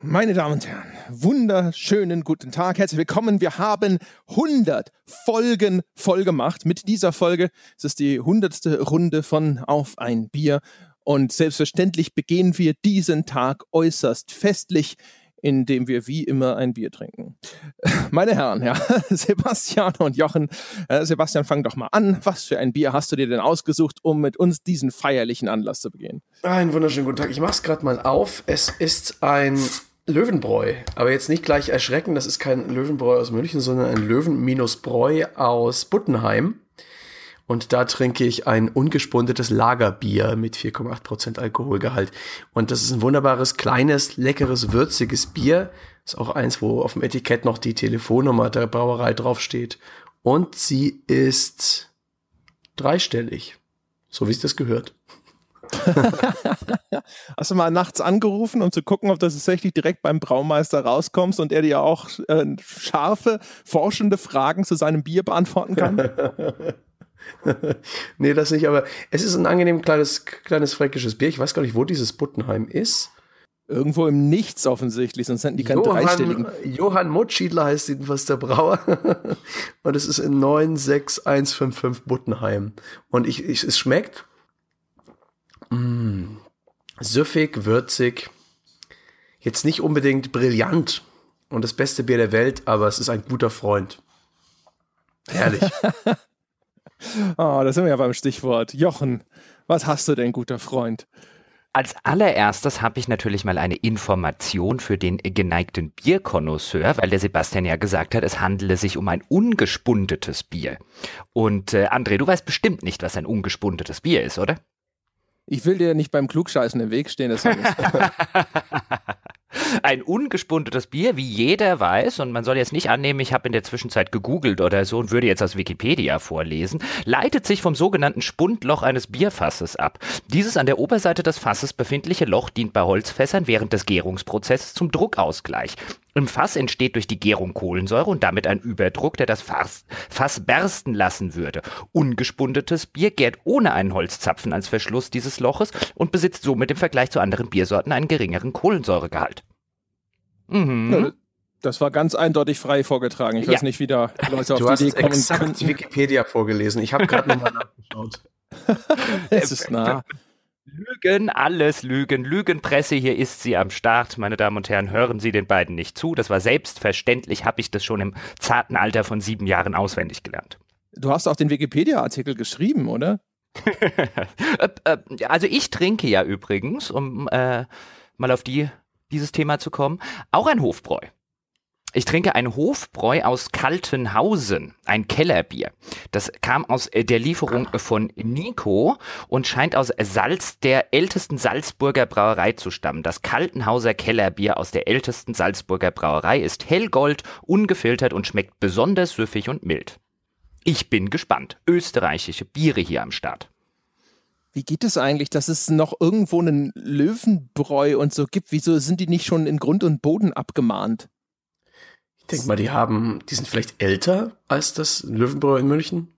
Meine Damen und Herren, wunderschönen guten Tag, herzlich willkommen. Wir haben 100 Folgen voll gemacht. Mit dieser Folge ist es die 100. Runde von Auf ein Bier. Und selbstverständlich begehen wir diesen Tag äußerst festlich indem wir wie immer ein Bier trinken. Meine Herren, ja, Sebastian und Jochen, äh, Sebastian, fang doch mal an. Was für ein Bier hast du dir denn ausgesucht, um mit uns diesen feierlichen Anlass zu begehen? Einen wunderschönen guten Tag. Ich mach's gerade mal auf. Es ist ein Löwenbräu, aber jetzt nicht gleich erschrecken, das ist kein Löwenbräu aus München, sondern ein Löwen-Bräu aus Buttenheim. Und da trinke ich ein ungespundetes Lagerbier mit 4,8% Alkoholgehalt. Und das ist ein wunderbares, kleines, leckeres, würziges Bier. Ist auch eins, wo auf dem Etikett noch die Telefonnummer der Brauerei draufsteht. Und sie ist dreistellig. So wie es das gehört. Hast du mal nachts angerufen, um zu gucken, ob du tatsächlich direkt beim Braumeister rauskommst und er dir auch äh, scharfe, forschende Fragen zu seinem Bier beantworten kann? nee, das nicht, aber es ist ein angenehm kleines, kleines fränkisches Bier. Ich weiß gar nicht, wo dieses Buttenheim ist. Irgendwo im Nichts offensichtlich, sonst hätten die keinen Johann, dreistelligen. Johann Mutschiedler heißt jedenfalls der Brauer. und es ist in 96155 Buttenheim. Und ich, ich, es schmeckt mh, mm, süffig, würzig. Jetzt nicht unbedingt brillant und das beste Bier der Welt, aber es ist ein guter Freund. Herrlich. Oh, da sind wir ja beim Stichwort. Jochen, was hast du denn, guter Freund? Als allererstes habe ich natürlich mal eine Information für den geneigten Bierkonnoisseur, weil der Sebastian ja gesagt hat, es handele sich um ein ungespundetes Bier. Und äh, André, du weißt bestimmt nicht, was ein ungespundetes Bier ist, oder? Ich will dir nicht beim Klugscheißen im Weg stehen. Das Ein ungespundetes Bier, wie jeder weiß, und man soll jetzt nicht annehmen, ich habe in der Zwischenzeit gegoogelt oder so und würde jetzt aus Wikipedia vorlesen, leitet sich vom sogenannten Spundloch eines Bierfasses ab. Dieses an der Oberseite des Fasses befindliche Loch dient bei Holzfässern während des Gärungsprozesses zum Druckausgleich. Im Fass entsteht durch die Gärung Kohlensäure und damit ein Überdruck, der das Fass, Fass bersten lassen würde. Ungespundetes Bier gärt ohne einen Holzzapfen als Verschluss dieses Loches und besitzt somit im Vergleich zu anderen Biersorten einen geringeren Kohlensäuregehalt. Mhm. Ja, das war ganz eindeutig frei vorgetragen. Ich ja. weiß nicht, wie da Leute auf du die Idee kommen exakt können. Wikipedia vorgelesen. Ich habe gerade nochmal nachgeschaut. es ist nah. Lügen, alles Lügen, Lügenpresse, hier ist sie am Start. Meine Damen und Herren, hören Sie den beiden nicht zu. Das war selbstverständlich, habe ich das schon im zarten Alter von sieben Jahren auswendig gelernt. Du hast auch den Wikipedia-Artikel geschrieben, oder? Äh, äh, also ich trinke ja übrigens, um äh, mal auf die dieses Thema zu kommen, auch ein Hofbräu. Ich trinke ein Hofbräu aus Kaltenhausen, ein Kellerbier. Das kam aus äh, der Lieferung von Nico und scheint aus Salz der ältesten Salzburger Brauerei zu stammen. Das Kaltenhauser Kellerbier aus der ältesten Salzburger Brauerei ist hellgold, ungefiltert und schmeckt besonders süffig und mild. Ich bin gespannt. Österreichische Biere hier am Start. Wie geht es eigentlich, dass es noch irgendwo einen Löwenbräu und so gibt? Wieso sind die nicht schon in Grund und Boden abgemahnt? Ich denke mal, die haben, die sind vielleicht älter als das Löwenbräu in München.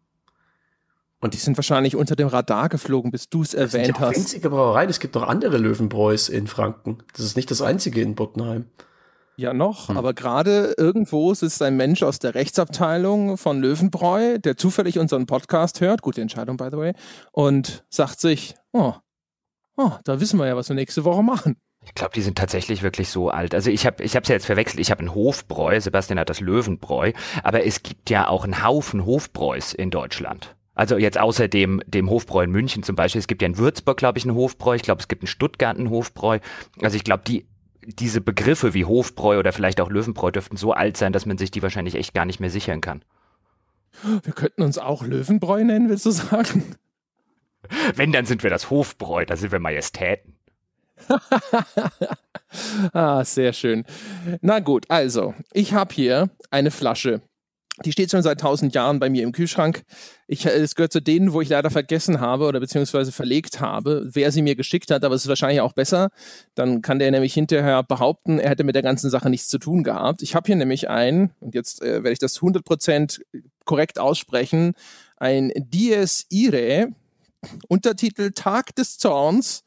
Und die sind wahrscheinlich unter dem Radar geflogen, bis du es erwähnt hast. Das ist winzige Brauerei. Es gibt noch andere Löwenbräus in Franken. Das ist nicht das einzige in Bottenheim. Ja, noch, hm. aber gerade irgendwo sitzt ein Mensch aus der Rechtsabteilung von Löwenbräu, der zufällig unseren Podcast hört, gute Entscheidung, by the way, und sagt sich, oh, oh da wissen wir ja, was wir nächste Woche machen. Ich glaube, die sind tatsächlich wirklich so alt. Also ich habe ich es ja jetzt verwechselt. Ich habe ein Hofbräu, Sebastian hat das Löwenbräu, aber es gibt ja auch einen Haufen Hofbräus in Deutschland. Also jetzt außer dem, dem Hofbräu in München zum Beispiel. Es gibt ja in Würzburg, glaube ich, einen Hofbräu. Ich glaube, es gibt in Stuttgart einen Hofbräu. Also ich glaube, die diese Begriffe wie Hofbräu oder vielleicht auch Löwenbräu dürften so alt sein, dass man sich die wahrscheinlich echt gar nicht mehr sichern kann. Wir könnten uns auch Löwenbräu nennen, willst du sagen? Wenn, dann sind wir das Hofbräu, da sind wir Majestäten. ah, sehr schön. Na gut, also, ich habe hier eine Flasche die steht schon seit tausend Jahren bei mir im Kühlschrank. Ich, äh, es gehört zu denen, wo ich leider vergessen habe oder beziehungsweise verlegt habe, wer sie mir geschickt hat, aber es ist wahrscheinlich auch besser. Dann kann der nämlich hinterher behaupten, er hätte mit der ganzen Sache nichts zu tun gehabt. Ich habe hier nämlich ein, und jetzt äh, werde ich das 100% korrekt aussprechen, ein Dies Irae, Untertitel Tag des Zorns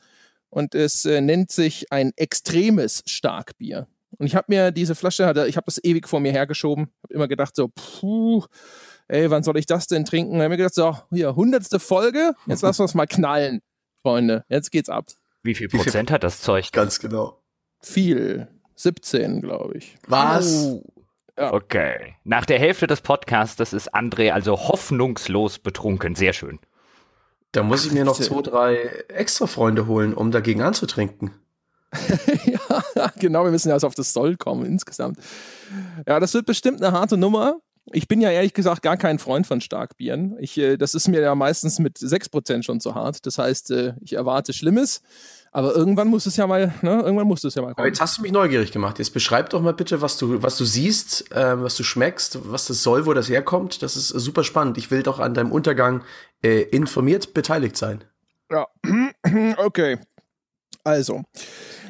und es äh, nennt sich ein extremes Starkbier. Und ich habe mir diese Flasche, ich habe das ewig vor mir hergeschoben, habe immer gedacht so, puh, ey, wann soll ich das denn trinken? Ich habe mir gedacht so, hier, hundertste Folge, jetzt lassen wir es mal knallen, Freunde, jetzt geht's ab. Wie viel Prozent hat das Zeug? Ganz genau. Viel, 17, glaube ich. Was? Oh. Ja. Okay. Nach der Hälfte des Podcasts ist André also hoffnungslos betrunken. Sehr schön. Da muss ich mir noch zwei, drei extra Freunde holen, um dagegen anzutrinken. ja, genau, wir müssen ja also auf das Soll kommen insgesamt. Ja, das wird bestimmt eine harte Nummer. Ich bin ja ehrlich gesagt gar kein Freund von Starkbieren. Ich, äh, das ist mir ja meistens mit 6% schon zu hart. Das heißt, äh, ich erwarte Schlimmes. Aber irgendwann muss es ja mal, ne, irgendwann muss es ja mal kommen. Aber jetzt hast du mich neugierig gemacht. Jetzt beschreib doch mal bitte, was du, was du siehst, äh, was du schmeckst, was das soll, wo das herkommt. Das ist super spannend. Ich will doch an deinem Untergang äh, informiert beteiligt sein. Ja, okay. Also,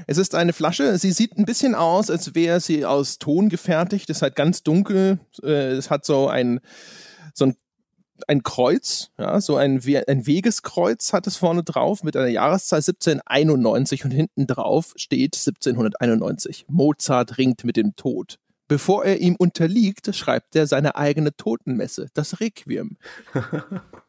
es ist eine Flasche. Sie sieht ein bisschen aus, als wäre sie aus Ton gefertigt. Es ist halt ganz dunkel. Äh, es hat so ein, so ein ein Kreuz, ja, so ein, ein Wegeskreuz hat es vorne drauf mit einer Jahreszahl 1791 und hinten drauf steht 1791. Mozart ringt mit dem Tod. Bevor er ihm unterliegt, schreibt er seine eigene Totenmesse, das Requiem.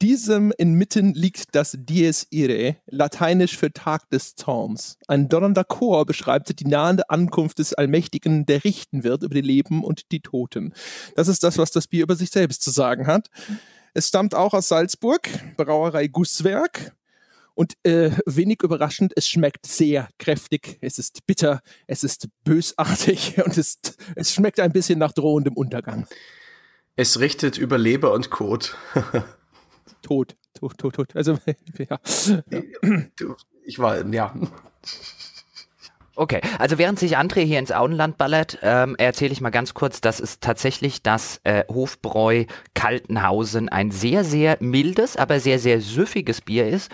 Diesem inmitten liegt das Dies Irae, lateinisch für Tag des Zorns. Ein donnernder Chor beschreibt die nahende Ankunft des Allmächtigen, der richten wird über die Leben und die Toten. Das ist das, was das Bier über sich selbst zu sagen hat. Es stammt auch aus Salzburg, Brauerei Gusswerk. Und äh, wenig überraschend, es schmeckt sehr kräftig, es ist bitter, es ist bösartig und es, es schmeckt ein bisschen nach drohendem Untergang. Es richtet über Leber und Kot. tot, tot, tot, tot. Also, ja. Ich war, ja. Okay, also während sich André hier ins Auenland ballert, ähm, erzähle ich mal ganz kurz, dass es tatsächlich das äh, Hofbräu Kaltenhausen ein sehr, sehr mildes, aber sehr, sehr süffiges Bier ist.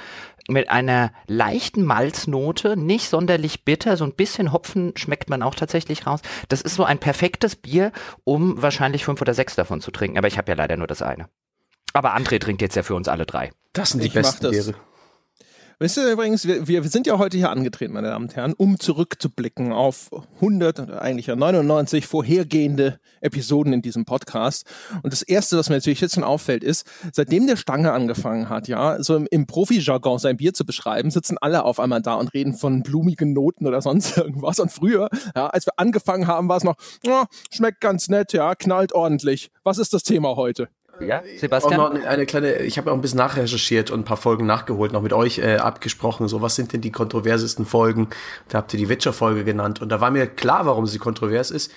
Mit einer leichten Malznote, nicht sonderlich bitter, so ein bisschen Hopfen schmeckt man auch tatsächlich raus. Das ist so ein perfektes Bier, um wahrscheinlich fünf oder sechs davon zu trinken, aber ich habe ja leider nur das eine. Aber André trinkt jetzt ja für uns alle drei. Das sind die ich besten Biere. Wisst ihr übrigens, wir, wir sind ja heute hier angetreten, meine Damen und Herren, um zurückzublicken auf 100 oder eigentlich ja 99 vorhergehende Episoden in diesem Podcast. Und das Erste, was mir natürlich jetzt schon auffällt, ist, seitdem der Stange angefangen hat, ja, so im, im Profi-Jargon sein Bier zu beschreiben, sitzen alle auf einmal da und reden von blumigen Noten oder sonst irgendwas. Und früher, ja, als wir angefangen haben, war es noch, oh, schmeckt ganz nett, ja, knallt ordentlich. Was ist das Thema heute? Ja, Sebastian? Auch noch eine kleine, ich habe auch ein bisschen nachrecherchiert und ein paar Folgen nachgeholt, noch mit euch äh, abgesprochen. So, was sind denn die kontroversesten Folgen? Da habt ihr die Witcher-Folge genannt. Und da war mir klar, warum sie kontrovers ist.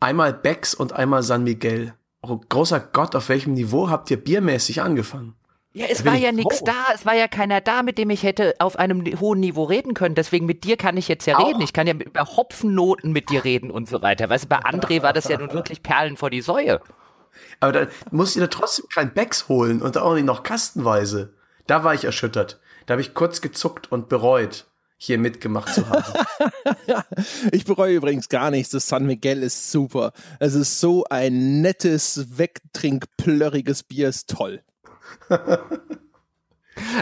Einmal Becks und einmal San Miguel. Oh, großer Gott, auf welchem Niveau habt ihr biermäßig angefangen? Ja, es war ja nichts da, es war ja keiner da, mit dem ich hätte auf einem hohen Niveau reden können. Deswegen mit dir kann ich jetzt ja auch. reden. Ich kann ja über Hopfennoten mit dir reden und so weiter. Weißt du, bei André war das ja nun wirklich Perlen vor die Säue. Aber da musst du dir trotzdem kein Becks holen und auch nicht noch kastenweise. Da war ich erschüttert. Da habe ich kurz gezuckt und bereut, hier mitgemacht zu haben. ich bereue übrigens gar nichts. Das San Miguel ist super. Es ist so ein nettes, wegtrinkplörriges Bier, ist toll.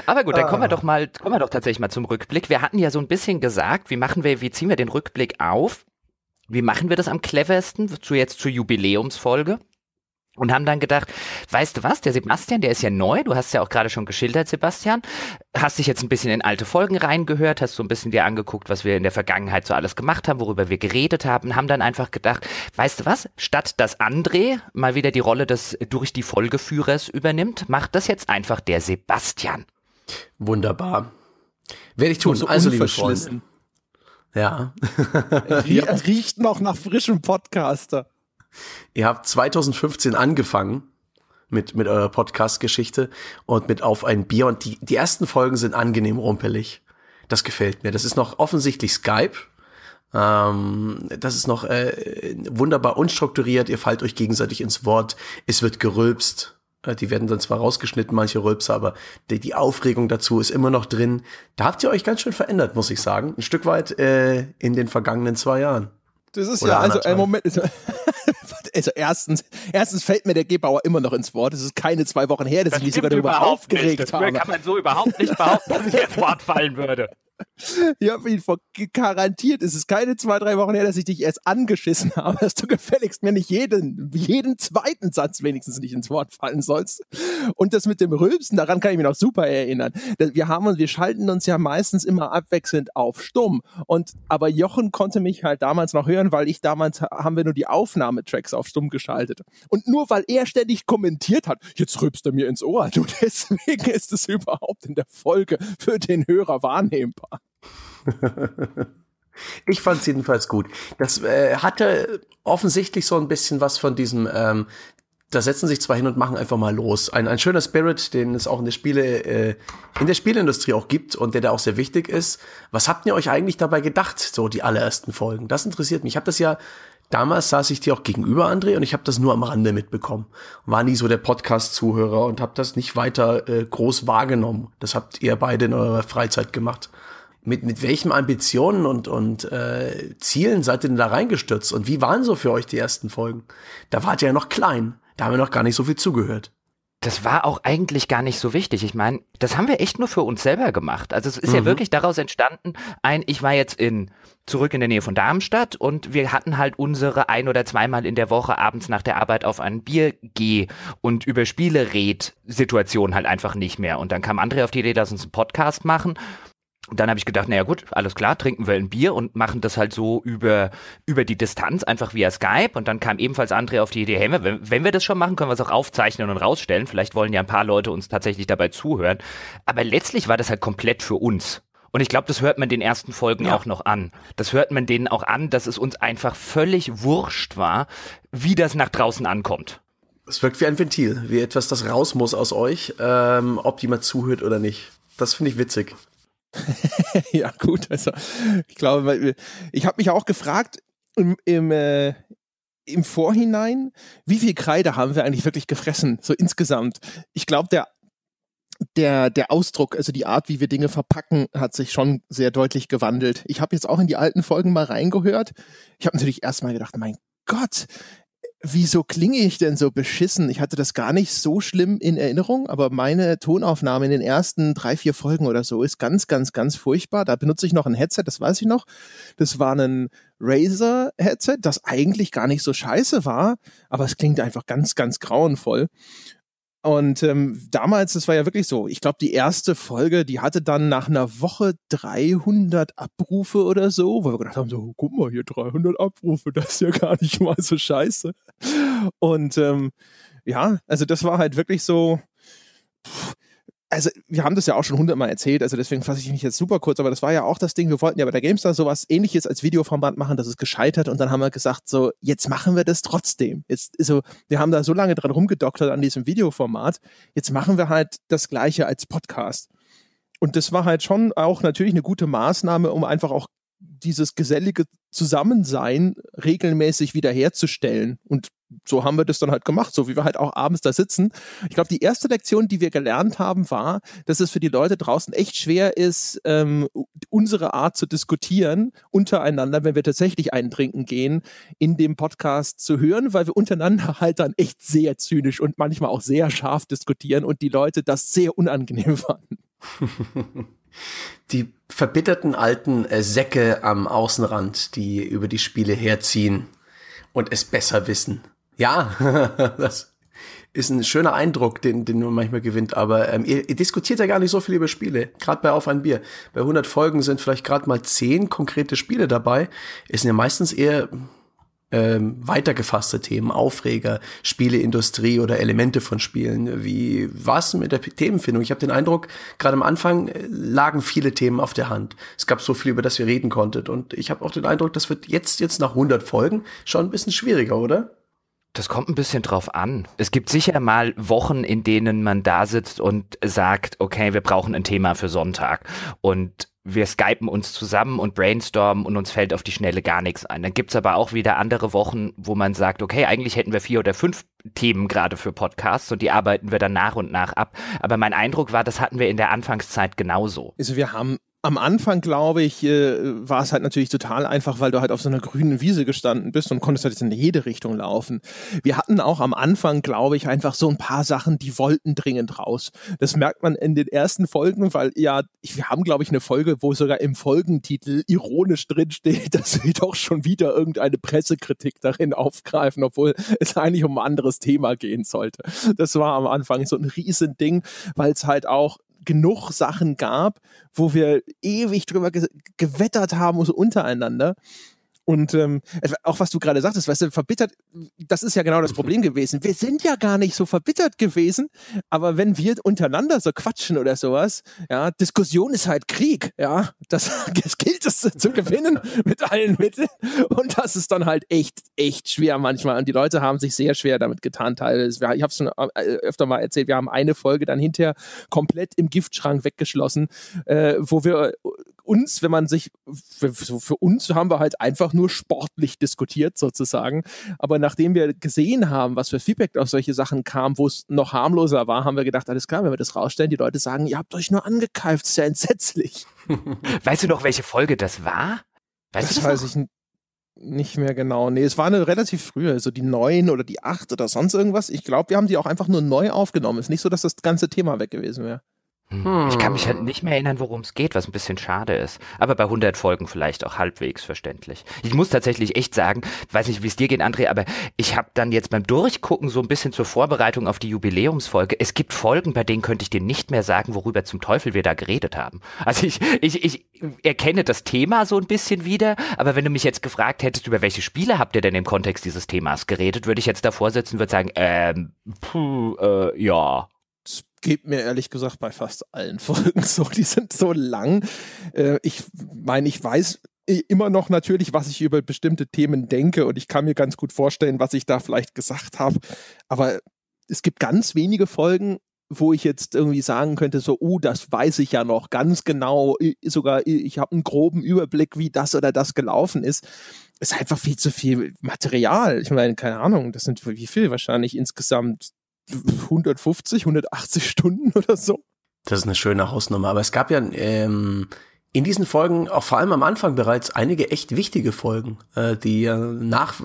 Aber gut, dann kommen wir doch mal, kommen wir doch tatsächlich mal zum Rückblick. Wir hatten ja so ein bisschen gesagt, wie machen wir, wie ziehen wir den Rückblick auf? Wie machen wir das am cleversten? Zu jetzt zur Jubiläumsfolge? Und haben dann gedacht, weißt du was, der Sebastian, der ist ja neu, du hast ja auch gerade schon geschildert, Sebastian, hast dich jetzt ein bisschen in alte Folgen reingehört, hast so ein bisschen dir angeguckt, was wir in der Vergangenheit so alles gemacht haben, worüber wir geredet haben, haben dann einfach gedacht, weißt du was, statt dass André mal wieder die Rolle des durch die Folgeführers übernimmt, macht das jetzt einfach der Sebastian. Wunderbar. Werde ich tun, so also liebe Freunde. Ja. Es riecht noch nach frischem Podcaster. Ihr habt 2015 angefangen mit, mit eurer Podcast-Geschichte und mit Auf ein Bier und die, die ersten Folgen sind angenehm rumpelig. Das gefällt mir. Das ist noch offensichtlich Skype. Ähm, das ist noch äh, wunderbar unstrukturiert. Ihr fallt euch gegenseitig ins Wort. Es wird gerülpst. Äh, die werden dann zwar rausgeschnitten, manche Rülpser, aber die, die, Aufregung dazu ist immer noch drin. Da habt ihr euch ganz schön verändert, muss ich sagen. Ein Stück weit äh, in den vergangenen zwei Jahren. Das ist Oder ja, also ein Moment. Also erstens, erstens fällt mir der Gebauer immer noch ins Wort. Es ist keine zwei Wochen her, dass das ich mich sogar darüber aufgeregt nicht. Das habe. kann man so überhaupt nicht behaupten, dass ich ins Wort fallen würde. Ich habe ihn vor garantiert. Es ist keine zwei, drei Wochen her, dass ich dich erst angeschissen habe, dass du gefälligst mir nicht jeden, jeden zweiten Satz wenigstens nicht ins Wort fallen sollst. Und das mit dem Rülpsen, daran kann ich mich noch super erinnern. Wir haben uns, wir schalten uns ja meistens immer abwechselnd auf stumm. Und, aber Jochen konnte mich halt damals noch hören, weil ich damals, haben wir nur die Aufnahmetracks auf stumm geschaltet. Und nur weil er ständig kommentiert hat, jetzt rülpst er mir ins Ohr. Du, deswegen ist es überhaupt in der Folge für den Hörer wahrnehmbar. Ich fand es jedenfalls gut. Das äh, hatte offensichtlich so ein bisschen was von diesem, ähm, da setzen sich zwei hin und machen einfach mal los. Ein, ein schöner Spirit, den es auch in der Spiele, äh, in der Spielindustrie auch gibt und der da auch sehr wichtig ist. Was habt ihr euch eigentlich dabei gedacht, so die allerersten Folgen? Das interessiert mich. Ich habe das ja damals saß ich dir auch gegenüber, André, und ich habe das nur am Rande mitbekommen. War nie so der Podcast-Zuhörer und habe das nicht weiter äh, groß wahrgenommen. Das habt ihr beide in eurer Freizeit gemacht mit, mit welchen Ambitionen und, und äh, Zielen seid ihr denn da reingestürzt? Und wie waren so für euch die ersten Folgen? Da wart ihr ja noch klein. Da haben wir noch gar nicht so viel zugehört. Das war auch eigentlich gar nicht so wichtig. Ich meine, das haben wir echt nur für uns selber gemacht. Also es ist mhm. ja wirklich daraus entstanden, ein, ich war jetzt in zurück in der Nähe von Darmstadt und wir hatten halt unsere ein oder zweimal in der Woche abends nach der Arbeit auf ein Bier geh und über Spiele red Situation halt einfach nicht mehr. Und dann kam André auf die Idee, dass uns einen Podcast machen dann habe ich gedacht, naja gut, alles klar, trinken wir ein Bier und machen das halt so über, über die Distanz, einfach via Skype. Und dann kam ebenfalls André auf die Idee, hey, wenn, wenn wir das schon machen, können wir es auch aufzeichnen und rausstellen. Vielleicht wollen ja ein paar Leute uns tatsächlich dabei zuhören. Aber letztlich war das halt komplett für uns. Und ich glaube, das hört man den ersten Folgen ja. auch noch an. Das hört man denen auch an, dass es uns einfach völlig wurscht war, wie das nach draußen ankommt. Es wirkt wie ein Ventil, wie etwas, das raus muss aus euch, ähm, ob jemand zuhört oder nicht. Das finde ich witzig. ja, gut. Also, ich glaube, ich habe mich auch gefragt im, im, äh, im Vorhinein, wie viel Kreide haben wir eigentlich wirklich gefressen, so insgesamt? Ich glaube, der der, der Ausdruck, also die Art, wie wir Dinge verpacken, hat sich schon sehr deutlich gewandelt. Ich habe jetzt auch in die alten Folgen mal reingehört. Ich habe natürlich erstmal gedacht, mein Gott, wieso klinge ich denn so beschissen? Ich hatte das gar nicht so schlimm in Erinnerung, aber meine Tonaufnahme in den ersten drei, vier Folgen oder so ist ganz, ganz, ganz furchtbar. Da benutze ich noch ein Headset, das weiß ich noch. Das war ein Razer-Headset, das eigentlich gar nicht so scheiße war, aber es klingt einfach ganz, ganz grauenvoll. Und ähm, damals, das war ja wirklich so, ich glaube, die erste Folge, die hatte dann nach einer Woche 300 Abrufe oder so, weil wir gedacht haben, so, guck mal, hier 300 Abrufe, das ist ja gar nicht mal so scheiße. Und ähm, ja, also das war halt wirklich so, pff, also wir haben das ja auch schon hundertmal erzählt, also deswegen fasse ich mich jetzt super kurz, aber das war ja auch das Ding, wir wollten ja bei der GameStar sowas ähnliches als Videoformat machen, das ist gescheitert und dann haben wir gesagt, so, jetzt machen wir das trotzdem. Jetzt, so, wir haben da so lange dran rumgedoktert an diesem Videoformat, jetzt machen wir halt das Gleiche als Podcast. Und das war halt schon auch natürlich eine gute Maßnahme, um einfach auch dieses gesellige Zusammensein regelmäßig wiederherzustellen. Und so haben wir das dann halt gemacht, so wie wir halt auch abends da sitzen. Ich glaube, die erste Lektion, die wir gelernt haben, war, dass es für die Leute draußen echt schwer ist, ähm, unsere Art zu diskutieren untereinander, wenn wir tatsächlich einen trinken gehen, in dem Podcast zu hören, weil wir untereinander halt dann echt sehr zynisch und manchmal auch sehr scharf diskutieren und die Leute das sehr unangenehm fanden. Die verbitterten alten äh, Säcke am Außenrand, die über die Spiele herziehen und es besser wissen. Ja, das ist ein schöner Eindruck, den, den man manchmal gewinnt. Aber ähm, ihr, ihr diskutiert ja gar nicht so viel über Spiele, gerade bei Auf ein Bier. Bei 100 Folgen sind vielleicht gerade mal 10 konkrete Spiele dabei. Es sind ja meistens eher ähm, weitergefasste Themen, Aufreger, Spieleindustrie oder Elemente von Spielen. Wie was mit der Themenfindung? Ich habe den Eindruck, gerade am Anfang äh, lagen viele Themen auf der Hand. Es gab so viel, über das ihr reden konntet. Und ich habe auch den Eindruck, das wird jetzt, jetzt nach 100 Folgen schon ein bisschen schwieriger, oder? Das kommt ein bisschen drauf an. Es gibt sicher mal Wochen, in denen man da sitzt und sagt, okay, wir brauchen ein Thema für Sonntag. Und wir skypen uns zusammen und brainstormen und uns fällt auf die Schnelle gar nichts ein. Dann gibt's aber auch wieder andere Wochen, wo man sagt, okay, eigentlich hätten wir vier oder fünf Themen gerade für Podcasts und die arbeiten wir dann nach und nach ab. Aber mein Eindruck war, das hatten wir in der Anfangszeit genauso. Also wir haben am Anfang, glaube ich, äh, war es halt natürlich total einfach, weil du halt auf so einer grünen Wiese gestanden bist und konntest halt in jede Richtung laufen. Wir hatten auch am Anfang, glaube ich, einfach so ein paar Sachen, die wollten dringend raus. Das merkt man in den ersten Folgen, weil ja, wir haben, glaube ich, eine Folge, wo sogar im Folgentitel ironisch drin steht, dass wir doch schon wieder irgendeine Pressekritik darin aufgreifen, obwohl es eigentlich um ein anderes Thema gehen sollte. Das war am Anfang so ein Riesending, weil es halt auch genug Sachen gab, wo wir ewig drüber ge gewettert haben, so untereinander. Und ähm, auch was du gerade sagtest, weißt du, verbittert, das ist ja genau das Problem gewesen. Wir sind ja gar nicht so verbittert gewesen, aber wenn wir untereinander so quatschen oder sowas, ja, Diskussion ist halt Krieg, ja, das, das gilt es zu gewinnen mit allen Mitteln und das ist dann halt echt, echt schwer manchmal und die Leute haben sich sehr schwer damit getan teilweise. Ich habe es schon äh, öfter mal erzählt, wir haben eine Folge dann hinterher komplett im Giftschrank weggeschlossen, äh, wo wir uns, wenn man sich, für, für, uns haben wir halt einfach nur sportlich diskutiert sozusagen. Aber nachdem wir gesehen haben, was für Feedback auf solche Sachen kam, wo es noch harmloser war, haben wir gedacht, alles klar, wenn wir das rausstellen, die Leute sagen, ihr habt euch nur angekeift, ist ja entsetzlich. weißt du noch, welche Folge das war? Weißt das, das weiß noch? ich nicht mehr genau. Nee, es war eine relativ frühe, so also die neun oder die acht oder sonst irgendwas. Ich glaube, wir haben die auch einfach nur neu aufgenommen. Ist nicht so, dass das ganze Thema weg gewesen wäre. Hm. Ich kann mich halt nicht mehr erinnern, worum es geht, was ein bisschen schade ist. Aber bei 100 Folgen vielleicht auch halbwegs verständlich. Ich muss tatsächlich echt sagen, weiß nicht, wie es dir geht, André, aber ich habe dann jetzt beim Durchgucken so ein bisschen zur Vorbereitung auf die Jubiläumsfolge. Es gibt Folgen, bei denen könnte ich dir nicht mehr sagen, worüber zum Teufel wir da geredet haben. Also ich, ich, ich erkenne das Thema so ein bisschen wieder, aber wenn du mich jetzt gefragt hättest, über welche Spiele habt ihr denn im Kontext dieses Themas geredet, würde ich jetzt davor sitzen und würde sagen, ähm, puh, äh, ja, geht mir ehrlich gesagt bei fast allen Folgen so. Die sind so lang. Äh, ich meine, ich weiß immer noch natürlich, was ich über bestimmte Themen denke und ich kann mir ganz gut vorstellen, was ich da vielleicht gesagt habe. Aber es gibt ganz wenige Folgen, wo ich jetzt irgendwie sagen könnte, so, oh, das weiß ich ja noch ganz genau, sogar ich habe einen groben Überblick, wie das oder das gelaufen ist. Es ist einfach viel zu viel Material. Ich meine, keine Ahnung, das sind wie viel wahrscheinlich insgesamt 150, 180 Stunden oder so. Das ist eine schöne Hausnummer. Aber es gab ja ähm, in diesen Folgen, auch vor allem am Anfang bereits, einige echt wichtige Folgen, äh, die äh, nach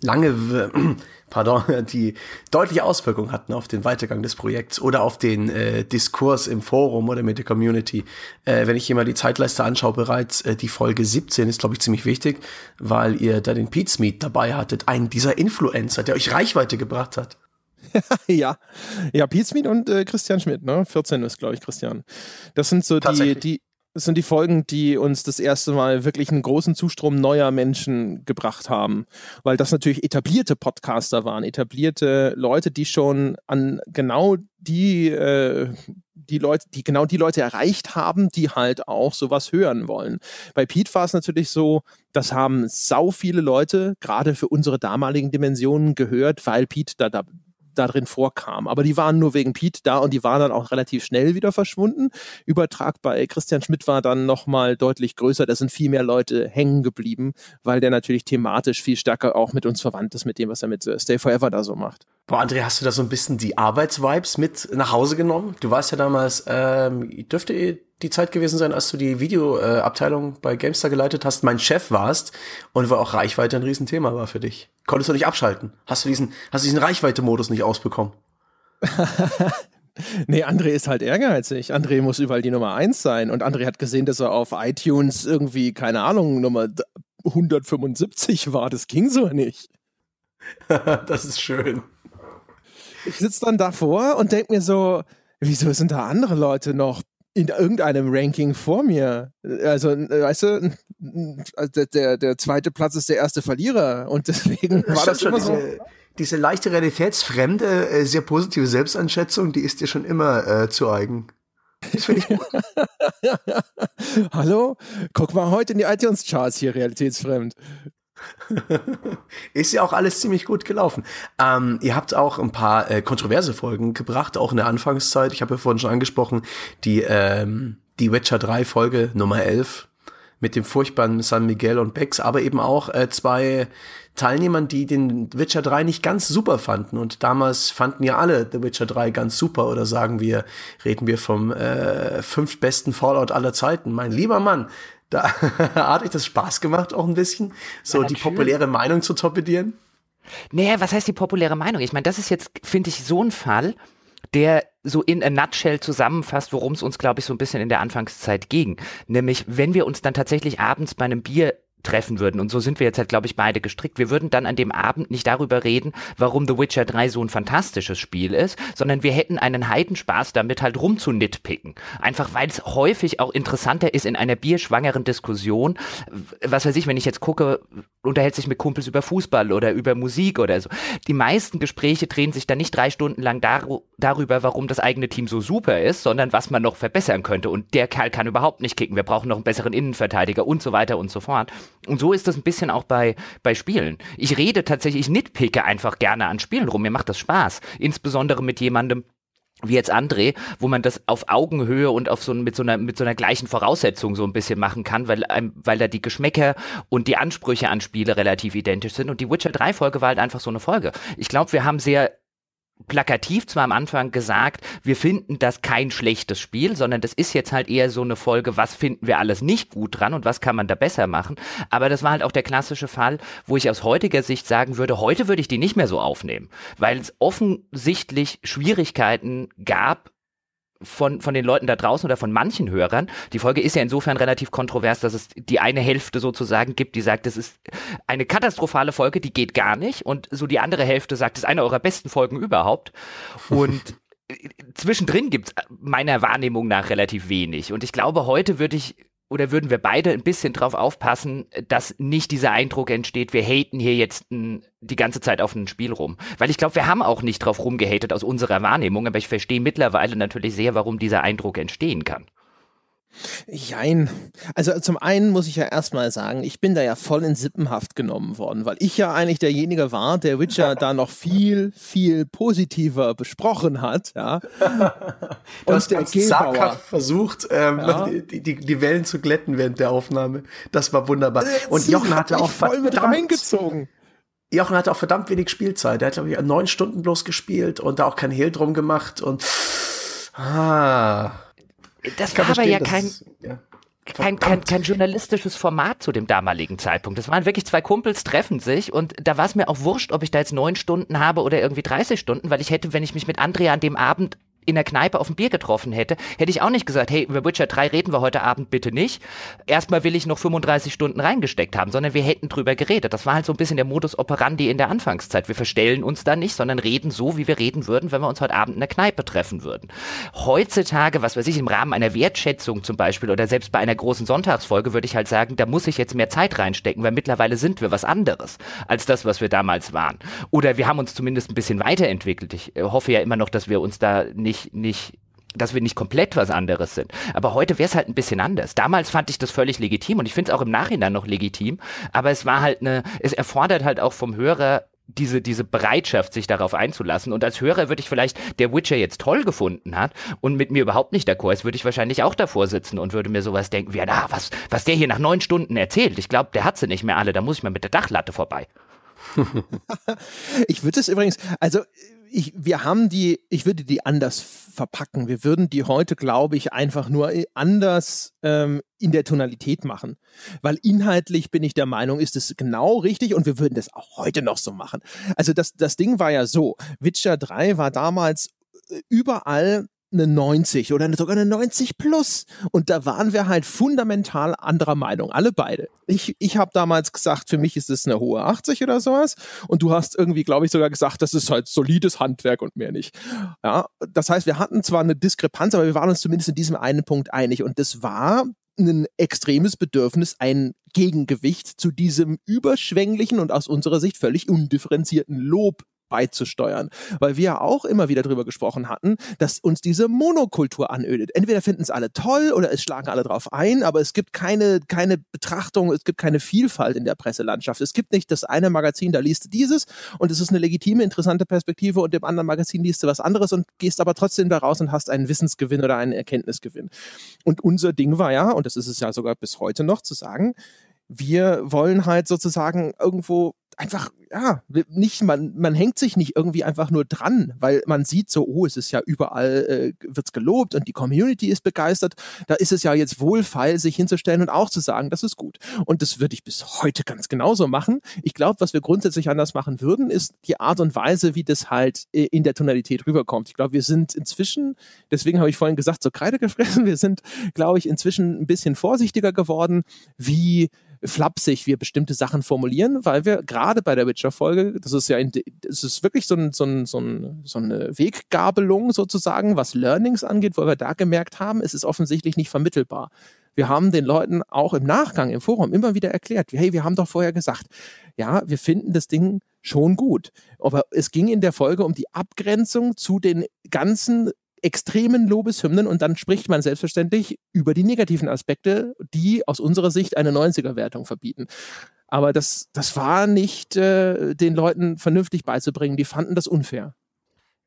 lange, äh, pardon, die deutliche Auswirkungen hatten auf den Weitergang des Projekts oder auf den äh, Diskurs im Forum oder mit der Community. Äh, wenn ich hier mal die Zeitleiste anschaue, bereits äh, die Folge 17 ist, glaube ich, ziemlich wichtig, weil ihr da den Pete Smith dabei hattet, einen dieser Influencer, der euch Reichweite gebracht hat. ja, ja, Pete Smith und äh, Christian Schmidt, ne? 14 ist, glaube ich, Christian. Das sind so die, die, das sind die Folgen, die uns das erste Mal wirklich einen großen Zustrom neuer Menschen gebracht haben, weil das natürlich etablierte Podcaster waren, etablierte Leute, die schon an genau die äh, die Leute, die genau die Leute erreicht haben, die halt auch sowas hören wollen. Bei Pete war es natürlich so, das haben sau viele Leute gerade für unsere damaligen Dimensionen gehört, weil Pete da, da da drin vorkam. Aber die waren nur wegen Pete da und die waren dann auch relativ schnell wieder verschwunden. Übertrag bei Christian Schmidt war dann nochmal deutlich größer. Da sind viel mehr Leute hängen geblieben, weil der natürlich thematisch viel stärker auch mit uns verwandt ist, mit dem, was er mit äh, Stay Forever da so macht. Boah, André, hast du da so ein bisschen die Arbeitsvibes mit nach Hause genommen? Du warst ja damals, ähm, dürfte die Zeit gewesen sein, als du die Videoabteilung bei GameStar geleitet hast, mein Chef warst und wo auch Reichweite ein Riesenthema war für dich. Konntest du nicht abschalten? Hast du diesen, hast du diesen Reichweite-Modus nicht ausbekommen? nee, André ist halt ehrgeizig. André muss überall die Nummer eins sein. Und André hat gesehen, dass er auf iTunes irgendwie, keine Ahnung, Nummer 175 war. Das ging so nicht. das ist schön ich sitze dann davor und denke mir so, wieso sind da andere Leute noch in irgendeinem Ranking vor mir? Also, weißt du, der, der, zweite Platz ist der erste Verlierer und deswegen war das immer so. Diese, leichte realitätsfremde, äh, sehr positive Selbsteinschätzung, die ist dir schon immer äh, zu eigen. Das finde ich gut. Hallo? Guck mal heute in die iTunes-Charts hier, realitätsfremd. ist ja auch alles ziemlich gut gelaufen. Ähm, ihr habt auch ein paar äh, kontroverse Folgen gebracht, auch in der Anfangszeit. Ich habe ja vorhin schon angesprochen, die, ähm, die Witcher 3 Folge Nummer 11 mit dem furchtbaren San Miguel und Bex, aber eben auch äh, zwei Teilnehmern, die den Witcher 3 nicht ganz super fanden. Und damals fanden ja alle The Witcher 3 ganz super. Oder sagen wir, reden wir vom äh, fünf besten Fallout aller Zeiten. Mein lieber Mann, da hat euch das Spaß gemacht auch ein bisschen, so ja, die populäre Meinung zu torpedieren? Naja, was heißt die populäre Meinung? Ich meine, das ist jetzt, finde ich, so ein Fall, der so in a nutshell zusammenfasst, worum es uns, glaube ich, so ein bisschen in der Anfangszeit ging. Nämlich, wenn wir uns dann tatsächlich abends bei einem Bier treffen würden. Und so sind wir jetzt halt, glaube ich, beide gestrickt. Wir würden dann an dem Abend nicht darüber reden, warum The Witcher 3 so ein fantastisches Spiel ist, sondern wir hätten einen Heidenspaß damit halt rumzunitpicken. Einfach weil es häufig auch interessanter ist in einer bierschwangeren Diskussion. Was weiß ich, wenn ich jetzt gucke, unterhält sich mit Kumpels über Fußball oder über Musik oder so. Die meisten Gespräche drehen sich dann nicht drei Stunden lang dar darüber, warum das eigene Team so super ist, sondern was man noch verbessern könnte. Und der Kerl kann überhaupt nicht kicken. Wir brauchen noch einen besseren Innenverteidiger und so weiter und so fort. Und so ist das ein bisschen auch bei, bei Spielen. Ich rede tatsächlich, ich nitpicke einfach gerne an Spielen rum. Mir macht das Spaß. Insbesondere mit jemandem, wie jetzt André, wo man das auf Augenhöhe und auf so mit so einer mit so einer gleichen Voraussetzung so ein bisschen machen kann, weil weil da die Geschmäcker und die Ansprüche an Spiele relativ identisch sind und die Witcher 3 Folge war halt einfach so eine Folge. Ich glaube, wir haben sehr plakativ zwar am Anfang gesagt, wir finden das kein schlechtes Spiel, sondern das ist jetzt halt eher so eine Folge, was finden wir alles nicht gut dran und was kann man da besser machen. Aber das war halt auch der klassische Fall, wo ich aus heutiger Sicht sagen würde, heute würde ich die nicht mehr so aufnehmen, weil es offensichtlich Schwierigkeiten gab, von, von den Leuten da draußen oder von manchen Hörern. Die Folge ist ja insofern relativ kontrovers, dass es die eine Hälfte sozusagen gibt, die sagt, es ist eine katastrophale Folge, die geht gar nicht. Und so die andere Hälfte sagt, es ist eine eurer besten Folgen überhaupt. Und zwischendrin gibt es meiner Wahrnehmung nach relativ wenig. Und ich glaube, heute würde ich oder würden wir beide ein bisschen drauf aufpassen, dass nicht dieser Eindruck entsteht, wir haten hier jetzt n, die ganze Zeit auf ein Spiel rum. Weil ich glaube, wir haben auch nicht drauf rumgehatet aus unserer Wahrnehmung, aber ich verstehe mittlerweile natürlich sehr, warum dieser Eindruck entstehen kann. Jein. Also zum einen muss ich ja erstmal sagen, ich bin da ja voll in Sippenhaft genommen worden, weil ich ja eigentlich derjenige war, der Witcher da noch viel, viel positiver besprochen hat. Ja. du hast der zaghaft versucht, ähm, ja. die, die, die, Wellen zu glätten während der Aufnahme. Das war wunderbar. Und Jochen hatte auch voll mit reingezogen. Jochen hatte auch verdammt wenig Spielzeit. Er hat, glaube ich, neun Stunden bloß gespielt und da auch kein Hehl drum gemacht und ah, das war aber ja kein, ja. Kein, kein, kein journalistisches Format zu dem damaligen Zeitpunkt. Das waren wirklich zwei Kumpels, treffen sich und da war es mir auch wurscht, ob ich da jetzt neun Stunden habe oder irgendwie 30 Stunden, weil ich hätte, wenn ich mich mit Andrea an dem Abend in der Kneipe auf ein Bier getroffen hätte, hätte ich auch nicht gesagt, hey, über Witcher 3 reden wir heute Abend bitte nicht. Erstmal will ich noch 35 Stunden reingesteckt haben, sondern wir hätten drüber geredet. Das war halt so ein bisschen der Modus operandi in der Anfangszeit. Wir verstellen uns da nicht, sondern reden so, wie wir reden würden, wenn wir uns heute Abend in der Kneipe treffen würden. Heutzutage, was weiß ich, im Rahmen einer Wertschätzung zum Beispiel oder selbst bei einer großen Sonntagsfolge würde ich halt sagen, da muss ich jetzt mehr Zeit reinstecken, weil mittlerweile sind wir was anderes als das, was wir damals waren. Oder wir haben uns zumindest ein bisschen weiterentwickelt. Ich äh, hoffe ja immer noch, dass wir uns da nicht nicht, nicht dass wir nicht komplett was anderes sind. Aber heute wäre es halt ein bisschen anders. Damals fand ich das völlig legitim und ich finde es auch im Nachhinein noch legitim. Aber es war halt eine, es erfordert halt auch vom Hörer diese, diese Bereitschaft, sich darauf einzulassen. Und als Hörer würde ich vielleicht, der Witcher jetzt toll gefunden hat und mit mir überhaupt nicht d'accord ist, würde ich wahrscheinlich auch davor sitzen und würde mir sowas denken wie, na, was, was der hier nach neun Stunden erzählt. Ich glaube, der hat sie nicht mehr alle, da muss ich mal mit der Dachlatte vorbei. ich würde es übrigens, also ich, wir haben die, ich würde die anders verpacken. Wir würden die heute, glaube ich, einfach nur anders ähm, in der Tonalität machen. Weil inhaltlich bin ich der Meinung, ist es genau richtig und wir würden das auch heute noch so machen. Also das, das Ding war ja so, Witcher 3 war damals äh, überall eine 90 oder sogar eine 90 plus. Und da waren wir halt fundamental anderer Meinung, alle beide. Ich, ich habe damals gesagt, für mich ist es eine hohe 80 oder sowas. Und du hast irgendwie, glaube ich, sogar gesagt, das ist halt solides Handwerk und mehr nicht. Ja, das heißt, wir hatten zwar eine Diskrepanz, aber wir waren uns zumindest in diesem einen Punkt einig. Und das war ein extremes Bedürfnis, ein Gegengewicht zu diesem überschwänglichen und aus unserer Sicht völlig undifferenzierten Lob beizusteuern. Weil wir auch immer wieder drüber gesprochen hatten, dass uns diese Monokultur anödet. Entweder finden es alle toll oder es schlagen alle drauf ein, aber es gibt keine, keine Betrachtung, es gibt keine Vielfalt in der Presselandschaft. Es gibt nicht das eine Magazin, da liest du dieses und es ist eine legitime, interessante Perspektive und dem anderen Magazin liest du was anderes und gehst aber trotzdem da raus und hast einen Wissensgewinn oder einen Erkenntnisgewinn. Und unser Ding war ja, und das ist es ja sogar bis heute noch, zu sagen, wir wollen halt sozusagen irgendwo einfach, ja, nicht, man, man hängt sich nicht irgendwie einfach nur dran, weil man sieht so, oh, es ist ja überall, äh, wird's gelobt und die Community ist begeistert. Da ist es ja jetzt wohlfeil, sich hinzustellen und auch zu sagen, das ist gut. Und das würde ich bis heute ganz genauso machen. Ich glaube, was wir grundsätzlich anders machen würden, ist die Art und Weise, wie das halt äh, in der Tonalität rüberkommt. Ich glaube, wir sind inzwischen, deswegen habe ich vorhin gesagt, so Kreide gefressen, wir sind, glaube ich, inzwischen ein bisschen vorsichtiger geworden, wie flapsig wir bestimmte Sachen formulieren, weil wir gerade bei der Witcher-Folge, das ist ja, in, das ist wirklich so, ein, so, ein, so, ein, so eine Weggabelung sozusagen, was Learnings angeht, wo wir da gemerkt haben, es ist offensichtlich nicht vermittelbar. Wir haben den Leuten auch im Nachgang im Forum immer wieder erklärt, hey, wir haben doch vorher gesagt, ja, wir finden das Ding schon gut. Aber es ging in der Folge um die Abgrenzung zu den ganzen extremen Lobeshymnen und dann spricht man selbstverständlich über die negativen Aspekte, die aus unserer Sicht eine 90er-Wertung verbieten. Aber das, das war nicht äh, den Leuten vernünftig beizubringen. Die fanden das unfair.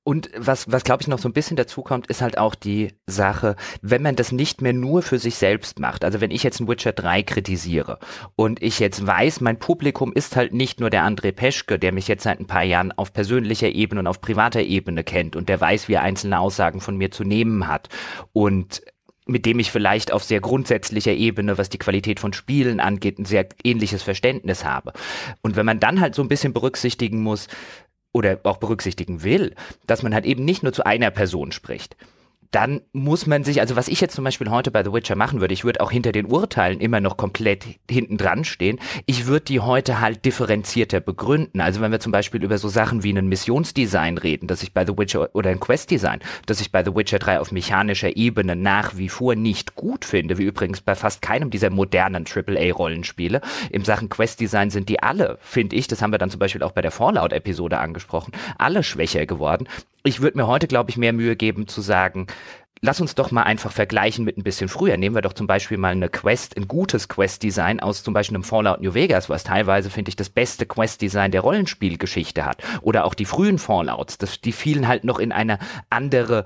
Und was, was glaube ich noch so ein bisschen dazu kommt, ist halt auch die Sache, wenn man das nicht mehr nur für sich selbst macht. Also wenn ich jetzt ein Witcher 3 kritisiere und ich jetzt weiß, mein Publikum ist halt nicht nur der André Peschke, der mich jetzt seit ein paar Jahren auf persönlicher Ebene und auf privater Ebene kennt und der weiß, wie er einzelne Aussagen von mir zu nehmen hat und mit dem ich vielleicht auf sehr grundsätzlicher Ebene, was die Qualität von Spielen angeht, ein sehr ähnliches Verständnis habe. Und wenn man dann halt so ein bisschen berücksichtigen muss, oder auch berücksichtigen will, dass man halt eben nicht nur zu einer Person spricht dann muss man sich, also was ich jetzt zum Beispiel heute bei The Witcher machen würde, ich würde auch hinter den Urteilen immer noch komplett hinten dran stehen. Ich würde die heute halt differenzierter begründen. Also wenn wir zum Beispiel über so Sachen wie ein Missionsdesign reden, dass ich bei The Witcher oder ein Questdesign, dass ich bei The Witcher 3 auf mechanischer Ebene nach wie vor nicht gut finde, wie übrigens bei fast keinem dieser modernen AAA-Rollenspiele. Im Sachen Questdesign sind die alle, finde ich, das haben wir dann zum Beispiel auch bei der Fallout-Episode angesprochen, alle schwächer geworden ich würde mir heute, glaube ich, mehr Mühe geben zu sagen, lass uns doch mal einfach vergleichen mit ein bisschen früher. Nehmen wir doch zum Beispiel mal eine Quest, ein gutes Quest-Design aus zum Beispiel einem Fallout New Vegas, was teilweise, finde ich, das beste Quest-Design der Rollenspielgeschichte hat. Oder auch die frühen Fallouts. Das, die fielen halt noch in eine andere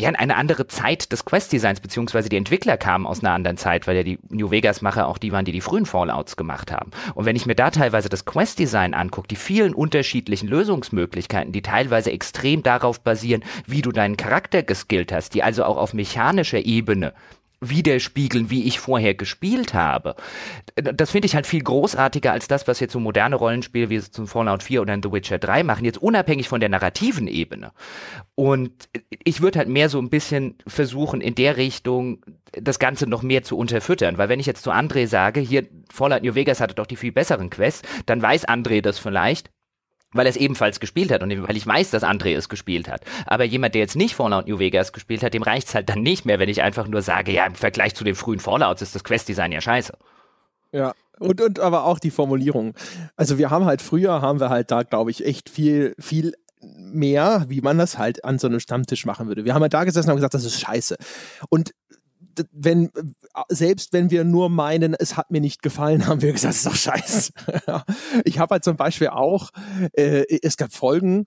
ja, in eine andere Zeit des Quest-Designs, beziehungsweise die Entwickler kamen aus einer anderen Zeit, weil ja die New Vegas-Macher auch die waren, die die frühen Fallouts gemacht haben. Und wenn ich mir da teilweise das Quest-Design angucke, die vielen unterschiedlichen Lösungsmöglichkeiten, die teilweise extrem darauf basieren, wie du deinen Charakter geskillt hast, die also auch auf mechanischer Ebene widerspiegeln, wie ich vorher gespielt habe. Das finde ich halt viel großartiger als das, was jetzt so moderne Rollenspiele wie zum Fallout 4 oder in The Witcher 3 machen, jetzt unabhängig von der narrativen Ebene. Und ich würde halt mehr so ein bisschen versuchen, in der Richtung das Ganze noch mehr zu unterfüttern. Weil wenn ich jetzt zu André sage, hier Fallout New Vegas hatte doch die viel besseren Quests, dann weiß André das vielleicht weil er es ebenfalls gespielt hat und weil ich weiß, dass André es gespielt hat. Aber jemand, der jetzt nicht Fallout New Vegas gespielt hat, dem reicht es halt dann nicht mehr, wenn ich einfach nur sage, ja, im Vergleich zu den frühen Fallouts ist das Quest-Design ja scheiße. Ja, und, und aber auch die Formulierung. Also wir haben halt früher, haben wir halt da, glaube ich, echt viel, viel mehr, wie man das halt an so einem Stammtisch machen würde. Wir haben halt da gesessen und gesagt, das ist scheiße. Und wenn, äh, selbst wenn wir nur meinen, es hat mir nicht gefallen, haben wir gesagt, das ist doch scheiße. ich habe halt zum Beispiel auch, äh, es gab Folgen,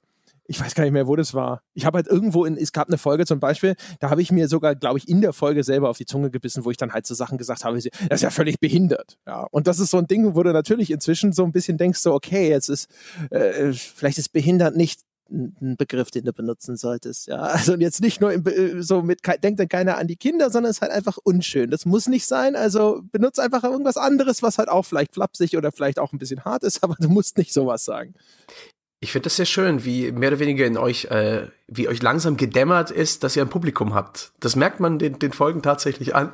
ich weiß gar nicht mehr, wo das war. Ich habe halt irgendwo in, es gab eine Folge zum Beispiel, da habe ich mir sogar, glaube ich, in der Folge selber auf die Zunge gebissen, wo ich dann halt so Sachen gesagt habe, das ist ja völlig behindert. Ja, und das ist so ein Ding, wo du natürlich inzwischen so ein bisschen denkst, so, okay, jetzt ist, äh, vielleicht ist behindert nicht ein Begriff, den du benutzen solltest. Ja, also jetzt nicht nur im, äh, so mit, denkt dann keiner an die Kinder, sondern es ist halt einfach unschön. Das muss nicht sein. Also benutze einfach irgendwas anderes, was halt auch vielleicht flapsig oder vielleicht auch ein bisschen hart ist, aber du musst nicht sowas sagen. Ich finde das sehr schön, wie mehr oder weniger in euch, äh, wie euch langsam gedämmert ist, dass ihr ein Publikum habt. Das merkt man den, den Folgen tatsächlich an.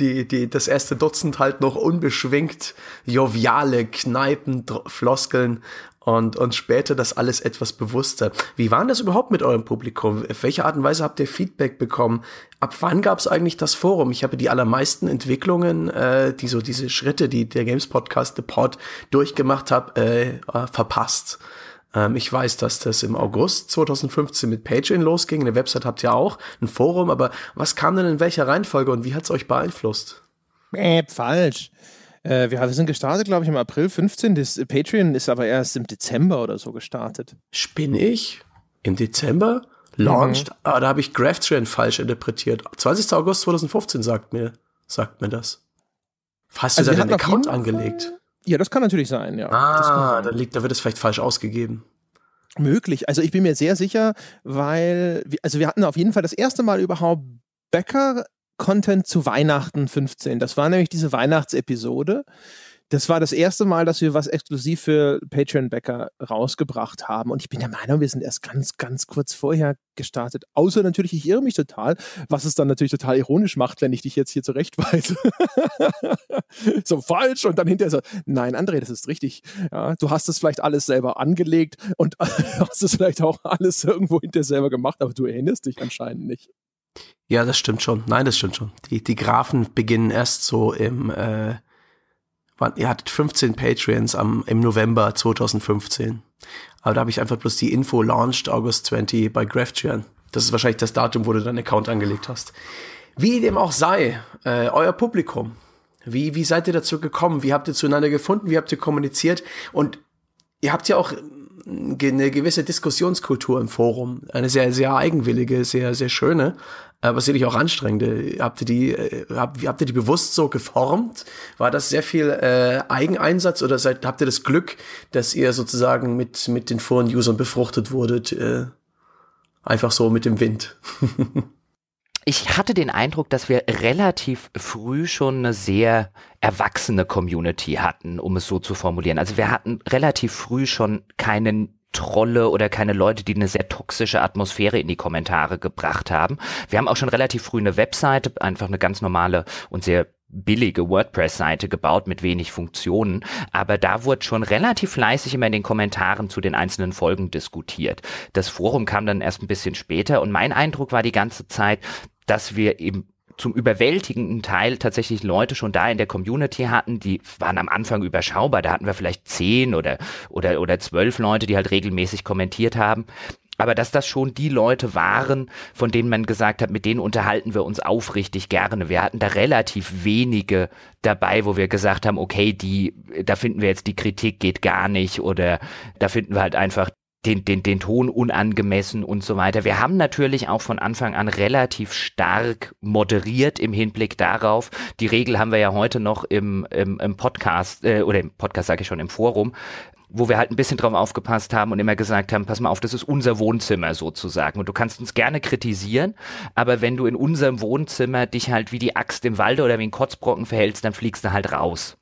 Die, die, das erste Dutzend halt noch unbeschwingt, joviale Kneipen, Floskeln und, und später das alles etwas bewusster. Wie war das überhaupt mit eurem Publikum? Auf welche Art und Weise habt ihr Feedback bekommen? Ab wann gab es eigentlich das Forum? Ich habe die allermeisten Entwicklungen, äh, die so diese Schritte, die der Games Podcast, The Pod, durchgemacht hat, äh, äh, verpasst. Ähm, ich weiß, dass das im August 2015 mit Patreon losging. Eine Website habt ihr auch, ein Forum, aber was kam denn in welcher Reihenfolge und wie hat es euch beeinflusst? Äh, falsch. Äh, wir, wir sind gestartet, glaube ich, im April 15. Das Patreon ist aber erst im Dezember oder so gestartet. Spinn ich? Im Dezember? Launched? Mhm. Ah, da habe ich GraphTrain falsch interpretiert. 20. August 2015 sagt mir, sagt mir das. Hast du also da den Account angelegt? Ja, das kann natürlich sein, ja. Ah, da liegt, da wird es vielleicht falsch ausgegeben. Möglich. Also ich bin mir sehr sicher, weil, also wir hatten auf jeden Fall das erste Mal überhaupt Bäcker-Content zu Weihnachten 15. Das war nämlich diese Weihnachtsepisode das war das erste Mal, dass wir was exklusiv für Patreon-Bäcker rausgebracht haben. Und ich bin der Meinung, wir sind erst ganz, ganz kurz vorher gestartet. Außer natürlich, ich irre mich total, was es dann natürlich total ironisch macht, wenn ich dich jetzt hier zurechtweise. so falsch und dann hinterher so, nein, André, das ist richtig. Ja, du hast es vielleicht alles selber angelegt und hast es vielleicht auch alles irgendwo hinterher selber gemacht, aber du erinnerst dich anscheinend nicht. Ja, das stimmt schon. Nein, das stimmt schon. Die, die Graphen beginnen erst so im äh, ihr hattet 15 Patreons am, im November 2015. Aber da habe ich einfach bloß die Info launched August 20 bei GraphGen. Das ist wahrscheinlich das Datum, wo du deinen Account angelegt hast. Wie dem auch sei, äh, euer Publikum. Wie, wie seid ihr dazu gekommen? Wie habt ihr zueinander gefunden? Wie habt ihr kommuniziert? Und ihr habt ja auch eine gewisse Diskussionskultur im Forum. Eine sehr, sehr eigenwillige, sehr, sehr schöne, aber sicherlich auch anstrengende. Habt ihr die, äh, habt, habt ihr die bewusst so geformt? War das sehr viel äh, Eigeneinsatz oder seid, habt ihr das Glück, dass ihr sozusagen mit, mit den Foren-Usern befruchtet wurdet? Äh, einfach so mit dem Wind. ich hatte den Eindruck, dass wir relativ früh schon eine sehr erwachsene Community hatten, um es so zu formulieren. Also wir hatten relativ früh schon keinen Trolle oder keine Leute, die eine sehr toxische Atmosphäre in die Kommentare gebracht haben. Wir haben auch schon relativ früh eine Webseite, einfach eine ganz normale und sehr billige WordPress-Seite gebaut mit wenig Funktionen, aber da wurde schon relativ fleißig immer in den Kommentaren zu den einzelnen Folgen diskutiert. Das Forum kam dann erst ein bisschen später und mein Eindruck war die ganze Zeit, dass wir eben zum überwältigenden Teil tatsächlich Leute schon da in der Community hatten, die waren am Anfang überschaubar. Da hatten wir vielleicht zehn oder, oder, oder zwölf Leute, die halt regelmäßig kommentiert haben. Aber dass das schon die Leute waren, von denen man gesagt hat, mit denen unterhalten wir uns aufrichtig gerne. Wir hatten da relativ wenige dabei, wo wir gesagt haben, okay, die, da finden wir jetzt die Kritik geht gar nicht oder da finden wir halt einfach den, den, den Ton unangemessen und so weiter. Wir haben natürlich auch von Anfang an relativ stark moderiert im Hinblick darauf. Die Regel haben wir ja heute noch im, im, im Podcast, äh, oder im Podcast sage ich schon, im Forum, wo wir halt ein bisschen drauf aufgepasst haben und immer gesagt haben, pass mal auf, das ist unser Wohnzimmer sozusagen. Und du kannst uns gerne kritisieren, aber wenn du in unserem Wohnzimmer dich halt wie die Axt im Walde oder wie ein Kotzbrocken verhältst, dann fliegst du halt raus.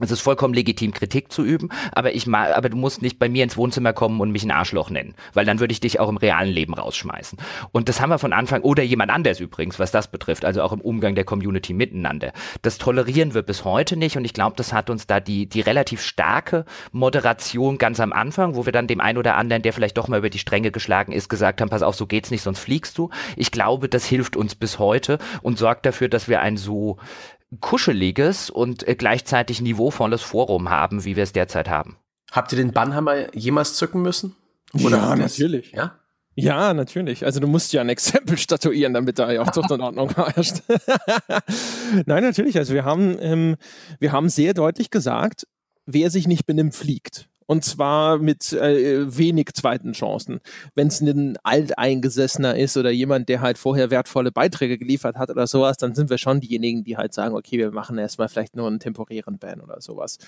Es ist vollkommen legitim, Kritik zu üben, aber ich mal, aber du musst nicht bei mir ins Wohnzimmer kommen und mich ein Arschloch nennen, weil dann würde ich dich auch im realen Leben rausschmeißen. Und das haben wir von Anfang, oder jemand anders übrigens, was das betrifft, also auch im Umgang der Community miteinander. Das tolerieren wir bis heute nicht und ich glaube, das hat uns da die, die relativ starke Moderation ganz am Anfang, wo wir dann dem einen oder anderen, der vielleicht doch mal über die Stränge geschlagen ist, gesagt haben, pass auf, so geht's nicht, sonst fliegst du. Ich glaube, das hilft uns bis heute und sorgt dafür, dass wir ein so kuscheliges und äh, gleichzeitig niveauvolles Forum haben, wie wir es derzeit haben. Habt ihr den Bannhammer jemals zücken müssen? Oder ja, natürlich. Ja? Ja, natürlich. Also du musst ja ein Exempel statuieren, damit da ja auch Zucht und Ordnung herrscht. Nein, natürlich. Also wir haben, ähm, wir haben sehr deutlich gesagt, wer sich nicht benimmt, fliegt. Und zwar mit äh, wenig zweiten Chancen. Wenn es ein Alteingesessener ist oder jemand, der halt vorher wertvolle Beiträge geliefert hat oder sowas, dann sind wir schon diejenigen, die halt sagen, okay, wir machen erstmal vielleicht nur einen temporären Ban oder sowas.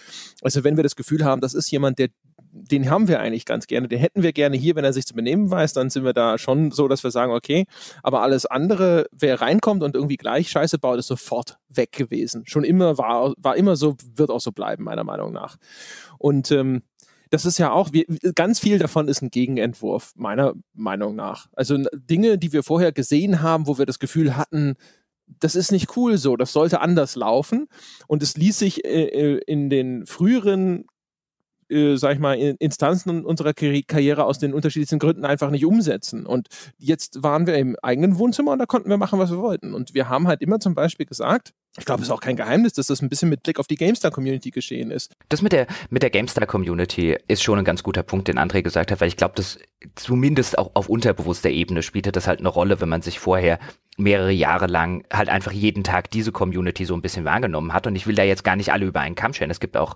Also wenn wir das Gefühl haben, das ist jemand, der den haben wir eigentlich ganz gerne, den hätten wir gerne hier, wenn er sich zu benehmen weiß, dann sind wir da schon so, dass wir sagen, okay, aber alles andere, wer reinkommt und irgendwie gleich Scheiße baut, ist sofort weg gewesen. Schon immer war, war immer so, wird auch so bleiben, meiner Meinung nach. Und ähm, das ist ja auch, wie, ganz viel davon ist ein Gegenentwurf, meiner Meinung nach. Also Dinge, die wir vorher gesehen haben, wo wir das Gefühl hatten, das ist nicht cool so, das sollte anders laufen. Und es ließ sich äh, äh in den früheren äh, sag ich mal, Instanzen unserer Karriere aus den unterschiedlichsten Gründen einfach nicht umsetzen. Und jetzt waren wir im eigenen Wohnzimmer und da konnten wir machen, was wir wollten. Und wir haben halt immer zum Beispiel gesagt, ich glaube, es ist auch kein Geheimnis, dass das ein bisschen mit Blick auf die GameStar-Community geschehen ist. Das mit der, mit der GameStar-Community ist schon ein ganz guter Punkt, den André gesagt hat, weil ich glaube, dass zumindest auch auf unterbewusster Ebene spielte das halt eine Rolle, wenn man sich vorher mehrere Jahre lang halt einfach jeden Tag diese Community so ein bisschen wahrgenommen hat. Und ich will da jetzt gar nicht alle über einen Kamm scheren. Es gibt auch,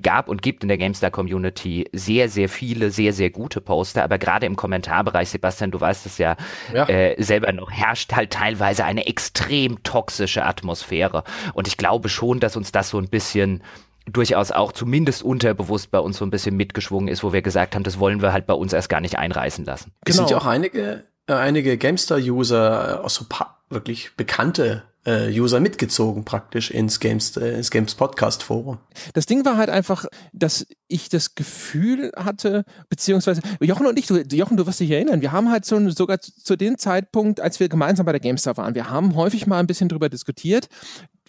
gab und gibt in der GameStar-Community sehr, sehr viele, sehr, sehr gute Poster. Aber gerade im Kommentarbereich, Sebastian, du weißt es ja, ja. Äh, selber noch, herrscht halt teilweise eine extrem toxische Atmosphäre. Und ich glaube schon, dass uns das so ein bisschen durchaus auch zumindest unterbewusst bei uns so ein bisschen mitgeschwungen ist, wo wir gesagt haben, das wollen wir halt bei uns erst gar nicht einreißen lassen. Es genau. sind ja auch einige äh, einige Gamestar-User, äh, auch so wirklich bekannte User mitgezogen praktisch ins Games, äh, ins Games Podcast Forum. Das Ding war halt einfach, dass ich das Gefühl hatte, beziehungsweise Jochen und ich, du, Jochen, du wirst dich erinnern, wir haben halt so, sogar zu, zu dem Zeitpunkt, als wir gemeinsam bei der GameStar waren, wir haben häufig mal ein bisschen drüber diskutiert,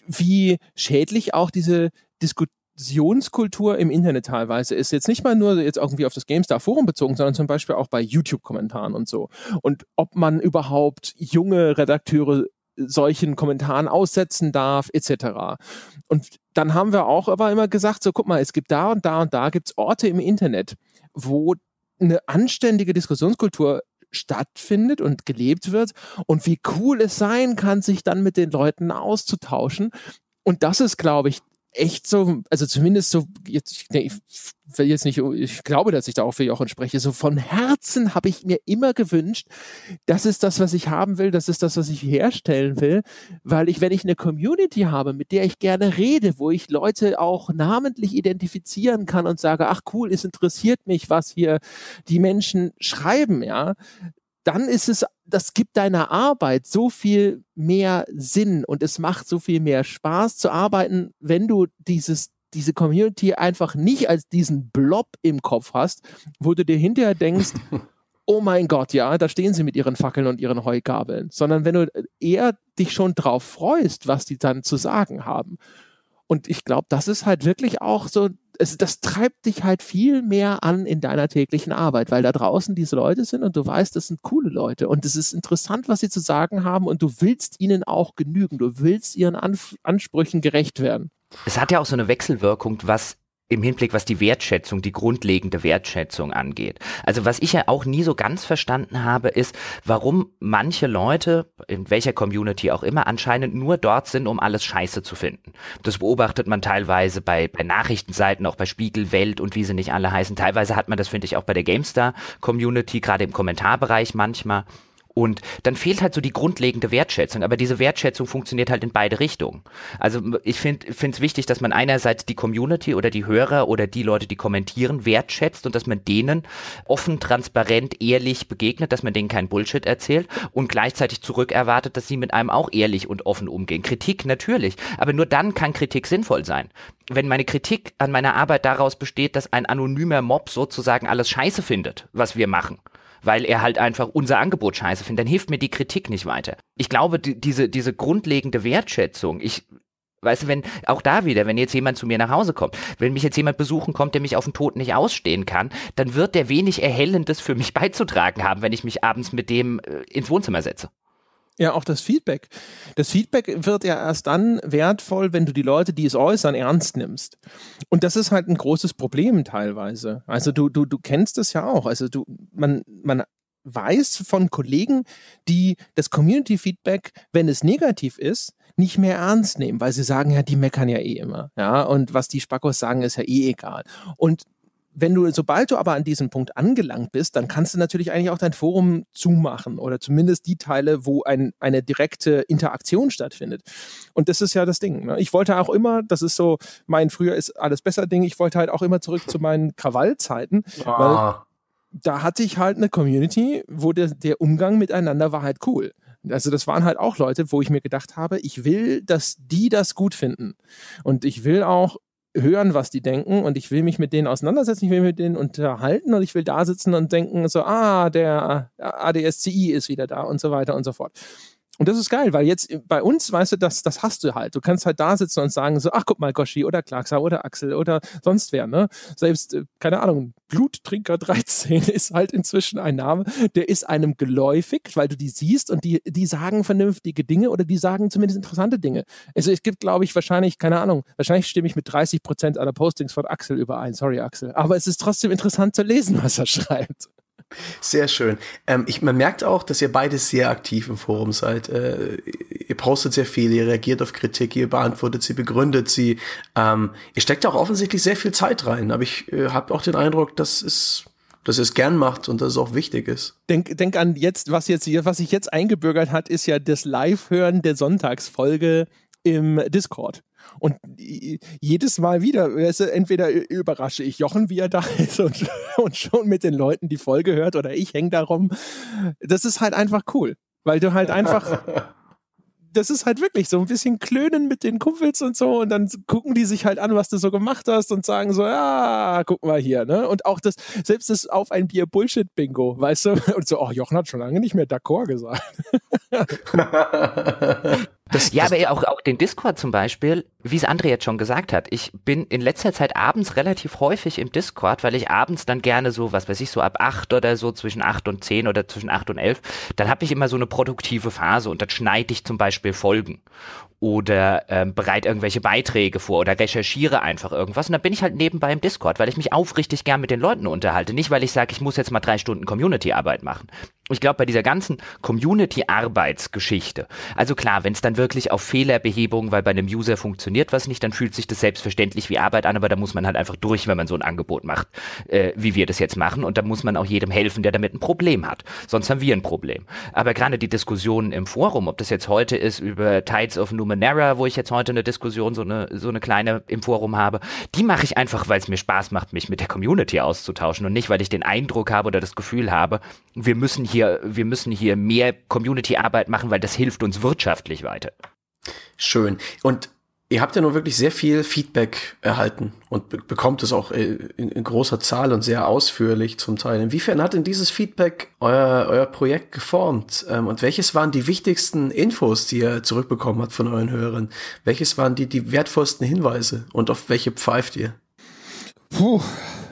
wie schädlich auch diese Diskussion Diskussionskultur im Internet teilweise ist jetzt nicht mal nur jetzt irgendwie auf das GameStar Forum bezogen, sondern zum Beispiel auch bei YouTube-Kommentaren und so. Und ob man überhaupt junge Redakteure solchen Kommentaren aussetzen darf, etc. Und dann haben wir auch aber immer gesagt, so guck mal, es gibt da und da und da gibt es Orte im Internet, wo eine anständige Diskussionskultur stattfindet und gelebt wird und wie cool es sein kann, sich dann mit den Leuten auszutauschen. Und das ist, glaube ich, echt so, also zumindest so, jetzt, ich, will jetzt nicht, ich glaube, dass ich da auch für Jochen spreche, so von Herzen habe ich mir immer gewünscht, das ist das, was ich haben will, das ist das, was ich herstellen will, weil ich, wenn ich eine Community habe, mit der ich gerne rede, wo ich Leute auch namentlich identifizieren kann und sage, ach cool, es interessiert mich, was hier die Menschen schreiben, ja, dann ist es, das gibt deiner Arbeit so viel mehr Sinn und es macht so viel mehr Spaß zu arbeiten, wenn du dieses diese Community einfach nicht als diesen Blob im Kopf hast, wo du dir hinterher denkst, oh mein Gott, ja, da stehen sie mit ihren Fackeln und ihren Heugabeln, sondern wenn du eher dich schon drauf freust, was die dann zu sagen haben. Und ich glaube, das ist halt wirklich auch so es, das treibt dich halt viel mehr an in deiner täglichen Arbeit, weil da draußen diese Leute sind und du weißt, das sind coole Leute und es ist interessant, was sie zu sagen haben und du willst ihnen auch genügen, du willst ihren Anf Ansprüchen gerecht werden. Es hat ja auch so eine Wechselwirkung, was im Hinblick, was die Wertschätzung, die grundlegende Wertschätzung angeht. Also was ich ja auch nie so ganz verstanden habe, ist, warum manche Leute, in welcher Community auch immer, anscheinend nur dort sind, um alles scheiße zu finden. Das beobachtet man teilweise bei, bei Nachrichtenseiten, auch bei Spiegel, Welt und wie sie nicht alle heißen. Teilweise hat man das, finde ich, auch bei der GameStar-Community, gerade im Kommentarbereich manchmal. Und dann fehlt halt so die grundlegende Wertschätzung. Aber diese Wertschätzung funktioniert halt in beide Richtungen. Also ich finde es wichtig, dass man einerseits die Community oder die Hörer oder die Leute, die kommentieren, wertschätzt und dass man denen offen, transparent, ehrlich begegnet, dass man denen keinen Bullshit erzählt und gleichzeitig zurück erwartet, dass sie mit einem auch ehrlich und offen umgehen. Kritik natürlich, aber nur dann kann Kritik sinnvoll sein. Wenn meine Kritik an meiner Arbeit daraus besteht, dass ein anonymer Mob sozusagen alles scheiße findet, was wir machen, weil er halt einfach unser Angebot scheiße findet, dann hilft mir die Kritik nicht weiter. Ich glaube, die, diese, diese grundlegende Wertschätzung, ich, Weißt du, wenn, auch da wieder, wenn jetzt jemand zu mir nach Hause kommt, wenn mich jetzt jemand besuchen kommt, der mich auf den Tod nicht ausstehen kann, dann wird der wenig Erhellendes für mich beizutragen haben, wenn ich mich abends mit dem äh, ins Wohnzimmer setze. Ja, auch das Feedback. Das Feedback wird ja erst dann wertvoll, wenn du die Leute, die es äußern, ernst nimmst. Und das ist halt ein großes Problem teilweise. Also du, du, du kennst es ja auch. Also du, man, man weiß von Kollegen, die das Community-Feedback, wenn es negativ ist, nicht mehr ernst nehmen, weil sie sagen, ja, die meckern ja eh immer. Ja, und was die Spackos sagen, ist ja eh egal. Und wenn du, sobald du aber an diesem Punkt angelangt bist, dann kannst du natürlich eigentlich auch dein Forum zumachen oder zumindest die Teile, wo ein, eine direkte Interaktion stattfindet. Und das ist ja das Ding. Ne? Ich wollte auch immer, das ist so mein früher ist alles besser Ding, ich wollte halt auch immer zurück zu meinen Krawallzeiten, ah. weil da hatte ich halt eine Community, wo der, der Umgang miteinander war halt cool. Also das waren halt auch Leute, wo ich mir gedacht habe, ich will, dass die das gut finden. Und ich will auch hören, was die denken und ich will mich mit denen auseinandersetzen, ich will mit denen unterhalten und ich will da sitzen und denken so, ah, der ADSCI ist wieder da und so weiter und so fort. Und das ist geil, weil jetzt bei uns, weißt du, das, das hast du halt. Du kannst halt da sitzen und sagen so, ach guck mal, Goshi oder Clarksa oder Axel oder sonst wer, ne? Selbst, äh, keine Ahnung, Bluttrinker 13 ist halt inzwischen ein Name, der ist einem geläufig, weil du die siehst und die, die sagen vernünftige Dinge oder die sagen zumindest interessante Dinge. Also es gibt, glaube ich, wahrscheinlich, keine Ahnung, wahrscheinlich stimme ich mit 30 Prozent aller Postings von Axel überein. Sorry, Axel. Aber es ist trotzdem interessant zu lesen, was er schreibt. Sehr schön. Ähm, ich, man merkt auch, dass ihr beide sehr aktiv im Forum seid. Äh, ihr postet sehr viel, ihr reagiert auf Kritik, ihr beantwortet sie, begründet sie. Ähm, ihr steckt auch offensichtlich sehr viel Zeit rein, aber ich äh, habe auch den Eindruck, dass es dass ihr es gern macht und dass es auch wichtig ist. Denk, denk an jetzt, was jetzt was sich jetzt eingebürgert hat, ist ja das Live-Hören der Sonntagsfolge im Discord. Und jedes Mal wieder, weißt du, entweder überrasche ich Jochen, wie er da ist und, und schon mit den Leuten die Folge hört oder ich hänge darum. Das ist halt einfach cool, weil du halt einfach das ist halt wirklich so ein bisschen klönen mit den Kumpels und so und dann gucken die sich halt an, was du so gemacht hast und sagen so, ja, guck mal hier, ne? Und auch das, selbst das auf ein Bier Bullshit-Bingo, weißt du? Und so, oh, Jochen hat schon lange nicht mehr d'accord gesagt. Das, ja, das aber auch, auch den Discord zum Beispiel, wie es André jetzt schon gesagt hat, ich bin in letzter Zeit abends relativ häufig im Discord, weil ich abends dann gerne so, was weiß ich, so ab acht oder so, zwischen acht und zehn oder zwischen acht und elf, dann habe ich immer so eine produktive Phase und dann schneide ich zum Beispiel Folgen oder ähm, bereite irgendwelche Beiträge vor oder recherchiere einfach irgendwas. Und dann bin ich halt nebenbei im Discord, weil ich mich aufrichtig gern mit den Leuten unterhalte. Nicht, weil ich sage, ich muss jetzt mal drei Stunden Community-Arbeit machen. Ich glaube, bei dieser ganzen Community-Arbeitsgeschichte, also klar, wenn es dann wirklich auf Fehlerbehebung, weil bei einem User funktioniert was nicht, dann fühlt sich das selbstverständlich wie Arbeit an, aber da muss man halt einfach durch, wenn man so ein Angebot macht, äh, wie wir das jetzt machen. Und da muss man auch jedem helfen, der damit ein Problem hat. Sonst haben wir ein Problem. Aber gerade die Diskussionen im Forum, ob das jetzt heute ist über Tides of Numenera, wo ich jetzt heute eine Diskussion, so eine, so eine kleine im Forum habe, die mache ich einfach, weil es mir Spaß macht, mich mit der Community auszutauschen und nicht, weil ich den Eindruck habe oder das Gefühl habe, wir müssen hier, wir müssen hier mehr Community-Arbeit machen, weil das hilft uns wirtschaftlich weiter. Schön. Und ihr habt ja nur wirklich sehr viel Feedback erhalten und be bekommt es auch äh, in, in, großer Zahl und sehr ausführlich zum Teil. Inwiefern hat denn dieses Feedback euer, euer Projekt geformt? Ähm, und welches waren die wichtigsten Infos, die ihr zurückbekommen habt von euren Hörern? Welches waren die, die wertvollsten Hinweise und auf welche pfeift ihr? Puh,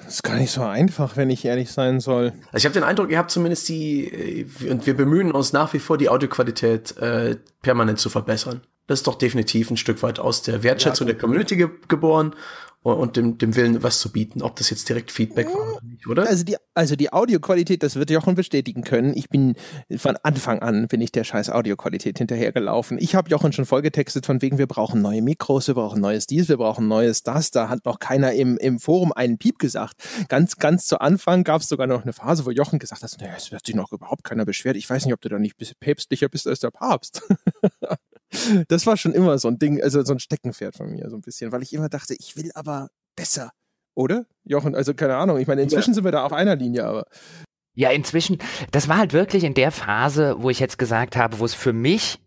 das ist gar nicht so einfach, wenn ich ehrlich sein soll. Also ich habe den Eindruck, ihr habt zumindest die, äh, und wir bemühen uns nach wie vor, die Audioqualität äh, permanent zu verbessern. Das ist doch definitiv ein Stück weit aus der Wertschätzung ja, der Community ge geboren und dem, dem Willen, was zu bieten, ob das jetzt direkt Feedback war oder nicht, oder? Also die, also die Audioqualität, das wird Jochen bestätigen können. Ich bin von Anfang an bin ich der scheiß Audioqualität hinterhergelaufen. Ich habe Jochen schon vollgetextet von wegen, wir brauchen neue Mikros, wir brauchen neues dies, wir brauchen neues das. Da hat noch keiner im, im Forum einen Piep gesagt. Ganz, ganz zu Anfang gab es sogar noch eine Phase, wo Jochen gesagt hat, naja, es wird sich noch überhaupt keiner beschwert. Ich weiß nicht, ob du da nicht päpstlicher bist als der Papst. das war schon immer so ein Ding, also so ein Steckenpferd von mir, so ein bisschen, weil ich immer dachte, ich will aber besser. Oder? Jochen, also keine Ahnung. Ich meine, inzwischen ja. sind wir da auf einer Linie, aber. Ja, inzwischen, das war halt wirklich in der Phase, wo ich jetzt gesagt habe, wo es für mich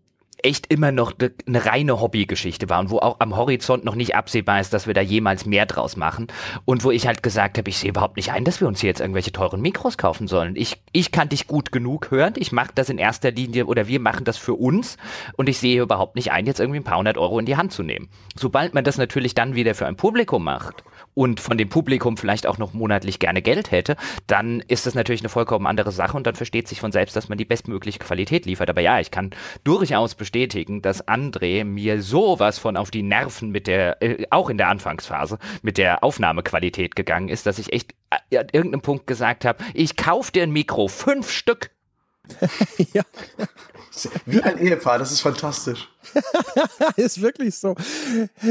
echt immer noch eine reine Hobbygeschichte war und wo auch am Horizont noch nicht absehbar ist, dass wir da jemals mehr draus machen und wo ich halt gesagt habe, ich sehe überhaupt nicht ein, dass wir uns hier jetzt irgendwelche teuren Mikros kaufen sollen. Ich, ich kann dich gut genug hören, ich mache das in erster Linie oder wir machen das für uns und ich sehe überhaupt nicht ein, jetzt irgendwie ein paar hundert Euro in die Hand zu nehmen. Sobald man das natürlich dann wieder für ein Publikum macht und von dem Publikum vielleicht auch noch monatlich gerne Geld hätte, dann ist das natürlich eine vollkommen andere Sache und dann versteht sich von selbst, dass man die bestmögliche Qualität liefert. Aber ja, ich kann durchaus bestätigen, dass André mir sowas von auf die Nerven mit der, äh, auch in der Anfangsphase, mit der Aufnahmequalität gegangen ist, dass ich echt äh, an irgendeinem Punkt gesagt habe, ich kauf dir ein Mikro, fünf Stück. ja. Wie ein Ehepaar, das ist fantastisch. ist wirklich so.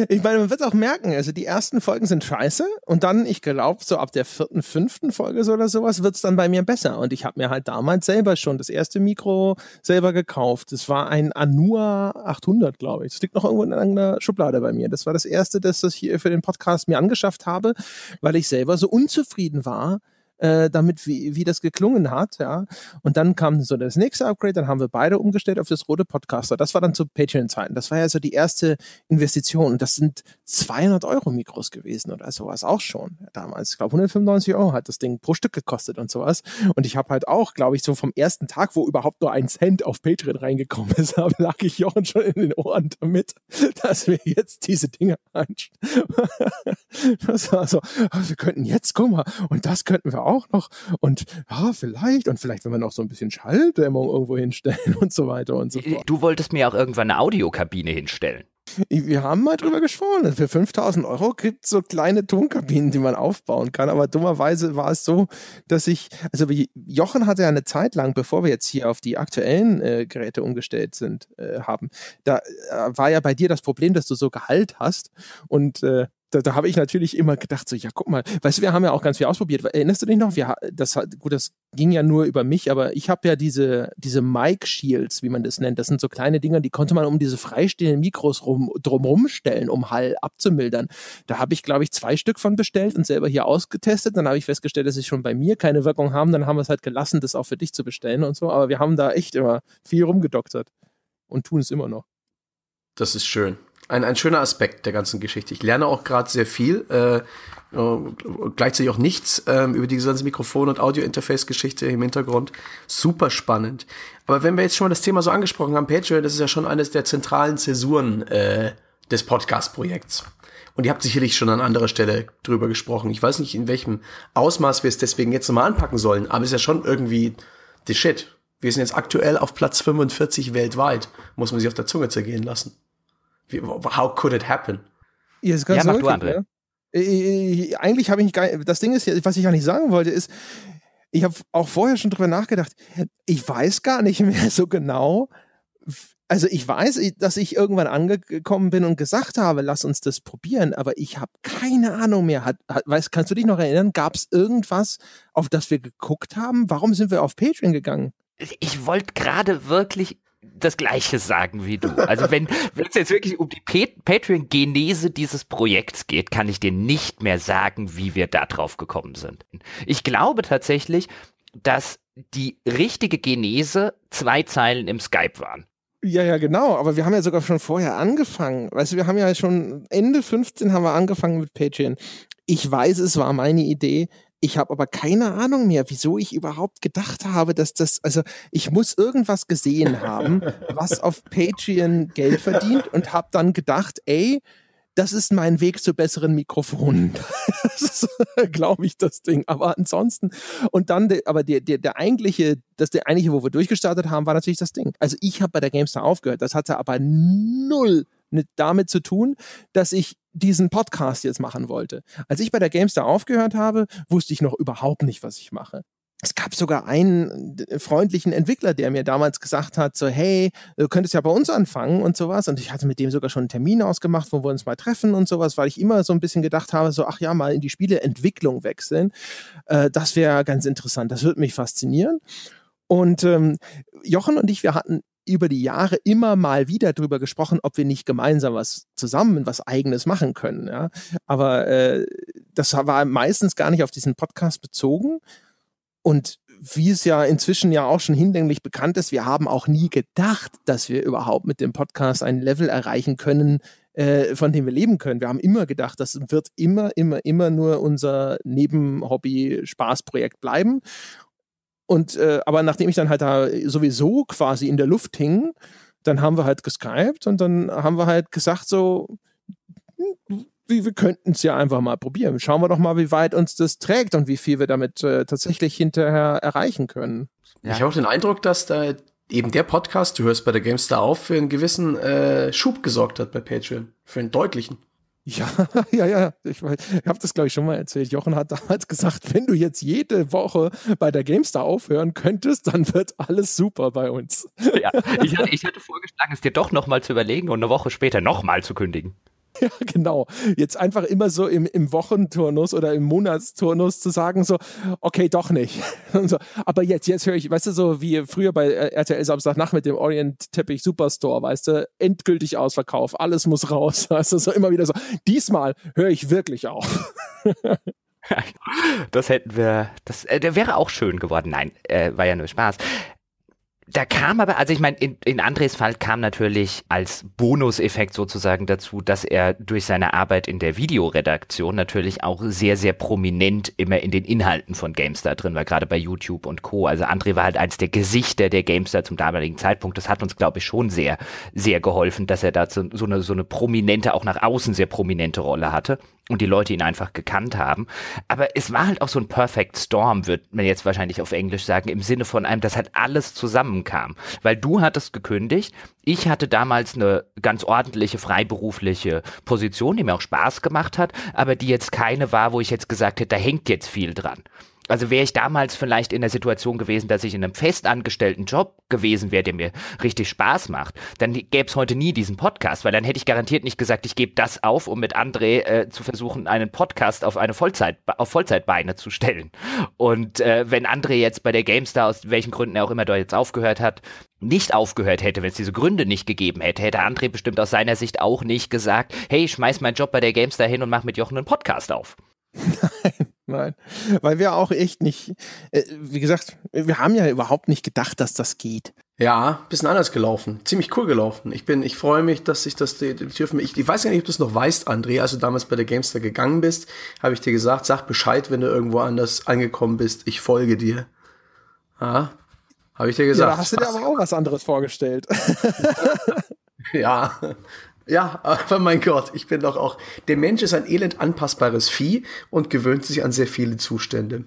Ich meine, man wird auch merken, also die ersten Folgen sind scheiße und dann, ich glaube, so ab der vierten, fünften Folge so oder sowas wird es dann bei mir besser. Und ich habe mir halt damals selber schon das erste Mikro selber gekauft. Das war ein Anua 800, glaube ich. Das liegt noch irgendwo in einer Schublade bei mir. Das war das erste, das ich hier für den Podcast mir angeschafft habe, weil ich selber so unzufrieden war äh, damit, wie, wie das geklungen hat, ja. Und dann kam so das nächste Upgrade, dann haben wir beide umgestellt auf das rote Podcaster. Das war dann zu Patreon-Zeiten. Das war ja so die erste Investition. Und das sind 200 Euro Mikros gewesen oder sowas auch schon damals. Ich glaube, 195 Euro hat das Ding pro Stück gekostet und sowas. Und ich habe halt auch, glaube ich, so vom ersten Tag, wo überhaupt nur ein Cent auf Patreon reingekommen ist, lag ich Jochen schon in den Ohren damit, dass wir jetzt diese Dinge einstellen. das war so, wir könnten jetzt, guck mal, und das könnten wir auch noch. Und ja, vielleicht, und vielleicht, wenn wir noch so ein bisschen Schalldämmung irgendwo hinstellen und so weiter und so fort. Du wolltest mir auch irgendwann eine Audiokabine hinstellen. Wir haben mal drüber gesprochen. Für 5000 Euro gibt es so kleine Tonkabinen, die man aufbauen kann. Aber dummerweise war es so, dass ich, also Jochen hatte ja eine Zeit lang, bevor wir jetzt hier auf die aktuellen äh, Geräte umgestellt sind, äh, haben, da äh, war ja bei dir das Problem, dass du so Gehalt hast und äh, da, da habe ich natürlich immer gedacht, so, ja, guck mal, weißt du, wir haben ja auch ganz viel ausprobiert. Erinnerst du dich noch? Wir, das, gut, das ging ja nur über mich, aber ich habe ja diese, diese Mic Shields, wie man das nennt. Das sind so kleine Dinger, die konnte man um diese freistehenden Mikros rum, drumherum stellen, um Hall abzumildern. Da habe ich, glaube ich, zwei Stück von bestellt und selber hier ausgetestet. Dann habe ich festgestellt, dass sie schon bei mir keine Wirkung haben. Dann haben wir es halt gelassen, das auch für dich zu bestellen und so. Aber wir haben da echt immer viel rumgedoktert und tun es immer noch. Das ist schön ein, ein schöner Aspekt der ganzen Geschichte. Ich lerne auch gerade sehr viel, äh, gleichzeitig auch nichts äh, über diese ganze Mikrofon- und Audio-Interface-Geschichte im Hintergrund. Super spannend. Aber wenn wir jetzt schon mal das Thema so angesprochen haben, Patreon, das ist ja schon eines der zentralen Zäsuren äh, des Podcast-Projekts. Und ihr habt sicherlich schon an anderer Stelle drüber gesprochen. Ich weiß nicht, in welchem Ausmaß wir es deswegen jetzt nochmal anpacken sollen, aber es ist ja schon irgendwie the shit. Wir sind jetzt aktuell auf Platz 45 weltweit. Muss man sich auf der Zunge zergehen lassen. Wie, how could it happen? Ja, ist ganz ja, mach du, André. Ne? Eigentlich habe ich nicht, das Ding ist, was ich auch nicht sagen wollte, ist, ich habe auch vorher schon drüber nachgedacht, ich weiß gar nicht mehr so genau, also ich weiß, dass ich irgendwann angekommen bin und gesagt habe, lass uns das probieren, aber ich habe keine Ahnung mehr. Hat, hat, weißt, kannst du dich noch erinnern? Gab es irgendwas, auf das wir geguckt haben? Warum sind wir auf Patreon gegangen? Ich wollte gerade wirklich das Gleiche sagen wie du. Also wenn es jetzt wirklich um die Patreon-Genese dieses Projekts geht, kann ich dir nicht mehr sagen, wie wir da drauf gekommen sind. Ich glaube tatsächlich, dass die richtige Genese zwei Zeilen im Skype waren. Ja, ja, genau. Aber wir haben ja sogar schon vorher angefangen. Weißt du, wir haben ja schon Ende 15 haben wir angefangen mit Patreon. Ich weiß, es war meine Idee. Ich habe aber keine Ahnung mehr, wieso ich überhaupt gedacht habe, dass das, also ich muss irgendwas gesehen haben, was auf Patreon Geld verdient und habe dann gedacht, ey, das ist mein Weg zu besseren Mikrofonen. das ist, glaube ich, das Ding. Aber ansonsten, und dann, aber der, der, der eigentliche, das der eigentliche, wo wir durchgestartet haben, war natürlich das Ding. Also ich habe bei der GameStar aufgehört. Das hatte aber null damit zu tun, dass ich diesen Podcast jetzt machen wollte. Als ich bei der GameStar aufgehört habe, wusste ich noch überhaupt nicht, was ich mache. Es gab sogar einen äh, freundlichen Entwickler, der mir damals gesagt hat, so, hey, du könntest ja bei uns anfangen und sowas. Und ich hatte mit dem sogar schon einen Termin ausgemacht, wo wir uns mal treffen und sowas, weil ich immer so ein bisschen gedacht habe, so, ach ja, mal in die Spieleentwicklung wechseln. Äh, das wäre ganz interessant. Das würde mich faszinieren. Und ähm, Jochen und ich, wir hatten über die Jahre immer mal wieder drüber gesprochen, ob wir nicht gemeinsam was zusammen, was eigenes machen können. Ja? Aber äh, das war meistens gar nicht auf diesen Podcast bezogen. Und wie es ja inzwischen ja auch schon hinlänglich bekannt ist, wir haben auch nie gedacht, dass wir überhaupt mit dem Podcast ein Level erreichen können, äh, von dem wir leben können. Wir haben immer gedacht, das wird immer, immer, immer nur unser Nebenhobby-Spaßprojekt bleiben. Und äh, aber nachdem ich dann halt da sowieso quasi in der Luft hing, dann haben wir halt geskypt und dann haben wir halt gesagt so, hm, wir, wir könnten es ja einfach mal probieren. Schauen wir doch mal, wie weit uns das trägt und wie viel wir damit äh, tatsächlich hinterher erreichen können. Ja. Ich habe auch den Eindruck, dass da eben der Podcast, du hörst bei der GameStar auf, für einen gewissen äh, Schub gesorgt hat bei Patreon. Für einen deutlichen. Ja, ja, ja. Ich, ich habe das, glaube ich, schon mal erzählt. Jochen hat damals gesagt, wenn du jetzt jede Woche bei der GameStar aufhören könntest, dann wird alles super bei uns. Ja, ich hatte, ich hatte vorgeschlagen, es dir doch nochmal zu überlegen und eine Woche später nochmal zu kündigen. Ja, genau. Jetzt einfach immer so im, im Wochenturnus oder im Monatsturnus zu sagen, so, okay, doch nicht. So, aber jetzt, jetzt höre ich, weißt du, so wie früher bei äh, RTL Samstagnacht mit dem Orient Teppich Superstore, weißt du, endgültig Ausverkauf, alles muss raus. Weißt du, so immer wieder so. Diesmal höre ich wirklich auf. das hätten wir, das äh, der wäre auch schön geworden. Nein, äh, war ja nur Spaß. Da kam aber, also ich meine, in, in Andres Fall kam natürlich als Bonuseffekt sozusagen dazu, dass er durch seine Arbeit in der Videoredaktion natürlich auch sehr, sehr prominent immer in den Inhalten von GameStar drin war, gerade bei YouTube und Co. Also André war halt eins der Gesichter der GameStar zum damaligen Zeitpunkt. Das hat uns, glaube ich, schon sehr, sehr geholfen, dass er da so, so, eine, so eine prominente, auch nach außen sehr prominente Rolle hatte und die Leute ihn einfach gekannt haben. Aber es war halt auch so ein Perfect Storm, wird man jetzt wahrscheinlich auf Englisch sagen, im Sinne von einem, dass halt alles zusammenkam. Weil du hattest gekündigt, ich hatte damals eine ganz ordentliche freiberufliche Position, die mir auch Spaß gemacht hat, aber die jetzt keine war, wo ich jetzt gesagt hätte, da hängt jetzt viel dran. Also wäre ich damals vielleicht in der Situation gewesen, dass ich in einem festangestellten Job gewesen wäre, der mir richtig Spaß macht, dann gäbe es heute nie diesen Podcast, weil dann hätte ich garantiert nicht gesagt, ich gebe das auf, um mit André äh, zu versuchen, einen Podcast auf eine Vollzeit auf Vollzeitbeine zu stellen. Und äh, wenn André jetzt bei der GameStar aus welchen Gründen er auch immer da jetzt aufgehört hat, nicht aufgehört hätte, wenn es diese Gründe nicht gegeben hätte, hätte André bestimmt aus seiner Sicht auch nicht gesagt, hey, schmeiß meinen Job bei der GameStar hin und mach mit Jochen einen Podcast auf. Nein, nein. Weil wir auch echt nicht, äh, wie gesagt, wir haben ja überhaupt nicht gedacht, dass das geht. Ja, bisschen anders gelaufen. Ziemlich cool gelaufen. Ich bin, ich freue mich, dass ich das die. Ich, ich weiß gar nicht, ob du es noch weißt, André, als du damals bei der Gamestar gegangen bist, habe ich dir gesagt, sag Bescheid, wenn du irgendwo anders angekommen bist. Ich folge dir. Ja, habe ich dir gesagt. Ja, da hast du dir aber auch was anderes vorgestellt. ja, ja, aber mein Gott, ich bin doch auch. Der Mensch ist ein elend anpassbares Vieh und gewöhnt sich an sehr viele Zustände.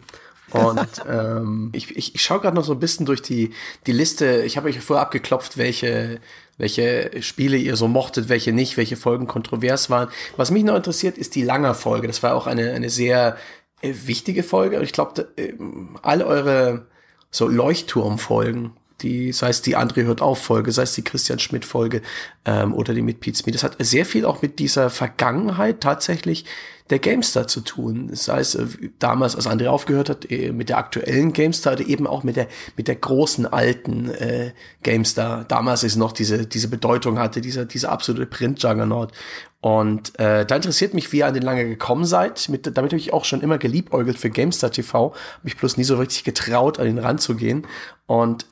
Und ähm, ich, ich, ich schaue gerade noch so ein bisschen durch die, die Liste. Ich habe euch vorher abgeklopft, welche, welche Spiele ihr so mochtet, welche nicht, welche Folgen kontrovers waren. Was mich noch interessiert, ist die Langer Folge. Das war auch eine, eine sehr äh, wichtige Folge. Und ich glaube, äh, alle eure so Leuchtturmfolgen, die, sei es die André hört auf Folge, sei es die Christian Schmidt Folge ähm, oder die mit Pete Smith. Das hat sehr viel auch mit dieser Vergangenheit tatsächlich der GameStar zu tun. Sei es äh, damals, als André aufgehört hat, äh, mit der aktuellen GameStar oder eben auch mit der mit der großen alten äh, GameStar. Damals ist noch diese diese Bedeutung hatte, dieser dieser absolute Print-Juggernaut. Und äh, da interessiert mich, wie ihr an den lange gekommen seid. Mit, damit habe ich auch schon immer geliebäugelt für GameStar TV. Habe mich bloß nie so richtig getraut, an den Rand zu gehen. Und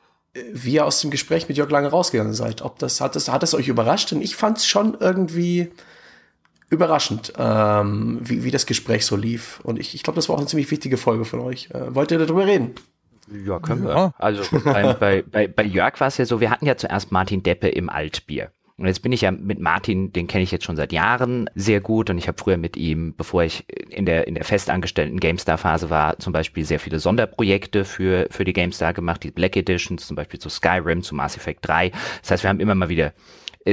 wie ihr aus dem Gespräch mit Jörg Lange rausgegangen seid. Ob das hat es hat es euch überrascht? Denn ich fand es schon irgendwie überraschend, ähm, wie, wie das Gespräch so lief. Und ich, ich glaube, das war auch eine ziemlich wichtige Folge von euch. Äh, wollt ihr darüber reden? Ja, können ja. wir. Also bei, bei, bei, bei Jörg war es ja so, wir hatten ja zuerst Martin Deppe im Altbier. Und jetzt bin ich ja mit Martin, den kenne ich jetzt schon seit Jahren sehr gut und ich habe früher mit ihm, bevor ich in der in der festangestellten GameStar-Phase war, zum Beispiel sehr viele Sonderprojekte für für die GameStar gemacht, die Black Editions, zum Beispiel zu Skyrim, zu Mass Effect 3. Das heißt, wir haben immer mal wieder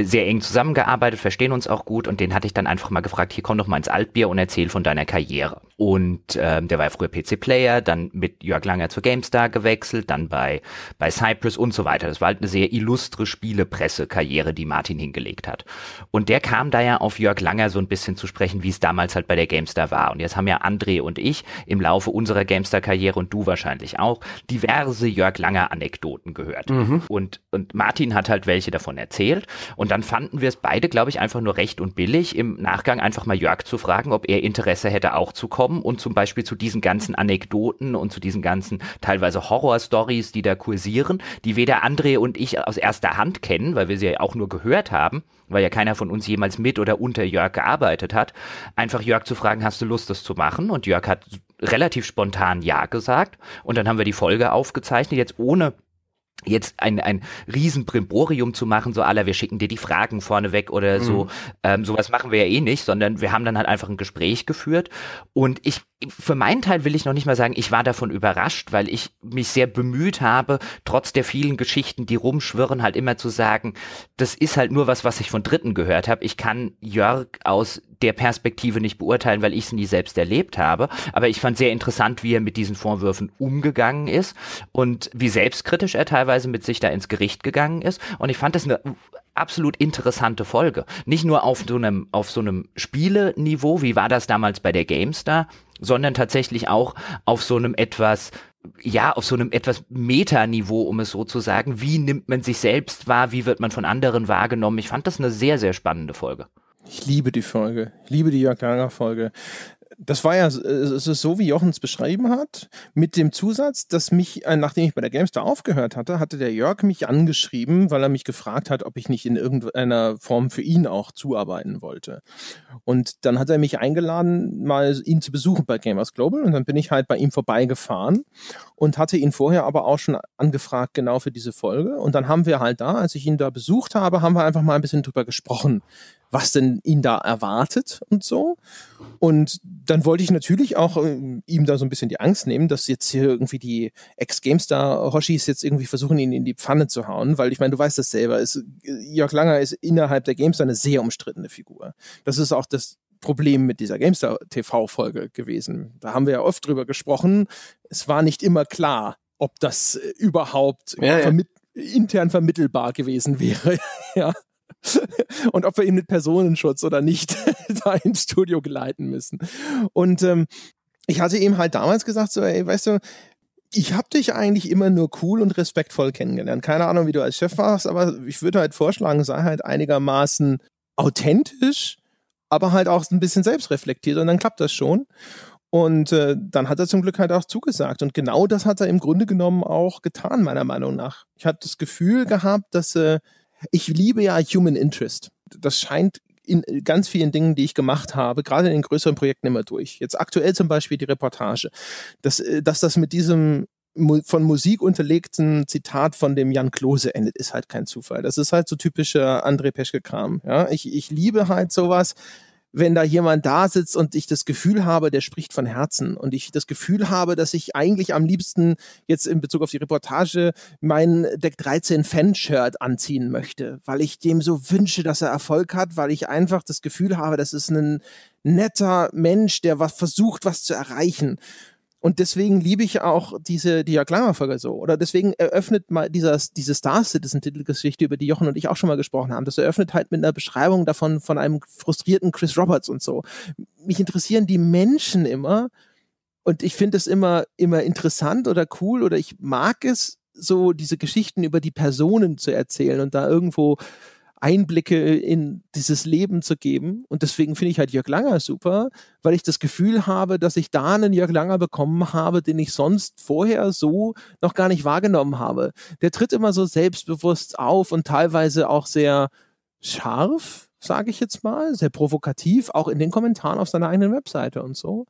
sehr eng zusammengearbeitet, verstehen uns auch gut und den hatte ich dann einfach mal gefragt, hier komm doch mal ins Altbier und erzähl von deiner Karriere. Und ähm, der war ja früher PC-Player, dann mit Jörg Langer zur GameStar gewechselt, dann bei, bei Cypress und so weiter. Das war halt eine sehr illustre Spielepresse-Karriere, die Martin hingelegt hat. Und der kam da ja auf Jörg Langer so ein bisschen zu sprechen, wie es damals halt bei der GameStar war. Und jetzt haben ja André und ich im Laufe unserer GameStar-Karriere und du wahrscheinlich auch diverse Jörg Langer-Anekdoten gehört. Mhm. Und, und Martin hat halt welche davon erzählt. Und dann fanden wir es beide, glaube ich, einfach nur recht und billig, im Nachgang einfach mal Jörg zu fragen, ob er Interesse hätte, auch zu kommen und zum Beispiel zu diesen ganzen Anekdoten und zu diesen ganzen teilweise Horror-Stories, die da kursieren, die weder André und ich aus erster Hand kennen, weil wir sie ja auch nur gehört haben, weil ja keiner von uns jemals mit oder unter Jörg gearbeitet hat, einfach Jörg zu fragen, hast du Lust, das zu machen? Und Jörg hat relativ spontan Ja gesagt. Und dann haben wir die Folge aufgezeichnet, jetzt ohne jetzt ein, ein Riesenbrimborium zu machen, so aller, wir schicken dir die Fragen vorneweg oder so, mhm. ähm, sowas machen wir ja eh nicht, sondern wir haben dann halt einfach ein Gespräch geführt und ich, für meinen Teil will ich noch nicht mal sagen, ich war davon überrascht, weil ich mich sehr bemüht habe, trotz der vielen Geschichten, die rumschwirren, halt immer zu sagen, das ist halt nur was, was ich von Dritten gehört habe. Ich kann Jörg aus der Perspektive nicht beurteilen, weil ich es nie selbst erlebt habe. Aber ich fand sehr interessant, wie er mit diesen Vorwürfen umgegangen ist und wie selbstkritisch er teilweise mit sich da ins Gericht gegangen ist. Und ich fand das eine absolut interessante Folge. Nicht nur auf so einem, auf so einem Spieleniveau, wie war das damals bei der GameStar, sondern tatsächlich auch auf so einem etwas ja, auf so einem etwas Metaniveau, um es so zu sagen. Wie nimmt man sich selbst wahr? Wie wird man von anderen wahrgenommen? Ich fand das eine sehr, sehr spannende Folge. Ich liebe die Folge. Ich liebe die Jörg Langer Folge. Das war ja, es ist so, wie Jochen es beschrieben hat, mit dem Zusatz, dass mich, äh, nachdem ich bei der Gamestar aufgehört hatte, hatte der Jörg mich angeschrieben, weil er mich gefragt hat, ob ich nicht in irgendeiner Form für ihn auch zuarbeiten wollte. Und dann hat er mich eingeladen, mal ihn zu besuchen bei Gamers Global und dann bin ich halt bei ihm vorbeigefahren und hatte ihn vorher aber auch schon angefragt, genau für diese Folge. Und dann haben wir halt da, als ich ihn da besucht habe, haben wir einfach mal ein bisschen drüber gesprochen, was denn ihn da erwartet und so. Und dann wollte ich natürlich auch äh, ihm da so ein bisschen die Angst nehmen, dass jetzt hier irgendwie die Ex-GameStar-Hoshis jetzt irgendwie versuchen, ihn in die Pfanne zu hauen, weil ich meine, du weißt das selber, ist, Jörg Langer ist innerhalb der GameStar eine sehr umstrittene Figur. Das ist auch das Problem mit dieser GameStar TV-Folge gewesen. Da haben wir ja oft drüber gesprochen. Es war nicht immer klar, ob das äh, überhaupt ja, ja. Vermi intern vermittelbar gewesen wäre. ja. und ob wir ihn mit Personenschutz oder nicht da ins Studio geleiten müssen. Und ähm, ich hatte ihm halt damals gesagt, so, ey, weißt du, ich habe dich eigentlich immer nur cool und respektvoll kennengelernt. Keine Ahnung, wie du als Chef warst, aber ich würde halt vorschlagen, sei halt einigermaßen authentisch, aber halt auch ein bisschen selbstreflektiert und dann klappt das schon. Und äh, dann hat er zum Glück halt auch zugesagt. Und genau das hat er im Grunde genommen auch getan, meiner Meinung nach. Ich hatte das Gefühl gehabt, dass äh, ich liebe ja Human Interest. Das scheint in ganz vielen Dingen, die ich gemacht habe, gerade in den größeren Projekten immer durch. Jetzt aktuell zum Beispiel die Reportage, dass, äh, dass das mit diesem von Musik unterlegten Zitat von dem Jan Klose endet, ist halt kein Zufall. Das ist halt so typischer André Peschke-Kram. Ja, ich, ich liebe halt sowas, wenn da jemand da sitzt und ich das Gefühl habe, der spricht von Herzen und ich das Gefühl habe, dass ich eigentlich am liebsten jetzt in Bezug auf die Reportage mein Deck 13 Fanshirt anziehen möchte, weil ich dem so wünsche, dass er Erfolg hat, weil ich einfach das Gefühl habe, das ist ein netter Mensch, der was versucht, was zu erreichen. Und deswegen liebe ich auch diese Diagrammfolge so. Oder deswegen eröffnet mal dieser, diese Star Citizen Titelgeschichte, über die Jochen und ich auch schon mal gesprochen haben. Das eröffnet halt mit einer Beschreibung davon von einem frustrierten Chris Roberts und so. Mich interessieren die Menschen immer. Und ich finde es immer, immer interessant oder cool oder ich mag es, so diese Geschichten über die Personen zu erzählen und da irgendwo Einblicke in dieses Leben zu geben. Und deswegen finde ich halt Jörg Langer super, weil ich das Gefühl habe, dass ich da einen Jörg Langer bekommen habe, den ich sonst vorher so noch gar nicht wahrgenommen habe. Der tritt immer so selbstbewusst auf und teilweise auch sehr scharf, sage ich jetzt mal, sehr provokativ, auch in den Kommentaren auf seiner eigenen Webseite und so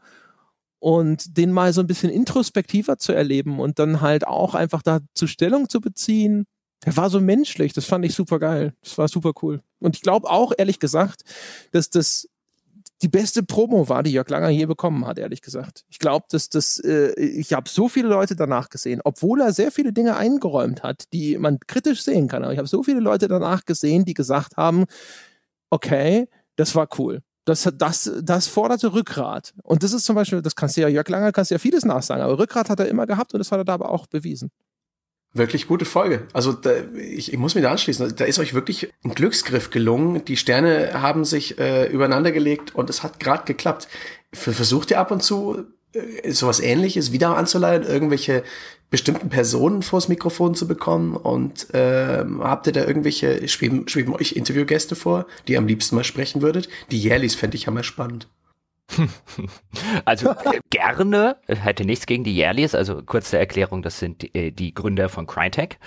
und den mal so ein bisschen introspektiver zu erleben und dann halt auch einfach dazu Stellung zu beziehen er war so menschlich, das fand ich super geil. Das war super cool. Und ich glaube auch, ehrlich gesagt, dass das die beste Promo war, die Jörg Langer je bekommen hat, ehrlich gesagt. Ich glaube, dass das, äh, ich habe so viele Leute danach gesehen, obwohl er sehr viele Dinge eingeräumt hat, die man kritisch sehen kann. Aber ich habe so viele Leute danach gesehen, die gesagt haben, okay, das war cool. Das, das, das forderte Rückgrat. Und das ist zum Beispiel, das kannst du ja, Jörg Langer kannst du ja vieles nachsagen, aber Rückgrat hat er immer gehabt und das hat er da aber auch bewiesen. Wirklich gute Folge. Also da, ich, ich muss mich da anschließen. Da ist euch wirklich ein Glücksgriff gelungen. Die Sterne haben sich äh, übereinander gelegt und es hat gerade geklappt. Versucht ihr ab und zu äh, sowas ähnliches wieder anzuleihen, irgendwelche bestimmten Personen vors Mikrofon zu bekommen? Und äh, habt ihr da irgendwelche, schweben, schweben euch Interviewgäste vor, die ihr am liebsten mal sprechen würdet? Die Jährlis fände ich ja mal spannend. Also äh, gerne, hätte nichts gegen die Yearlies, also kurze Erklärung, das sind äh, die Gründer von Crytek.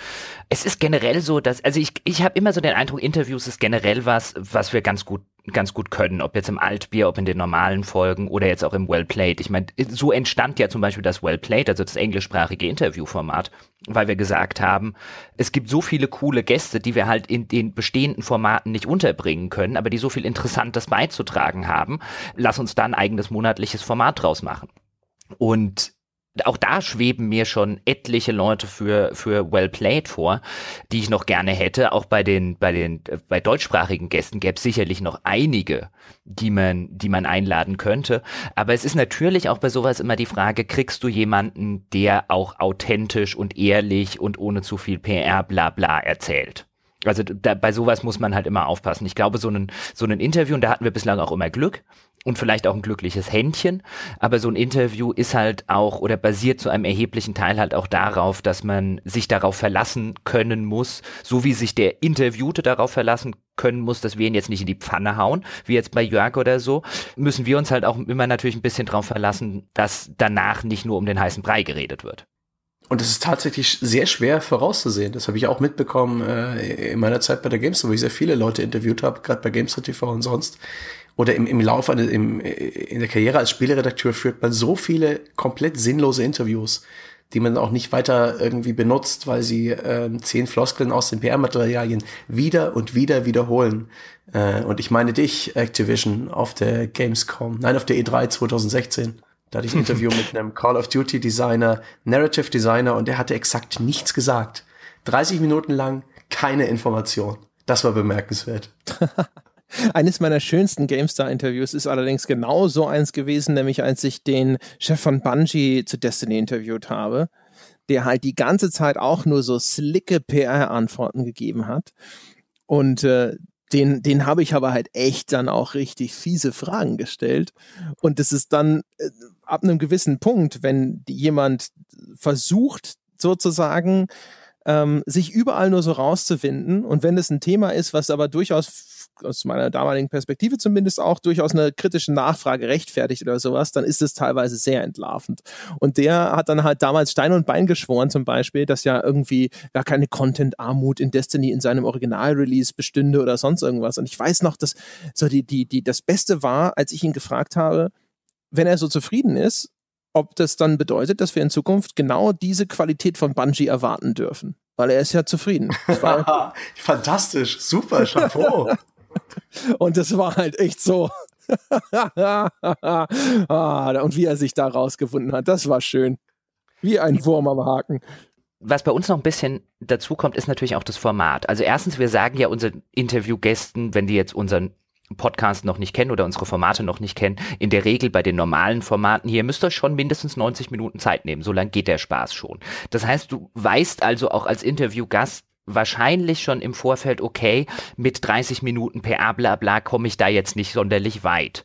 Es ist generell so, dass, also ich, ich habe immer so den Eindruck, Interviews ist generell was, was wir ganz gut ganz gut können, ob jetzt im Altbier, ob in den normalen Folgen oder jetzt auch im Well Played. Ich meine, so entstand ja zum Beispiel das Well Played, also das englischsprachige Interviewformat, weil wir gesagt haben, es gibt so viele coole Gäste, die wir halt in den bestehenden Formaten nicht unterbringen können, aber die so viel Interessantes beizutragen haben. Lass uns da ein eigenes monatliches Format draus machen. Und auch da schweben mir schon etliche Leute für, für Well Played vor, die ich noch gerne hätte. Auch bei den, bei den, bei deutschsprachigen Gästen gäbe es sicherlich noch einige, die man, die man einladen könnte. Aber es ist natürlich auch bei sowas immer die Frage, kriegst du jemanden, der auch authentisch und ehrlich und ohne zu viel PR bla bla erzählt? Also da, bei sowas muss man halt immer aufpassen. Ich glaube, so ein so ein Interview, und da hatten wir bislang auch immer Glück und vielleicht auch ein glückliches Händchen, aber so ein Interview ist halt auch oder basiert zu einem erheblichen Teil halt auch darauf, dass man sich darauf verlassen können muss, so wie sich der Interviewte darauf verlassen können muss, dass wir ihn jetzt nicht in die Pfanne hauen, wie jetzt bei Jörg oder so, müssen wir uns halt auch immer natürlich ein bisschen darauf verlassen, dass danach nicht nur um den heißen Brei geredet wird. Und es ist tatsächlich sehr schwer vorauszusehen. Das habe ich auch mitbekommen äh, in meiner Zeit bei der GameStar, wo ich sehr viele Leute interviewt habe, gerade bei GameStar TV und sonst. Oder im, im Laufe eine, im, in der Karriere als Spieleredakteur führt man so viele komplett sinnlose Interviews, die man auch nicht weiter irgendwie benutzt, weil sie äh, zehn Floskeln aus den PR-Materialien wieder und wieder wiederholen. Äh, und ich meine dich, Activision, auf der Gamescom, nein, auf der E3 2016. Da hatte ich ein Interview mit einem Call of Duty Designer, Narrative Designer und der hatte exakt nichts gesagt. 30 Minuten lang keine Information. Das war bemerkenswert. Eines meiner schönsten GameStar-Interviews ist allerdings genau so eins gewesen, nämlich als ich den Chef von Bungie zu Destiny interviewt habe, der halt die ganze Zeit auch nur so slicke PR-Antworten gegeben hat. Und äh, den, den habe ich aber halt echt dann auch richtig fiese Fragen gestellt. Und das ist dann äh, ab einem gewissen Punkt, wenn jemand versucht, sozusagen ähm, sich überall nur so rauszufinden und wenn es ein Thema ist, was aber durchaus aus meiner damaligen Perspektive zumindest auch durchaus eine kritische Nachfrage rechtfertigt oder sowas, dann ist es teilweise sehr entlarvend. Und der hat dann halt damals Stein und Bein geschworen zum Beispiel, dass ja irgendwie gar keine Content-Armut in Destiny in seinem Original-Release bestünde oder sonst irgendwas. Und ich weiß noch, dass so die, die, die, das Beste war, als ich ihn gefragt habe, wenn er so zufrieden ist, ob das dann bedeutet, dass wir in Zukunft genau diese Qualität von Bungie erwarten dürfen. Weil er ist ja zufrieden. Fantastisch, super, Chapeau. Und das war halt echt so. ah, und wie er sich da rausgefunden hat, das war schön. Wie ein Wurm am Haken. Was bei uns noch ein bisschen dazu kommt, ist natürlich auch das Format. Also erstens, wir sagen ja unseren Interviewgästen, wenn die jetzt unseren Podcast noch nicht kennen oder unsere Formate noch nicht kennen, in der Regel bei den normalen Formaten hier müsst ihr schon mindestens 90 Minuten Zeit nehmen. So lange geht der Spaß schon. Das heißt, du weißt also auch als Interviewgast, wahrscheinlich schon im Vorfeld, okay, mit 30 Minuten PA bla bla komme ich da jetzt nicht sonderlich weit.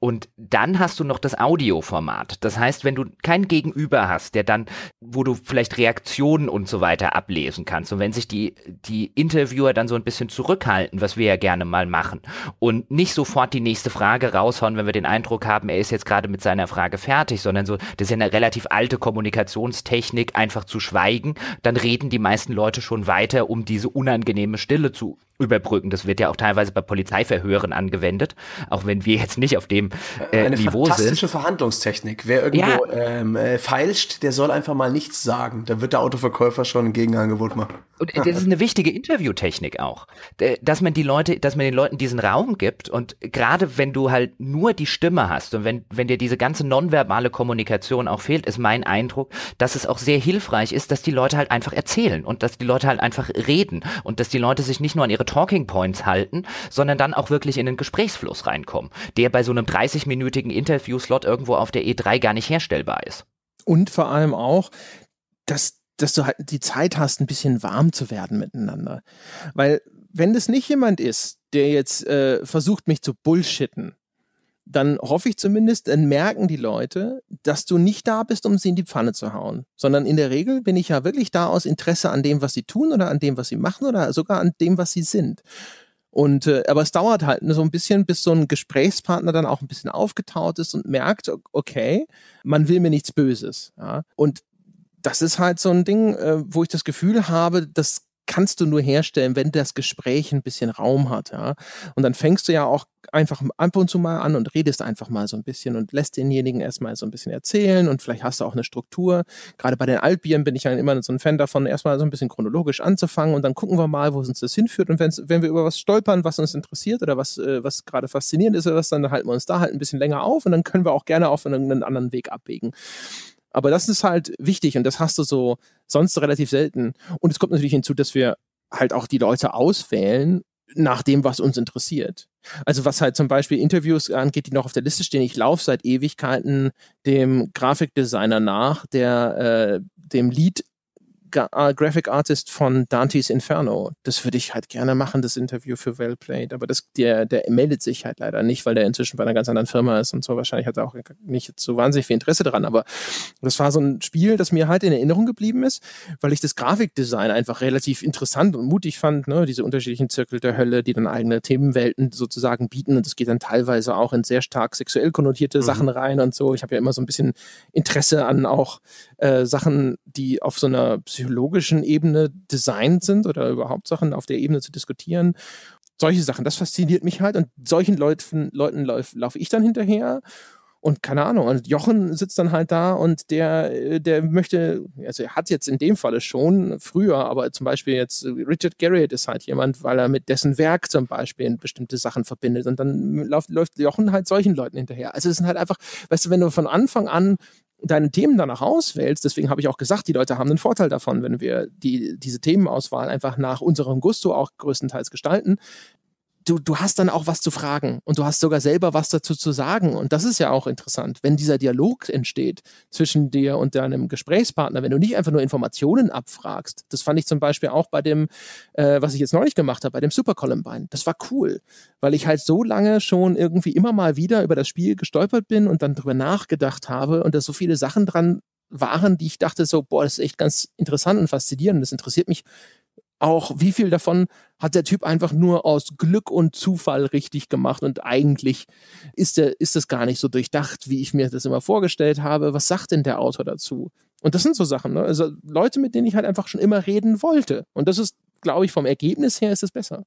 Und dann hast du noch das Audioformat. Das heißt, wenn du kein Gegenüber hast, der dann, wo du vielleicht Reaktionen und so weiter ablesen kannst. Und wenn sich die, die Interviewer dann so ein bisschen zurückhalten, was wir ja gerne mal machen, und nicht sofort die nächste Frage raushauen, wenn wir den Eindruck haben, er ist jetzt gerade mit seiner Frage fertig, sondern so, das ist ja eine relativ alte Kommunikationstechnik, einfach zu schweigen, dann reden die meisten Leute schon weiter, um diese unangenehme Stille zu überbrücken. Das wird ja auch teilweise bei Polizeiverhören angewendet, auch wenn wir jetzt nicht auf dem äh, Eine Niveau sind. fantastische Verhandlungstechnik. Wer irgendwo ja. ähm, äh, feilscht, der soll einfach mal nichts sagen. Da wird der Autoverkäufer schon ein Gegenangebot machen. Und das ist eine wichtige Interviewtechnik auch, dass man die Leute, dass man den Leuten diesen Raum gibt und gerade wenn du halt nur die Stimme hast und wenn wenn dir diese ganze nonverbale Kommunikation auch fehlt, ist mein Eindruck, dass es auch sehr hilfreich ist, dass die Leute halt einfach erzählen und dass die Leute halt einfach reden und dass die Leute sich nicht nur an ihre Talking Points halten, sondern dann auch wirklich in den Gesprächsfluss reinkommen, der bei so einem 30-minütigen Interviewslot irgendwo auf der E3 gar nicht herstellbar ist. Und vor allem auch, dass, dass du halt die Zeit hast, ein bisschen warm zu werden miteinander. Weil wenn das nicht jemand ist, der jetzt äh, versucht, mich zu bullshitten, dann hoffe ich zumindest, dann merken die Leute, dass du nicht da bist, um sie in die Pfanne zu hauen, sondern in der Regel bin ich ja wirklich da aus Interesse an dem, was sie tun oder an dem, was sie machen oder sogar an dem, was sie sind. Und äh, aber es dauert halt so ein bisschen, bis so ein Gesprächspartner dann auch ein bisschen aufgetaut ist und merkt, okay, man will mir nichts Böses. Ja? Und das ist halt so ein Ding, äh, wo ich das Gefühl habe, das kannst du nur herstellen, wenn das Gespräch ein bisschen Raum hat, ja. Und dann fängst du ja auch einfach ab und zu mal an und redest einfach mal so ein bisschen und lässt denjenigen erstmal so ein bisschen erzählen und vielleicht hast du auch eine Struktur. Gerade bei den Altbieren bin ich ja immer so ein Fan davon, erstmal so ein bisschen chronologisch anzufangen und dann gucken wir mal, wo uns das hinführt. Und wenn wir über was stolpern, was uns interessiert oder was, äh, was gerade faszinierend ist oder was, dann halten wir uns da halt ein bisschen länger auf und dann können wir auch gerne auf einen anderen Weg abwägen. Aber das ist halt wichtig und das hast du so sonst relativ selten. Und es kommt natürlich hinzu, dass wir halt auch die Leute auswählen nach dem, was uns interessiert. Also was halt zum Beispiel Interviews angeht, die noch auf der Liste stehen. Ich laufe seit Ewigkeiten dem Grafikdesigner nach, der äh, dem Lead Graphic Artist von Dante's Inferno. Das würde ich halt gerne machen, das Interview für Well Played. Aber das, der, der meldet sich halt leider nicht, weil der inzwischen bei einer ganz anderen Firma ist und so. Wahrscheinlich hat er auch nicht so wahnsinnig viel Interesse dran. Aber das war so ein Spiel, das mir halt in Erinnerung geblieben ist, weil ich das Grafikdesign einfach relativ interessant und mutig fand. Ne? Diese unterschiedlichen Zirkel der Hölle, die dann eigene Themenwelten sozusagen bieten. Und das geht dann teilweise auch in sehr stark sexuell konnotierte mhm. Sachen rein und so. Ich habe ja immer so ein bisschen Interesse an auch äh, Sachen, die auf so einer psychologischen Ebene designt sind oder überhaupt Sachen auf der Ebene zu diskutieren. Solche Sachen, das fasziniert mich halt und solchen Leuten, Leuten laufe lauf ich dann hinterher und keine Ahnung, und Jochen sitzt dann halt da und der, der möchte, also er hat jetzt in dem Falle schon früher, aber zum Beispiel jetzt Richard Garriott ist halt jemand, weil er mit dessen Werk zum Beispiel bestimmte Sachen verbindet und dann läuft, läuft Jochen halt solchen Leuten hinterher. Also es sind halt einfach, weißt du, wenn du von Anfang an deine Themen danach auswählst, deswegen habe ich auch gesagt, die Leute haben einen Vorteil davon, wenn wir die, diese Themenauswahl einfach nach unserem Gusto auch größtenteils gestalten, du, du hast dann auch was zu fragen und du hast sogar selber was dazu zu sagen. Und das ist ja auch interessant, wenn dieser Dialog entsteht zwischen dir und deinem Gesprächspartner, wenn du nicht einfach nur Informationen abfragst. Das fand ich zum Beispiel auch bei dem, äh, was ich jetzt neulich gemacht habe, bei dem Super Columbine. Das war cool, weil ich halt so lange schon irgendwie immer mal wieder über das Spiel gestolpert bin und dann drüber nachgedacht habe und da so viele Sachen dran waren, die ich dachte so, boah, das ist echt ganz interessant und faszinierend. Das interessiert mich auch, wie viel davon hat der Typ einfach nur aus Glück und Zufall richtig gemacht und eigentlich ist, der, ist das gar nicht so durchdacht, wie ich mir das immer vorgestellt habe. Was sagt denn der Autor dazu? Und das sind so Sachen, ne? also Leute, mit denen ich halt einfach schon immer reden wollte. Und das ist, glaube ich, vom Ergebnis her ist es besser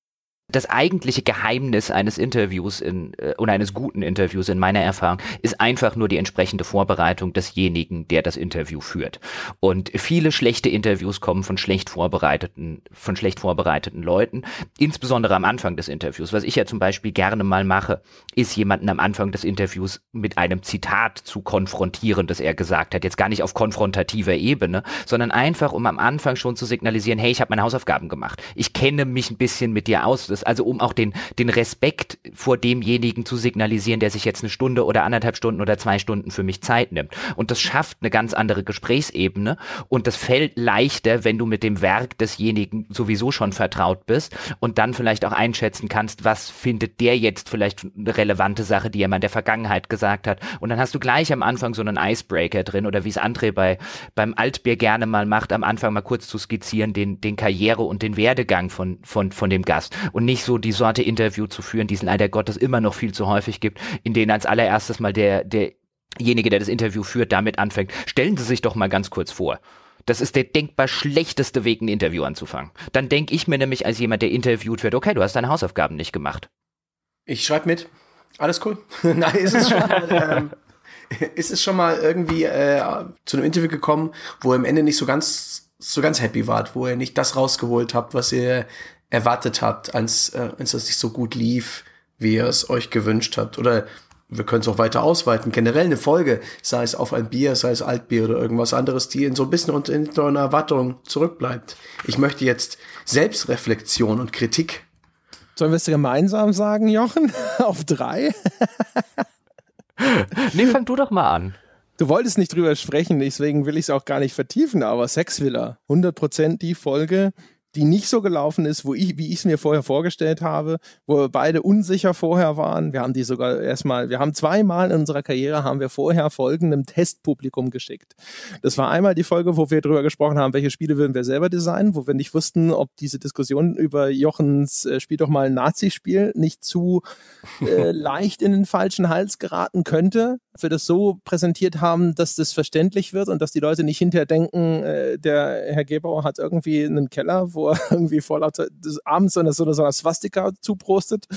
das eigentliche Geheimnis eines Interviews in, äh, oder eines guten Interviews in meiner Erfahrung ist einfach nur die entsprechende Vorbereitung desjenigen, der das Interview führt. Und viele schlechte Interviews kommen von schlecht vorbereiteten, von schlecht vorbereiteten Leuten, insbesondere am Anfang des Interviews. Was ich ja zum Beispiel gerne mal mache, ist jemanden am Anfang des Interviews mit einem Zitat zu konfrontieren, das er gesagt hat. Jetzt gar nicht auf konfrontativer Ebene, sondern einfach, um am Anfang schon zu signalisieren, hey, ich habe meine Hausaufgaben gemacht. Ich kenne mich ein bisschen mit dir aus. Das ist, also um auch den, den Respekt vor demjenigen zu signalisieren, der sich jetzt eine Stunde oder anderthalb Stunden oder zwei Stunden für mich Zeit nimmt. Und das schafft eine ganz andere Gesprächsebene und das fällt leichter, wenn du mit dem Werk desjenigen sowieso schon vertraut bist und dann vielleicht auch einschätzen kannst, was findet der jetzt vielleicht eine relevante Sache, die er mal in der Vergangenheit gesagt hat. Und dann hast du gleich am Anfang so einen Icebreaker drin oder wie es André bei, beim Altbier gerne mal macht, am Anfang mal kurz zu skizzieren, den, den Karriere und den Werdegang von, von, von dem Gast. Und nicht so die Sorte Interview zu führen, die es leider Gottes immer noch viel zu häufig gibt, in denen als allererstes mal der, derjenige, der das Interview führt, damit anfängt. Stellen Sie sich doch mal ganz kurz vor. Das ist der denkbar schlechteste Weg, ein Interview anzufangen. Dann denke ich mir nämlich als jemand, der interviewt wird, okay, du hast deine Hausaufgaben nicht gemacht. Ich schreibe mit. Alles cool. Nein, ist es schon mal, ähm, ist es schon mal irgendwie äh, zu einem Interview gekommen, wo ihr am Ende nicht so ganz so ganz happy wart, wo ihr nicht das rausgeholt habt, was ihr erwartet habt, als, äh, als es nicht so gut lief, wie ihr es euch gewünscht habt. Oder wir können es auch weiter ausweiten. Generell eine Folge, sei es auf ein Bier, sei es Altbier oder irgendwas anderes, die in so ein bisschen unter einer Erwartung zurückbleibt. Ich möchte jetzt Selbstreflexion und Kritik. Sollen wir es gemeinsam sagen, Jochen? auf drei? nee, fang du doch mal an. Du wolltest nicht drüber sprechen, deswegen will ich es auch gar nicht vertiefen, aber Sexvilla, 100% die Folge, die nicht so gelaufen ist, wo ich, wie ich es mir vorher vorgestellt habe, wo wir beide unsicher vorher waren. Wir haben die sogar erstmal, wir haben zweimal in unserer Karriere haben wir vorher folgendem Testpublikum geschickt. Das war einmal die Folge, wo wir darüber gesprochen haben, welche Spiele würden wir selber designen, wo wir nicht wussten, ob diese Diskussion über Jochens äh, Spiel doch mal ein Nazi-Spiel nicht zu äh, leicht in den falschen Hals geraten könnte. Wir das so präsentiert haben, dass das verständlich wird und dass die Leute nicht hinterher denken, äh, der Herr Gebauer hat irgendwie einen Keller, wo wo er irgendwie vor lauter abends so eine, so eine Swastika zuprostet.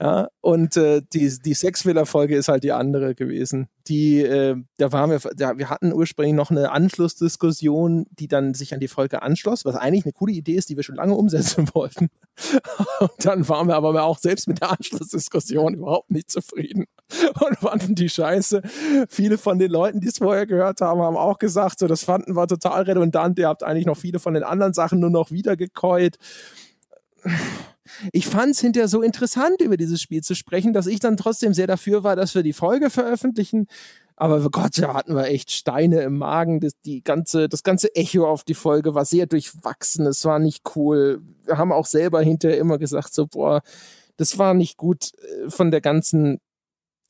Ja, und äh, die, die Sexwiller-Folge ist halt die andere gewesen. Die, äh, da waren wir, da, wir hatten ursprünglich noch eine Anschlussdiskussion, die dann sich an die Folge anschloss, was eigentlich eine coole Idee ist, die wir schon lange umsetzen wollten. Und dann waren wir aber auch selbst mit der Anschlussdiskussion überhaupt nicht zufrieden und fanden die scheiße. Viele von den Leuten, die es vorher gehört haben, haben auch gesagt, so, das fanden wir total redundant. Ihr habt eigentlich noch viele von den anderen Sachen nur noch wiedergekäut ich fand es hinterher so interessant, über dieses Spiel zu sprechen, dass ich dann trotzdem sehr dafür war, dass wir die Folge veröffentlichen. Aber Gott, da hatten wir echt Steine im Magen. Das, die ganze, das ganze Echo auf die Folge war sehr durchwachsen. Es war nicht cool. Wir haben auch selber hinterher immer gesagt, so, boah, das war nicht gut äh, von der ganzen,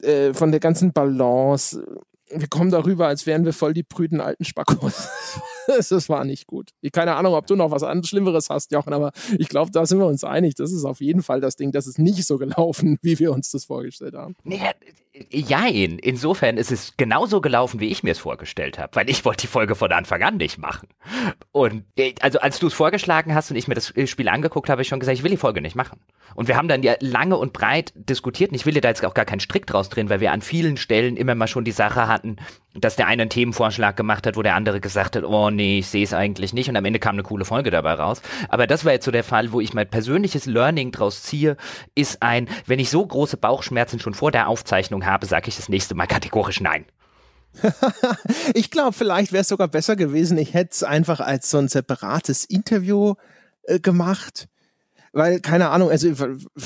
äh, von der ganzen Balance. Wir kommen darüber, als wären wir voll die prüden alten Spackos. das war nicht gut. Ich keine Ahnung, ob du noch was anderes Schlimmeres hast, Jochen, aber ich glaube, da sind wir uns einig. Das ist auf jeden Fall das Ding. Das ist nicht so gelaufen, wie wir uns das vorgestellt haben. Nee, Jein, insofern ist es genauso gelaufen, wie ich mir es vorgestellt habe, weil ich wollte die Folge von Anfang an nicht machen. Und äh, also als du es vorgeschlagen hast und ich mir das äh, Spiel angeguckt habe, habe ich schon gesagt, ich will die Folge nicht machen. Und wir haben dann ja lange und breit diskutiert und ich will dir da jetzt auch gar keinen Strick draus drehen, weil wir an vielen Stellen immer mal schon die Sache hatten, dass der eine einen Themenvorschlag gemacht hat, wo der andere gesagt hat, oh nee, ich sehe es eigentlich nicht und am Ende kam eine coole Folge dabei raus. Aber das war jetzt so der Fall, wo ich mein persönliches Learning draus ziehe, ist ein, wenn ich so große Bauchschmerzen schon vor der Aufzeichnung habe, sage ich das nächste Mal kategorisch nein. ich glaube, vielleicht wäre es sogar besser gewesen, ich hätte es einfach als so ein separates Interview äh, gemacht. Weil, keine Ahnung, also,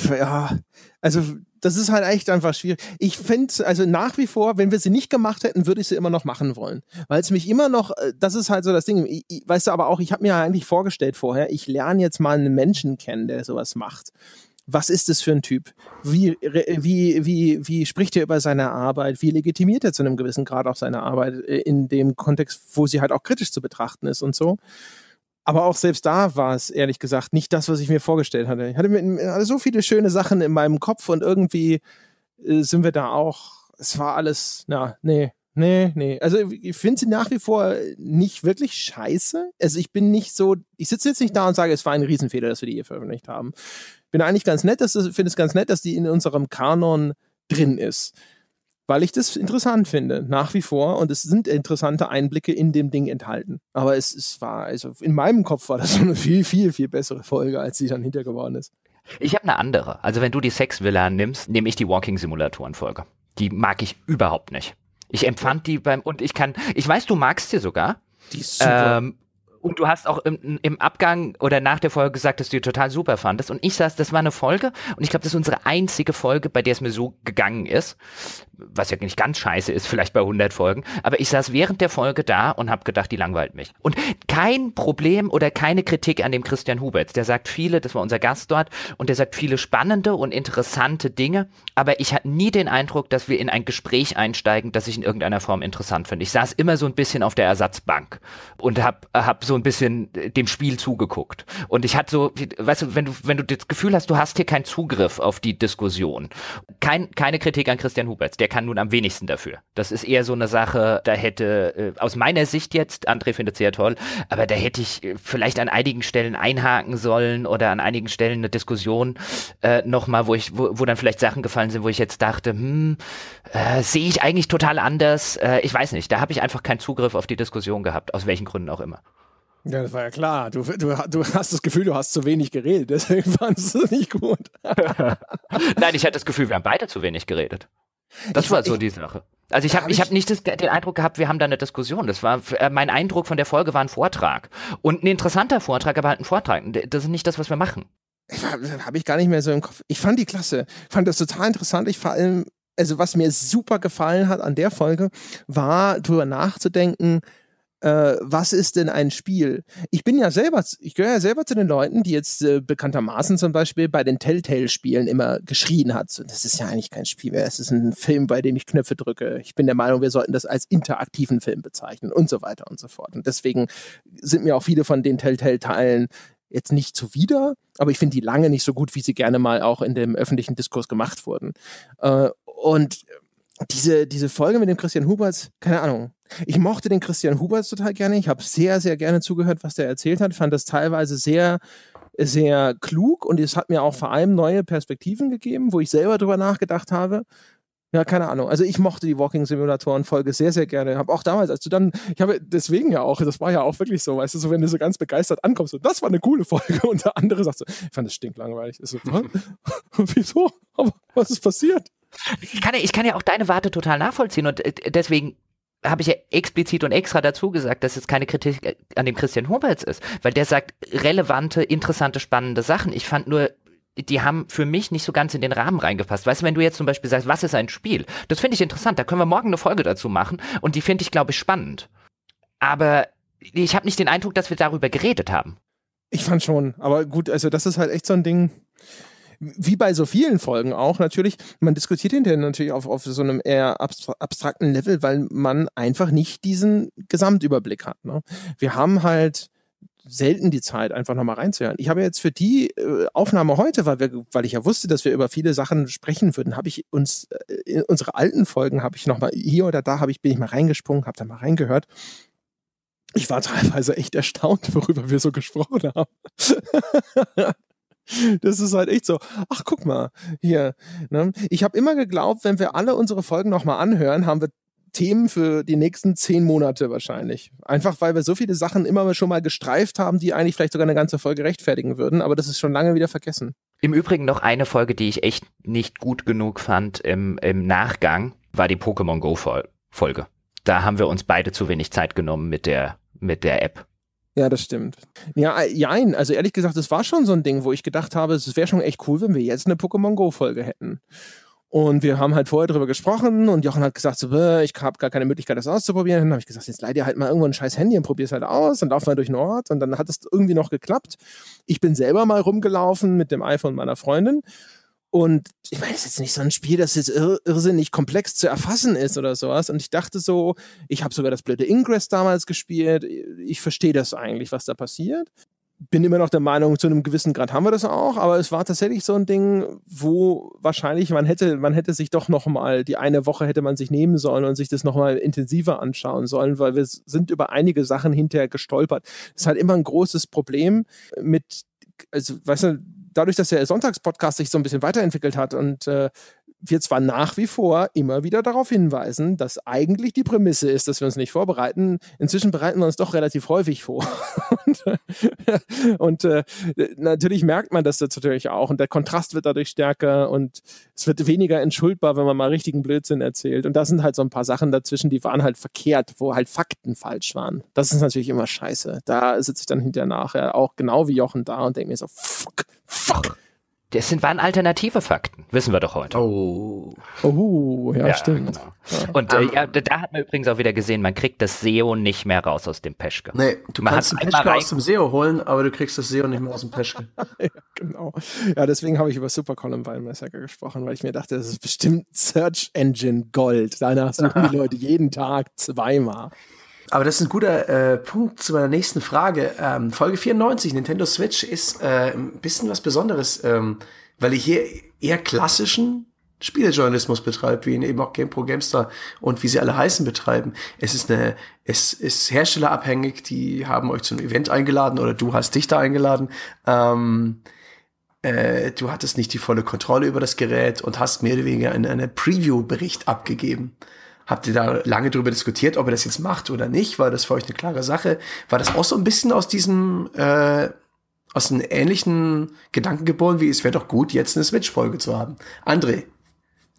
ja, also das ist halt echt einfach schwierig. Ich finde, also nach wie vor, wenn wir sie nicht gemacht hätten, würde ich sie immer noch machen wollen. Weil es mich immer noch, äh, das ist halt so das Ding. Ich, ich, weißt du, aber auch, ich habe mir eigentlich vorgestellt vorher, ich lerne jetzt mal einen Menschen kennen, der sowas macht was ist das für ein Typ? Wie, wie, wie, wie spricht er über seine Arbeit? Wie legitimiert er zu einem gewissen Grad auch seine Arbeit äh, in dem Kontext, wo sie halt auch kritisch zu betrachten ist und so? Aber auch selbst da war es ehrlich gesagt nicht das, was ich mir vorgestellt hatte. Ich hatte, hatte so viele schöne Sachen in meinem Kopf und irgendwie äh, sind wir da auch. Es war alles, na, nee, Nee, nee. Also ich finde sie nach wie vor nicht wirklich scheiße. Also ich bin nicht so, ich sitze jetzt nicht da und sage, es war ein Riesenfehler, dass wir die hier veröffentlicht haben bin eigentlich ganz nett, dass finde es ganz nett, dass die in unserem Kanon drin ist. Weil ich das interessant finde, nach wie vor. Und es sind interessante Einblicke in dem Ding enthalten. Aber es, es war, also in meinem Kopf war das so eine viel, viel, viel bessere Folge, als sie dann hinter geworden ist. Ich habe eine andere. Also wenn du die Sex-Villa nimmst, nehme ich die Walking-Simulatoren-Folge. Die mag ich überhaupt nicht. Ich empfand die beim, und ich kann, ich weiß, du magst sie sogar. Die ist super. Ähm, und du hast auch im, im, Abgang oder nach der Folge gesagt, dass du die total super fandest. Und ich saß, das war eine Folge und ich glaube, das ist unsere einzige Folge, bei der es mir so gegangen ist. Was ja nicht ganz scheiße ist, vielleicht bei 100 Folgen. Aber ich saß während der Folge da und habe gedacht, die langweilt mich. Und kein Problem oder keine Kritik an dem Christian Huberts. Der sagt viele, das war unser Gast dort, und der sagt viele spannende und interessante Dinge. Aber ich hatte nie den Eindruck, dass wir in ein Gespräch einsteigen, das ich in irgendeiner Form interessant finde. Ich saß immer so ein bisschen auf der Ersatzbank und habe hab so ein bisschen äh, dem Spiel zugeguckt. Und ich hatte so, weißt du, wenn du, wenn du das Gefühl hast, du hast hier keinen Zugriff auf die Diskussion. Kein, keine Kritik an Christian Huberts, der kann nun am wenigsten dafür. Das ist eher so eine Sache, da hätte, äh, aus meiner Sicht jetzt, André findet sie ja toll, aber da hätte ich äh, vielleicht an einigen Stellen einhaken sollen oder an einigen Stellen eine Diskussion äh, nochmal, wo ich, wo, wo dann vielleicht Sachen gefallen sind, wo ich jetzt dachte, hm, äh, sehe ich eigentlich total anders. Äh, ich weiß nicht, da habe ich einfach keinen Zugriff auf die Diskussion gehabt, aus welchen Gründen auch immer. Ja, das war ja klar. Du, du, du hast das Gefühl, du hast zu wenig geredet, deswegen fandest du es nicht gut. Nein, ich hatte das Gefühl, wir haben beide zu wenig geredet. Das ich, war so ich, die Sache. Also ich habe hab ich hab nicht das, den Eindruck gehabt, wir haben da eine Diskussion. Das war äh, mein Eindruck von der Folge war ein Vortrag und ein interessanter Vortrag, aber halt ein Vortrag. Das ist nicht das, was wir machen. Habe ich gar nicht mehr so im Kopf. Ich fand die klasse, fand das total interessant. Ich vor allem, also was mir super gefallen hat an der Folge, war drüber nachzudenken, äh, was ist denn ein Spiel? Ich bin ja selber, ich gehöre ja selber zu den Leuten, die jetzt äh, bekanntermaßen zum Beispiel bei den Telltale-Spielen immer geschrien hat. So, das ist ja eigentlich kein Spiel mehr, es ist ein Film, bei dem ich Knöpfe drücke. Ich bin der Meinung, wir sollten das als interaktiven Film bezeichnen und so weiter und so fort. Und deswegen sind mir auch viele von den Telltale-Teilen jetzt nicht zuwider, aber ich finde die lange nicht so gut, wie sie gerne mal auch in dem öffentlichen Diskurs gemacht wurden. Äh, und diese, diese Folge mit dem Christian Huberts, keine Ahnung. Ich mochte den Christian Huberts total gerne. Ich habe sehr, sehr gerne zugehört, was der erzählt hat. Fand das teilweise sehr, sehr klug und es hat mir auch vor allem neue Perspektiven gegeben, wo ich selber drüber nachgedacht habe. Ja, keine Ahnung. Also ich mochte die Walking Simulatoren Folge sehr, sehr gerne. Habe auch damals, als du dann, ich habe deswegen ja auch, das war ja auch wirklich so, weißt du, so wenn du so ganz begeistert ankommst, so, das war eine coole Folge und der andere sagt so, ich fand das stinklangweilig. Ich so, wieso? Aber was ist passiert? Ich kann, ja, ich kann ja auch deine Warte total nachvollziehen und äh, deswegen habe ich ja explizit und extra dazu gesagt, dass es keine Kritik äh, an dem Christian Huberts ist, weil der sagt relevante, interessante, spannende Sachen. Ich fand nur die haben für mich nicht so ganz in den Rahmen reingepasst. Weißt du, wenn du jetzt zum Beispiel sagst, was ist ein Spiel? Das finde ich interessant. Da können wir morgen eine Folge dazu machen und die finde ich, glaube ich, spannend. Aber ich habe nicht den Eindruck, dass wir darüber geredet haben. Ich fand schon, aber gut, also das ist halt echt so ein Ding, wie bei so vielen Folgen auch natürlich, man diskutiert hinterher natürlich auf, auf so einem eher abstrakten Level, weil man einfach nicht diesen Gesamtüberblick hat. Ne? Wir haben halt selten die Zeit, einfach nochmal reinzuhören. Ich habe jetzt für die äh, Aufnahme heute, weil, wir, weil ich ja wusste, dass wir über viele Sachen sprechen würden, habe ich uns, äh, in unsere alten Folgen habe ich nochmal hier oder da habe ich, bin ich mal reingesprungen, habe da mal reingehört ich war teilweise echt erstaunt, worüber wir so gesprochen haben. Das ist halt echt so, ach guck mal, hier. Ne? Ich habe immer geglaubt, wenn wir alle unsere Folgen nochmal anhören, haben wir Themen für die nächsten zehn Monate wahrscheinlich. Einfach weil wir so viele Sachen immer schon mal gestreift haben, die eigentlich vielleicht sogar eine ganze Folge rechtfertigen würden, aber das ist schon lange wieder vergessen. Im Übrigen noch eine Folge, die ich echt nicht gut genug fand im, im Nachgang, war die Pokémon Go Folge da haben wir uns beide zu wenig Zeit genommen mit der, mit der App. Ja, das stimmt. Ja, jein. Also ehrlich gesagt, es war schon so ein Ding, wo ich gedacht habe, es wäre schon echt cool, wenn wir jetzt eine Pokémon Go-Folge hätten. Und wir haben halt vorher darüber gesprochen und Jochen hat gesagt, so, ich habe gar keine Möglichkeit, das auszuprobieren. Dann habe ich gesagt, jetzt leih dir halt mal irgendwo ein scheiß Handy und probier's halt aus und lauf mal durch den Ort. Und dann hat es irgendwie noch geklappt. Ich bin selber mal rumgelaufen mit dem iPhone meiner Freundin und ich meine, es ist jetzt nicht so ein Spiel, das jetzt ir irrsinnig komplex zu erfassen ist oder sowas. Und ich dachte so, ich habe sogar das blöde Ingress damals gespielt. Ich verstehe das eigentlich, was da passiert. Bin immer noch der Meinung, zu einem gewissen Grad haben wir das auch, aber es war tatsächlich so ein Ding, wo wahrscheinlich man hätte, man hätte sich doch noch mal die eine Woche hätte man sich nehmen sollen und sich das noch mal intensiver anschauen sollen, weil wir sind über einige Sachen hinterher gestolpert. Das ist halt immer ein großes Problem mit, also weißt du, dadurch, dass der Sonntagspodcast sich so ein bisschen weiterentwickelt hat und äh, wir zwar nach wie vor immer wieder darauf hinweisen, dass eigentlich die Prämisse ist, dass wir uns nicht vorbereiten. Inzwischen bereiten wir uns doch relativ häufig vor. und, und äh, natürlich merkt man das natürlich auch. Und der Kontrast wird dadurch stärker und es wird weniger entschuldbar, wenn man mal richtigen Blödsinn erzählt. Und da sind halt so ein paar Sachen dazwischen, die waren halt verkehrt, wo halt Fakten falsch waren. Das ist natürlich immer scheiße. Da sitze ich dann hinterher nachher auch genau wie Jochen da und denke mir so, fuck, fuck. Das sind, waren alternative Fakten, wissen wir doch heute. Oh, oh ja, ja stimmt. Genau. Ja. Und äh, ja, da hat man übrigens auch wieder gesehen, man kriegt das SEO nicht mehr raus aus dem Peschke. Nee, du man kannst den Peschke aus dem SEO holen, aber du kriegst das SEO nicht mehr aus dem Peschke. ja, genau. Ja, deswegen habe ich über Super Columbine Massacre gesprochen, weil ich mir dachte, das ist bestimmt Search Engine Gold. Danach suchen die Leute jeden Tag zweimal. Aber das ist ein guter äh, Punkt zu meiner nächsten Frage. Ähm, Folge 94, Nintendo Switch, ist äh, ein bisschen was Besonderes, ähm, weil ich hier eher klassischen Spielejournalismus betreibt, wie ihn eben auch GamePro, GameStar und wie sie alle heißen betreiben. Es ist eine, es ist herstellerabhängig, die haben euch zum Event eingeladen oder du hast dich da eingeladen. Ähm, äh, du hattest nicht die volle Kontrolle über das Gerät und hast mehr oder weniger einen, einen Preview-Bericht abgegeben. Habt ihr da lange darüber diskutiert, ob ihr das jetzt macht oder nicht? War das für euch eine klare Sache? War das auch so ein bisschen aus diesem, äh, aus einem ähnlichen Gedanken geboren, wie es wäre doch gut, jetzt eine Switch-Folge zu haben? André,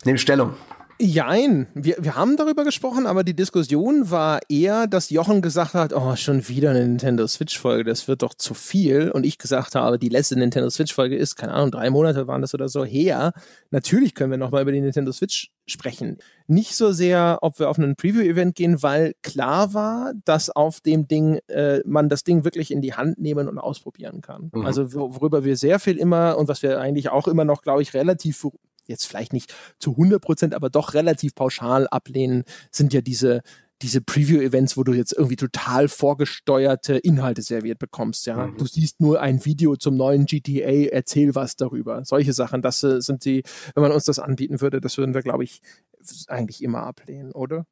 nimm Stellung. Jein, wir, wir haben darüber gesprochen, aber die Diskussion war eher, dass Jochen gesagt hat, oh, schon wieder eine Nintendo Switch-Folge, das wird doch zu viel. Und ich gesagt habe, die letzte Nintendo Switch-Folge ist, keine Ahnung, drei Monate waren das oder so her. Natürlich können wir nochmal über die Nintendo Switch sprechen. Nicht so sehr, ob wir auf einen Preview-Event gehen, weil klar war, dass auf dem Ding äh, man das Ding wirklich in die Hand nehmen und ausprobieren kann. Mhm. Also worüber wir sehr viel immer und was wir eigentlich auch immer noch, glaube ich, relativ jetzt vielleicht nicht zu 100 Prozent, aber doch relativ pauschal ablehnen, sind ja diese diese Preview-Events, wo du jetzt irgendwie total vorgesteuerte Inhalte serviert bekommst, ja. Mhm. Du siehst nur ein Video zum neuen GTA, erzähl was darüber. Solche Sachen, das äh, sind die, wenn man uns das anbieten würde, das würden wir, glaube ich, eigentlich immer ablehnen, oder?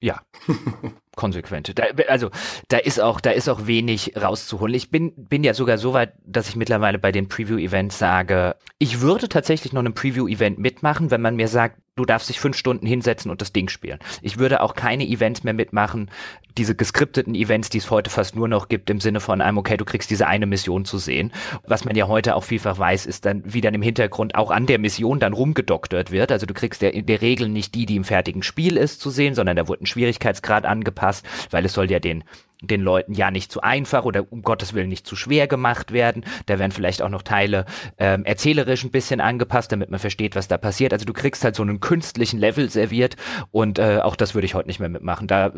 Ja, konsequent. Da, also da ist auch, da ist auch wenig rauszuholen. Ich bin, bin ja sogar so weit, dass ich mittlerweile bei den Preview-Events sage, ich würde tatsächlich noch ein Preview-Event mitmachen, wenn man mir sagt, du darfst dich fünf Stunden hinsetzen und das Ding spielen. Ich würde auch keine Events mehr mitmachen, diese geskripteten Events, die es heute fast nur noch gibt, im Sinne von einem, okay, du kriegst diese eine Mission zu sehen. Was man ja heute auch vielfach weiß, ist dann, wie dann im Hintergrund auch an der Mission dann rumgedoktert wird. Also du kriegst ja in der Regel nicht die, die im fertigen Spiel ist, zu sehen, sondern da wurde ein Schwierigkeitsgrad angepasst angepasst, weil es soll ja den den Leuten ja nicht zu einfach oder um Gottes Willen nicht zu schwer gemacht werden. Da werden vielleicht auch noch Teile ähm, erzählerisch ein bisschen angepasst, damit man versteht, was da passiert. Also du kriegst halt so einen künstlichen Level serviert und äh, auch das würde ich heute nicht mehr mitmachen. Da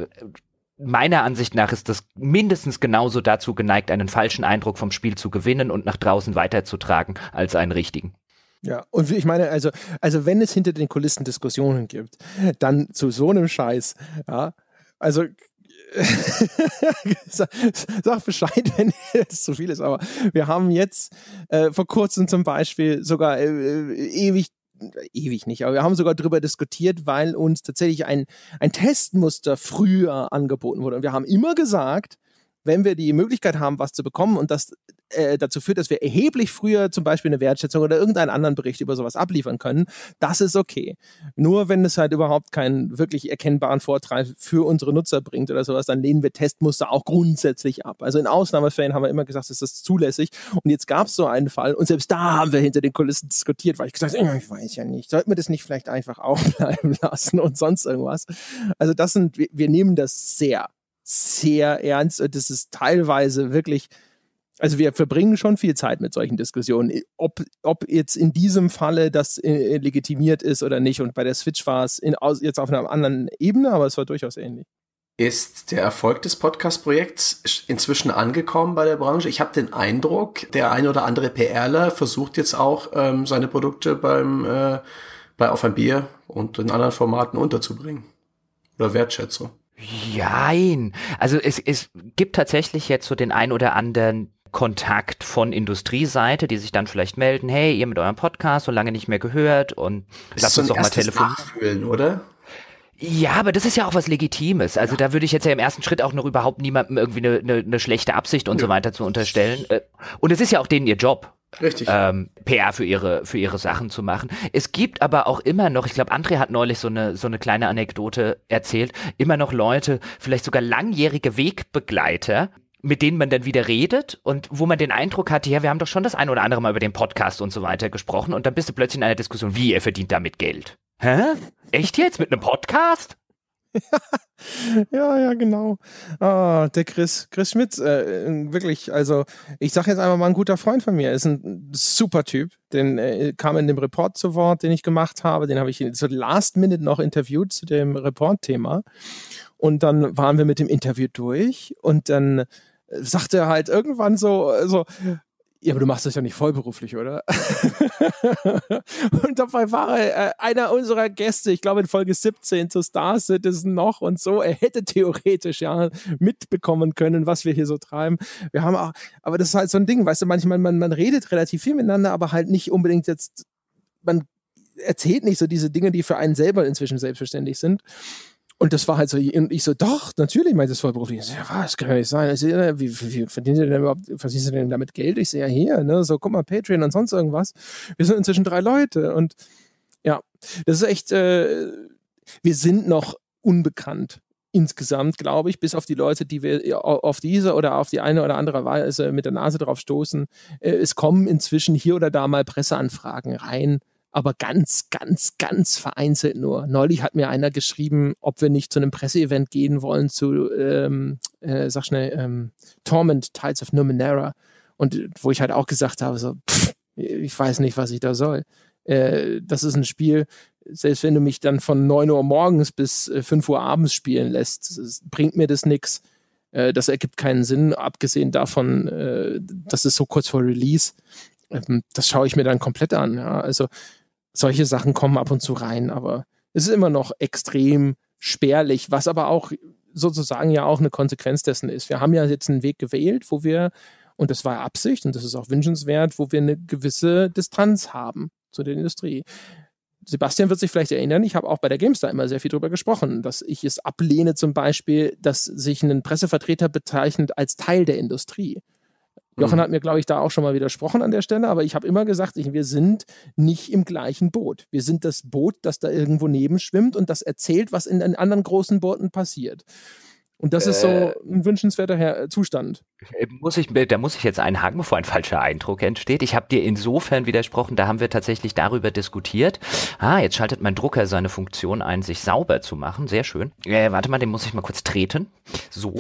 meiner Ansicht nach ist das mindestens genauso dazu geneigt, einen falschen Eindruck vom Spiel zu gewinnen und nach draußen weiterzutragen, als einen richtigen. Ja, und ich meine, also, also wenn es hinter den Kulissen Diskussionen gibt, dann zu so einem Scheiß, ja, also sag, Bescheid, wenn es zu viel ist. Aber wir haben jetzt äh, vor kurzem zum Beispiel sogar äh, äh ewig ewig nicht, aber wir haben sogar darüber diskutiert, weil uns tatsächlich ein, ein Testmuster früher angeboten wurde. Und wir haben immer gesagt, wenn wir die Möglichkeit haben, was zu bekommen und das äh, dazu führt, dass wir erheblich früher zum Beispiel eine Wertschätzung oder irgendeinen anderen Bericht über sowas abliefern können, das ist okay. Nur wenn es halt überhaupt keinen wirklich erkennbaren Vorteil für unsere Nutzer bringt oder sowas, dann lehnen wir Testmuster auch grundsätzlich ab. Also in Ausnahmefällen haben wir immer gesagt, ist das zulässig. Und jetzt gab es so einen Fall und selbst da haben wir hinter den Kulissen diskutiert, weil ich gesagt habe, ich weiß ja nicht, sollten wir das nicht vielleicht einfach auch bleiben lassen und sonst irgendwas. Also das sind, wir, wir nehmen das sehr, sehr ernst und das ist teilweise wirklich also wir verbringen schon viel Zeit mit solchen Diskussionen, ob, ob jetzt in diesem Falle das äh, legitimiert ist oder nicht. Und bei der Switch war es in, jetzt auf einer anderen Ebene, aber es war durchaus ähnlich. Ist der Erfolg des Podcast-Projekts inzwischen angekommen bei der Branche? Ich habe den Eindruck, der ein oder andere PRler versucht jetzt auch ähm, seine Produkte beim äh, bei Auf ein Bier und in anderen Formaten unterzubringen. Oder Wertschätzung. Jein. Also es, es gibt tatsächlich jetzt so den ein oder anderen Kontakt von Industrieseite, die sich dann vielleicht melden, hey, ihr mit eurem Podcast so lange nicht mehr gehört und lasst so uns doch mal telefonieren. oder? Ja, aber das ist ja auch was Legitimes. Also ja. da würde ich jetzt ja im ersten Schritt auch noch überhaupt niemandem irgendwie eine, eine, eine schlechte Absicht und ja. so weiter zu unterstellen. Äh, und es ist ja auch denen ihr Job. Richtig. Ähm, PR für ihre, für ihre Sachen zu machen. Es gibt aber auch immer noch, ich glaube, André hat neulich so eine, so eine kleine Anekdote erzählt, immer noch Leute, vielleicht sogar langjährige Wegbegleiter, mit denen man dann wieder redet und wo man den Eindruck hatte, ja, wir haben doch schon das ein oder andere Mal über den Podcast und so weiter gesprochen und dann bist du plötzlich in einer Diskussion, wie, er verdient damit Geld. Hä? Echt jetzt? Mit einem Podcast? ja, ja, genau. Ah, der Chris, Chris Schmitz, äh, wirklich, also ich sage jetzt einfach mal ein guter Freund von mir, ist ein super Typ, den äh, kam in dem Report zu Wort, den ich gemacht habe, den habe ich so last minute noch interviewt zu dem Report-Thema. Und dann waren wir mit dem Interview durch. Und dann sagte er halt irgendwann so, so ja, aber du machst das ja nicht vollberuflich, oder? und dabei war er äh, einer unserer Gäste, ich glaube in Folge 17 zu Star Citizen noch und so. Er hätte theoretisch ja mitbekommen können, was wir hier so treiben. Wir haben auch, aber das ist halt so ein Ding, weißt du, manchmal, man, man redet relativ viel miteinander, aber halt nicht unbedingt jetzt, man erzählt nicht so diese Dinge, die für einen selber inzwischen selbstverständlich sind. Und das war halt so, und ich so, doch, natürlich meint das vollberuflich. Ich so, ja, was kann ja nicht sein? Ich so, ja, wie, wie, wie verdient ihr denn überhaupt, verdienst du denn damit Geld? Ich sehe so, ja hier, ne, so, guck mal, Patreon und sonst irgendwas. Wir sind inzwischen drei Leute und ja, das ist echt, äh, wir sind noch unbekannt insgesamt, glaube ich, bis auf die Leute, die wir auf diese oder auf die eine oder andere Weise mit der Nase drauf stoßen. Äh, es kommen inzwischen hier oder da mal Presseanfragen rein aber ganz, ganz, ganz vereinzelt nur. Neulich hat mir einer geschrieben, ob wir nicht zu einem Presseevent gehen wollen zu, ähm, äh, sag schnell, ähm, Torment Tides of Numenera. Und wo ich halt auch gesagt habe, so, pff, ich weiß nicht, was ich da soll. Äh, das ist ein Spiel, selbst wenn du mich dann von 9 Uhr morgens bis 5 äh, Uhr abends spielen lässt, bringt mir das nichts. Äh, das ergibt keinen Sinn, abgesehen davon, äh, das ist so kurz vor Release. Ähm, das schaue ich mir dann komplett an. Ja. Also solche Sachen kommen ab und zu rein, aber es ist immer noch extrem spärlich, was aber auch sozusagen ja auch eine Konsequenz dessen ist. Wir haben ja jetzt einen Weg gewählt, wo wir, und das war Absicht und das ist auch wünschenswert, wo wir eine gewisse Distanz haben zu der Industrie. Sebastian wird sich vielleicht erinnern, ich habe auch bei der GameStar immer sehr viel darüber gesprochen, dass ich es ablehne zum Beispiel, dass sich ein Pressevertreter bezeichnet als Teil der Industrie. Jochen mhm. hat mir, glaube ich, da auch schon mal widersprochen an der Stelle, aber ich habe immer gesagt, ich, wir sind nicht im gleichen Boot. Wir sind das Boot, das da irgendwo neben schwimmt und das erzählt, was in den anderen großen Booten passiert. Und das ist so äh. ein wünschenswerter Her Zustand. Äh, muss ich, da muss ich jetzt einhaken, bevor ein falscher Eindruck entsteht. Ich habe dir insofern widersprochen, da haben wir tatsächlich darüber diskutiert. Ah, jetzt schaltet mein Drucker seine Funktion ein, sich sauber zu machen. Sehr schön. Äh, warte mal, den muss ich mal kurz treten. So.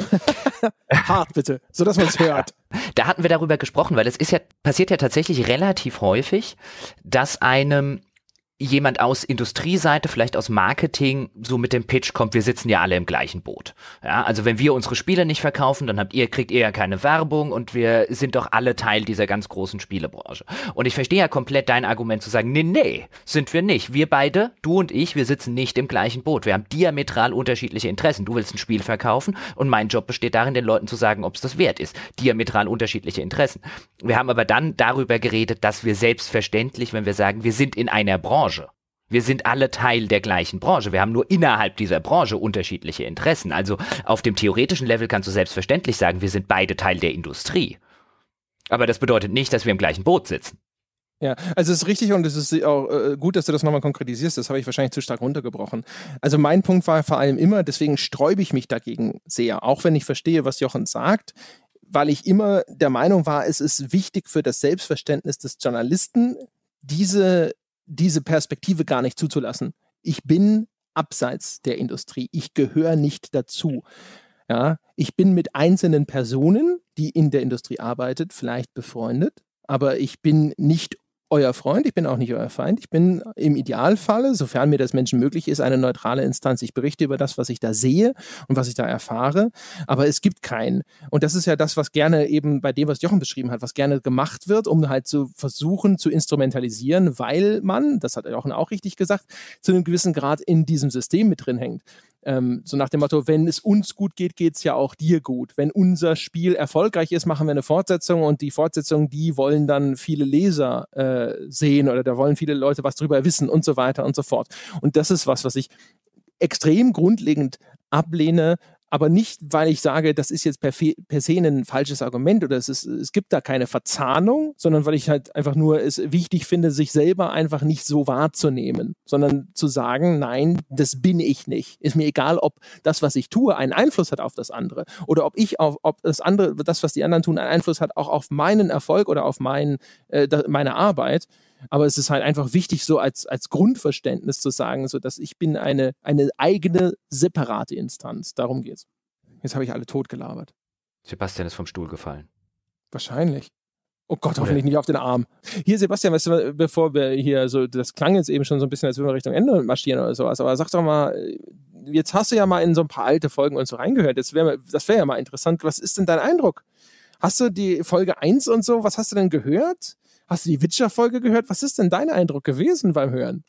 Hart bitte, so dass man es hört. Da hatten wir darüber gesprochen, weil es ist ja, passiert ja tatsächlich relativ häufig, dass einem jemand aus Industrieseite, vielleicht aus Marketing, so mit dem Pitch kommt, wir sitzen ja alle im gleichen Boot. Ja, also wenn wir unsere Spiele nicht verkaufen, dann habt ihr, kriegt ihr ja keine Werbung und wir sind doch alle Teil dieser ganz großen Spielebranche. Und ich verstehe ja komplett dein Argument zu sagen, nee, nee, sind wir nicht. Wir beide, du und ich, wir sitzen nicht im gleichen Boot. Wir haben diametral unterschiedliche Interessen. Du willst ein Spiel verkaufen und mein Job besteht darin, den Leuten zu sagen, ob es das wert ist. Diametral unterschiedliche Interessen. Wir haben aber dann darüber geredet, dass wir selbstverständlich, wenn wir sagen, wir sind in einer Branche, Branche. Wir sind alle Teil der gleichen Branche. Wir haben nur innerhalb dieser Branche unterschiedliche Interessen. Also auf dem theoretischen Level kannst du selbstverständlich sagen, wir sind beide Teil der Industrie. Aber das bedeutet nicht, dass wir im gleichen Boot sitzen. Ja, also es ist richtig und es ist auch äh, gut, dass du das nochmal konkretisierst. Das habe ich wahrscheinlich zu stark runtergebrochen. Also mein Punkt war vor allem immer, deswegen sträube ich mich dagegen sehr, auch wenn ich verstehe, was Jochen sagt, weil ich immer der Meinung war, es ist wichtig für das Selbstverständnis des Journalisten, diese diese Perspektive gar nicht zuzulassen. Ich bin abseits der Industrie. Ich gehöre nicht dazu. Ja, ich bin mit einzelnen Personen, die in der Industrie arbeitet, vielleicht befreundet, aber ich bin nicht euer Freund, ich bin auch nicht euer Feind. Ich bin im Idealfalle, sofern mir das Menschen möglich ist, eine neutrale Instanz. Ich berichte über das, was ich da sehe und was ich da erfahre, aber es gibt keinen. Und das ist ja das, was gerne eben bei dem, was Jochen beschrieben hat, was gerne gemacht wird, um halt zu versuchen zu instrumentalisieren, weil man, das hat Jochen auch richtig gesagt, zu einem gewissen Grad in diesem System mit drin hängt. Ähm, so nach dem Motto, wenn es uns gut geht, geht es ja auch dir gut. Wenn unser Spiel erfolgreich ist, machen wir eine Fortsetzung und die Fortsetzung, die wollen dann viele Leser äh, sehen oder da wollen viele Leute was drüber wissen und so weiter und so fort. Und das ist was, was ich extrem grundlegend ablehne, aber nicht, weil ich sage, das ist jetzt per, per se ein falsches Argument oder es, ist, es gibt da keine Verzahnung, sondern weil ich halt einfach nur es wichtig finde, sich selber einfach nicht so wahrzunehmen, sondern zu sagen, nein, das bin ich nicht. Ist mir egal, ob das, was ich tue, einen Einfluss hat auf das andere oder ob ich auf, ob das andere, das, was die anderen tun, einen Einfluss hat auch auf meinen Erfolg oder auf mein, äh, meine Arbeit. Aber es ist halt einfach wichtig, so als, als Grundverständnis zu sagen, so dass ich bin eine, eine eigene, separate Instanz. Darum geht's. Jetzt habe ich alle totgelabert. Sebastian ist vom Stuhl gefallen. Wahrscheinlich. Oh Gott, hoffentlich nicht auf den Arm. Hier, Sebastian, weißt du, bevor wir hier so, das klang jetzt eben schon so ein bisschen, als würden wir Richtung Ende marschieren oder sowas, aber sag doch mal, jetzt hast du ja mal in so ein paar alte Folgen und so reingehört. Jetzt wär, das wäre ja mal interessant. Was ist denn dein Eindruck? Hast du die Folge 1 und so, was hast du denn gehört? Hast du die Witcher-Folge gehört? Was ist denn dein Eindruck gewesen beim Hören?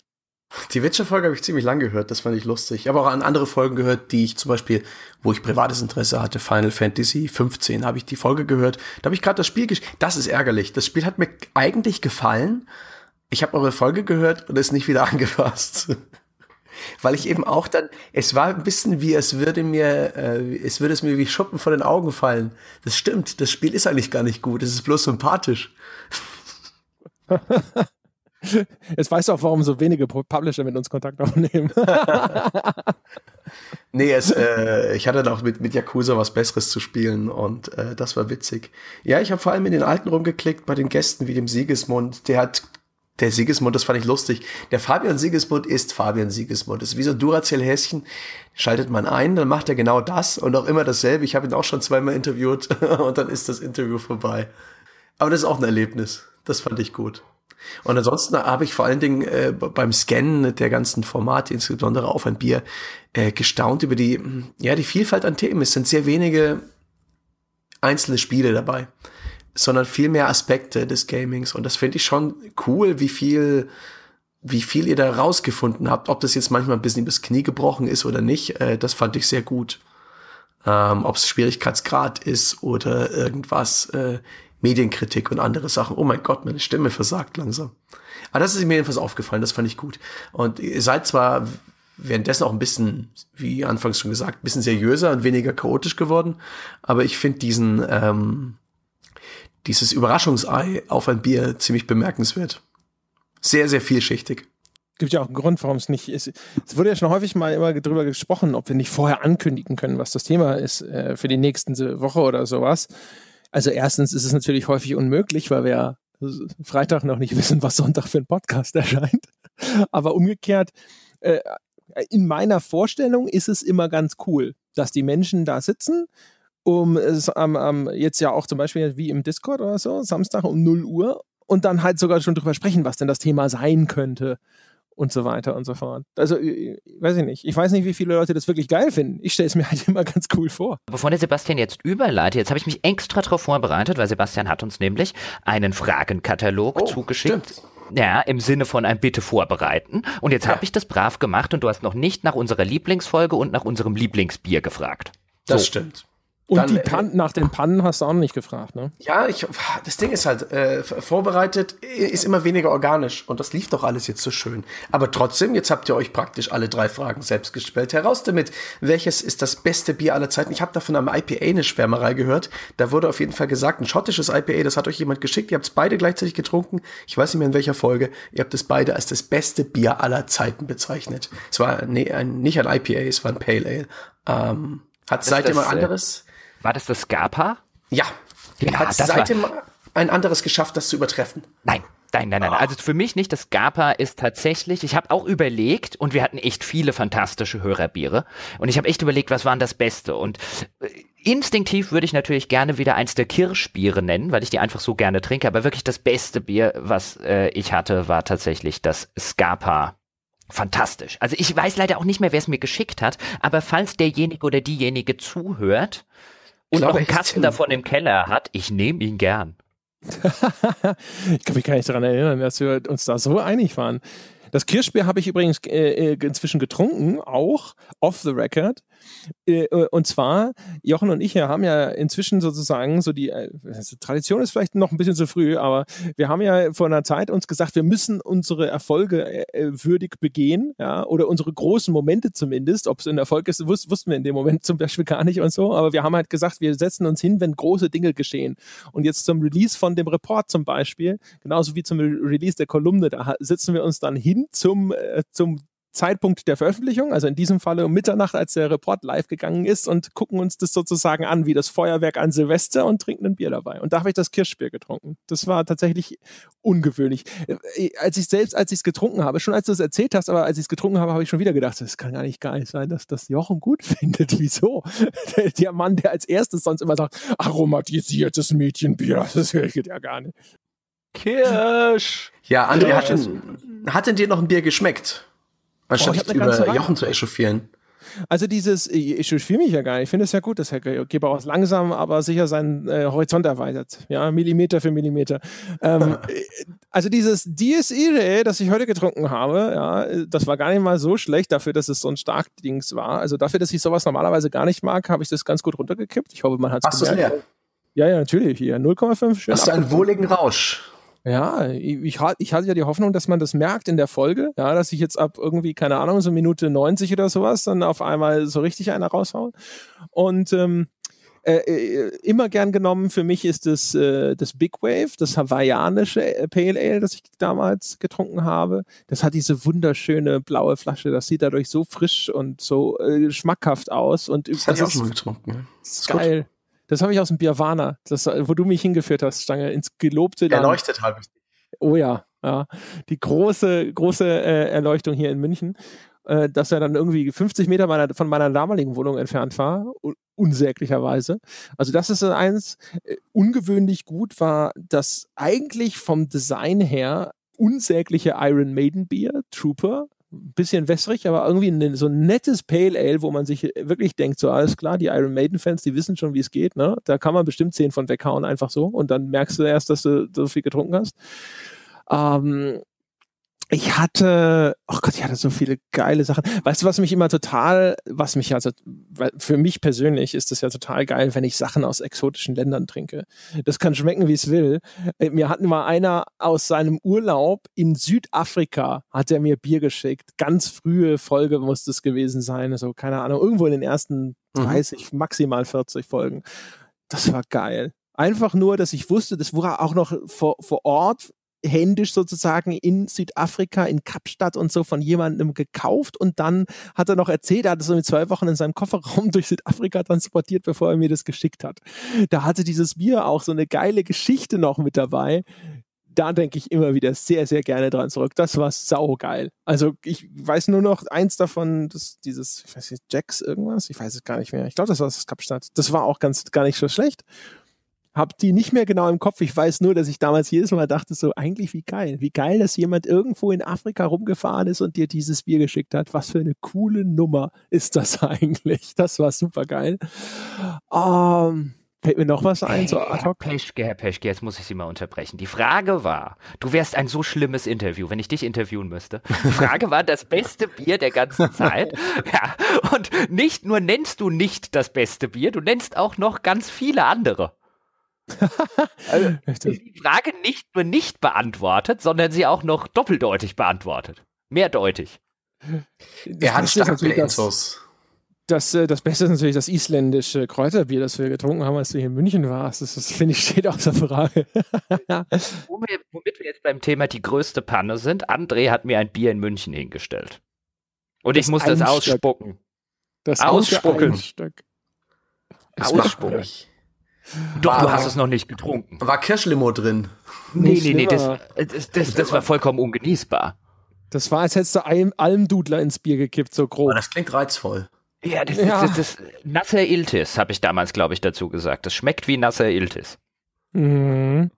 Die Witcher-Folge habe ich ziemlich lang gehört, das fand ich lustig. Ich habe auch an andere Folgen gehört, die ich zum Beispiel, wo ich privates Interesse hatte, Final Fantasy 15, habe ich die Folge gehört. Da habe ich gerade das Spiel gespielt. Das ist ärgerlich. Das Spiel hat mir eigentlich gefallen. Ich habe eure Folge gehört und ist nicht wieder angefasst. Weil ich eben auch dann, es war ein bisschen wie, es würde mir, äh, es würde es mir wie Schuppen vor den Augen fallen. Das stimmt, das Spiel ist eigentlich gar nicht gut, es ist bloß sympathisch. Jetzt weißt du auch, warum so wenige Publisher mit uns Kontakt aufnehmen. nee, es, äh, ich hatte noch mit, mit Yakuza was Besseres zu spielen und äh, das war witzig. Ja, ich habe vor allem in den Alten rumgeklickt bei den Gästen wie dem Siegesmund. Der hat, der Siegesmund, das fand ich lustig. Der Fabian Siegesmund ist Fabian Siegesmund. Das ist wie so ein Duracell-Häschen. Schaltet man ein, dann macht er genau das und auch immer dasselbe. Ich habe ihn auch schon zweimal interviewt und dann ist das Interview vorbei. Aber das ist auch ein Erlebnis. Das fand ich gut. Und ansonsten habe ich vor allen Dingen äh, beim Scannen der ganzen Formate, insbesondere auf ein Bier, äh, gestaunt über die, ja, die Vielfalt an Themen. Es sind sehr wenige einzelne Spiele dabei, sondern viel mehr Aspekte des Gamings. Und das finde ich schon cool, wie viel, wie viel ihr da rausgefunden habt. Ob das jetzt manchmal ein bisschen übers Knie gebrochen ist oder nicht, äh, das fand ich sehr gut. Ähm, ob es Schwierigkeitsgrad ist oder irgendwas. Äh, Medienkritik und andere Sachen. Oh mein Gott, meine Stimme versagt langsam. Aber das ist mir jedenfalls aufgefallen, das fand ich gut. Und ihr seid zwar währenddessen auch ein bisschen, wie anfangs schon gesagt, ein bisschen seriöser und weniger chaotisch geworden, aber ich finde diesen, ähm, dieses Überraschungsei auf ein Bier ziemlich bemerkenswert. Sehr, sehr vielschichtig. gibt ja auch einen Grund, warum es nicht ist. Es wurde ja schon häufig mal immer darüber gesprochen, ob wir nicht vorher ankündigen können, was das Thema ist äh, für die nächste Woche oder sowas. Also erstens ist es natürlich häufig unmöglich, weil wir Freitag noch nicht wissen, was Sonntag für ein Podcast erscheint. Aber umgekehrt, äh, in meiner Vorstellung ist es immer ganz cool, dass die Menschen da sitzen, um es am, am jetzt ja auch zum Beispiel wie im Discord oder so, Samstag um 0 Uhr und dann halt sogar schon drüber sprechen, was denn das Thema sein könnte und so weiter und so fort. Also, äh, weiß ich nicht. Ich weiß nicht, wie viele Leute das wirklich geil finden. Ich stelle es mir halt immer ganz cool vor. Bevor der Sebastian jetzt überleitet, jetzt habe ich mich extra darauf vorbereitet, weil Sebastian hat uns nämlich einen Fragenkatalog oh, zugeschickt. Stimmt. Ja, im Sinne von ein Bitte vorbereiten. Und jetzt ja. habe ich das brav gemacht und du hast noch nicht nach unserer Lieblingsfolge und nach unserem Lieblingsbier gefragt. Das so. stimmt. Und dann, die Pan nach den Pannen hast du auch noch nicht gefragt, ne? Ja, ich, das Ding ist halt, äh, vorbereitet ist immer weniger organisch und das lief doch alles jetzt so schön. Aber trotzdem, jetzt habt ihr euch praktisch alle drei Fragen selbst gestellt. Heraus damit, welches ist das beste Bier aller Zeiten? Ich habe da von einem IPA eine Schwärmerei gehört. Da wurde auf jeden Fall gesagt, ein schottisches IPA, das hat euch jemand geschickt. Ihr habt es beide gleichzeitig getrunken. Ich weiß nicht mehr in welcher Folge. Ihr habt es beide als das beste Bier aller Zeiten bezeichnet. Es war nee, ein, nicht ein IPA, es war ein Pale Ale. Ähm, hat seitdem ein äh, anderes... War das das Skapa? Ja. ja hat seitdem ein anderes geschafft, das zu übertreffen. Nein. Nein, nein, nein. Oh. Also für mich nicht. Das Skapa ist tatsächlich, ich habe auch überlegt und wir hatten echt viele fantastische Hörerbiere und ich habe echt überlegt, was waren das Beste und äh, instinktiv würde ich natürlich gerne wieder eins der Kirschbiere nennen, weil ich die einfach so gerne trinke, aber wirklich das beste Bier, was äh, ich hatte, war tatsächlich das Skapa fantastisch. Also ich weiß leider auch nicht mehr, wer es mir geschickt hat, aber falls derjenige oder diejenige zuhört, und noch einen Kasten davon im Keller hat, ich nehme ihn gern. ich kann mich gar nicht daran erinnern, dass wir uns da so einig waren. Das Kirschbier habe ich übrigens äh, äh, inzwischen getrunken, auch off the record. Äh, äh, und zwar, Jochen und ich haben ja inzwischen sozusagen so die, also Tradition ist vielleicht noch ein bisschen zu früh, aber wir haben ja vor einer Zeit uns gesagt, wir müssen unsere Erfolge würdig begehen, ja, oder unsere großen Momente zumindest. Ob es ein Erfolg ist, wus wussten wir in dem Moment zum Beispiel gar nicht und so, aber wir haben halt gesagt, wir setzen uns hin, wenn große Dinge geschehen. Und jetzt zum Release von dem Report zum Beispiel, genauso wie zum Release der Kolumne, da sitzen wir uns dann hin zum, äh, zum Zeitpunkt der Veröffentlichung, also in diesem Falle um Mitternacht, als der Report live gegangen ist und gucken uns das sozusagen an wie das Feuerwerk an Silvester und trinken ein Bier dabei. Und da habe ich das Kirschbier getrunken. Das war tatsächlich ungewöhnlich. Äh, als ich selbst, als ich es getrunken habe, schon als du es erzählt hast, aber als ich es getrunken habe, habe ich schon wieder gedacht, das kann gar nicht geil sein, dass das Jochen gut findet. Wieso? Der, der Mann, der als erstes sonst immer sagt, aromatisiertes Mädchenbier, das geht ja gar nicht. Kirsch! Ja, André, hat, hat denn dir noch ein Bier geschmeckt? Anstatt oh, über Jochen zu echauffieren. Also dieses, ich echauffiere mich ja gar nicht. Ich finde es ja gut, dass Herr Geberhaus langsam, aber sicher seinen äh, Horizont erweitert. Ja, Millimeter für Millimeter. Ähm, äh, also dieses DSI, das ich heute getrunken habe, ja, das war gar nicht mal so schlecht dafür, dass es so ein Starkdings war. Also dafür, dass ich sowas normalerweise gar nicht mag, habe ich das ganz gut runtergekippt. Ich hoffe, man hat es leer? Ja, ja, natürlich. Hier 0,5 schön. Hast du einen wohligen Rausch? Ja, ich, ich hatte ja die Hoffnung, dass man das merkt in der Folge, ja, dass ich jetzt ab irgendwie, keine Ahnung, so Minute 90 oder sowas, dann auf einmal so richtig einer raushauen. Und ähm, äh, äh, immer gern genommen für mich ist das, äh, das Big Wave, das hawaiianische äh, Pale Ale, das ich damals getrunken habe. Das hat diese wunderschöne blaue Flasche. Das sieht dadurch so frisch und so äh, schmackhaft aus. Und das, das habe ich auch schon mal getrunken. Ja. Das ist geil. Gut. Das habe ich aus dem Bierwana, das, wo du mich hingeführt hast, Stange, ins gelobte Land. Erleuchtet habe ich dich. Oh ja, ja. Die große, große äh, Erleuchtung hier in München, äh, dass er dann irgendwie 50 Meter meiner, von meiner damaligen Wohnung entfernt war, unsäglicherweise. Also das ist eins. Äh, ungewöhnlich gut war das eigentlich vom Design her unsägliche Iron Maiden Bier, Trooper, bisschen wässrig, aber irgendwie ein, so ein nettes Pale Ale, wo man sich wirklich denkt, so alles klar, die Iron Maiden-Fans, die wissen schon, wie es geht, ne? Da kann man bestimmt zehn von weghauen, einfach so. Und dann merkst du erst, dass du so viel getrunken hast. Ähm, ich hatte, oh Gott, ich hatte so viele geile Sachen. Weißt du, was mich immer total, was mich also, für mich persönlich ist es ja total geil, wenn ich Sachen aus exotischen Ländern trinke. Das kann schmecken, wie es will. Äh, mir hat mal einer aus seinem Urlaub in Südafrika, hat er mir Bier geschickt. Ganz frühe Folge muss das gewesen sein. Also, keine Ahnung, irgendwo in den ersten 30, mhm. maximal 40 Folgen. Das war geil. Einfach nur, dass ich wusste, das war auch noch vor, vor Ort händisch sozusagen in Südafrika, in Kapstadt und so von jemandem gekauft und dann hat er noch erzählt, er hat es so mit zwei Wochen in seinem Kofferraum durch Südafrika transportiert, bevor er mir das geschickt hat. Da hatte dieses Bier auch so eine geile Geschichte noch mit dabei. Da denke ich immer wieder sehr, sehr gerne dran zurück. Das war saugeil. Also ich weiß nur noch eins davon, das, dieses, ich weiß nicht, Jacks irgendwas, ich weiß es gar nicht mehr. Ich glaube, das war das Kapstadt. Das war auch ganz, gar nicht so schlecht habe die nicht mehr genau im Kopf. Ich weiß nur, dass ich damals jedes Mal dachte, so eigentlich wie geil. Wie geil, dass jemand irgendwo in Afrika rumgefahren ist und dir dieses Bier geschickt hat. Was für eine coole Nummer ist das eigentlich? Das war super geil. Ähm, Fällt mir noch was ein, so ad hoc? Peschke, Herr Peschke, jetzt muss ich Sie mal unterbrechen. Die Frage war, du wärst ein so schlimmes Interview, wenn ich dich interviewen müsste. Die Frage war, das beste Bier der ganzen Zeit. ja, und nicht nur nennst du nicht das beste Bier, du nennst auch noch ganz viele andere also, die Frage nicht nur nicht beantwortet, sondern sie auch noch doppeldeutig beantwortet. Mehrdeutig. Er hat starke Infos. Das, das, das Beste ist natürlich das isländische Kräuterbier, das wir getrunken haben, als du hier in München warst. Das, das finde ich, steht außer Frage. womit, womit wir jetzt beim Thema die größte Panne sind, André hat mir ein Bier in München hingestellt. Und das ich muss das ausspucken. Das ausspucken. Ausspucken. Doch, war, du hast es noch nicht getrunken. War Kirschlimo drin? Nee, nee, nee, das, das, das, das, war vollkommen ungenießbar. Das war, als hättest du Alm, Almdudler ins Bier gekippt, so grob. Aber das klingt reizvoll. Ja, das, ja. das, das, das Nasser Iltis, habe ich damals, glaube ich, dazu gesagt. Das schmeckt wie Nasser Iltis. Mhm.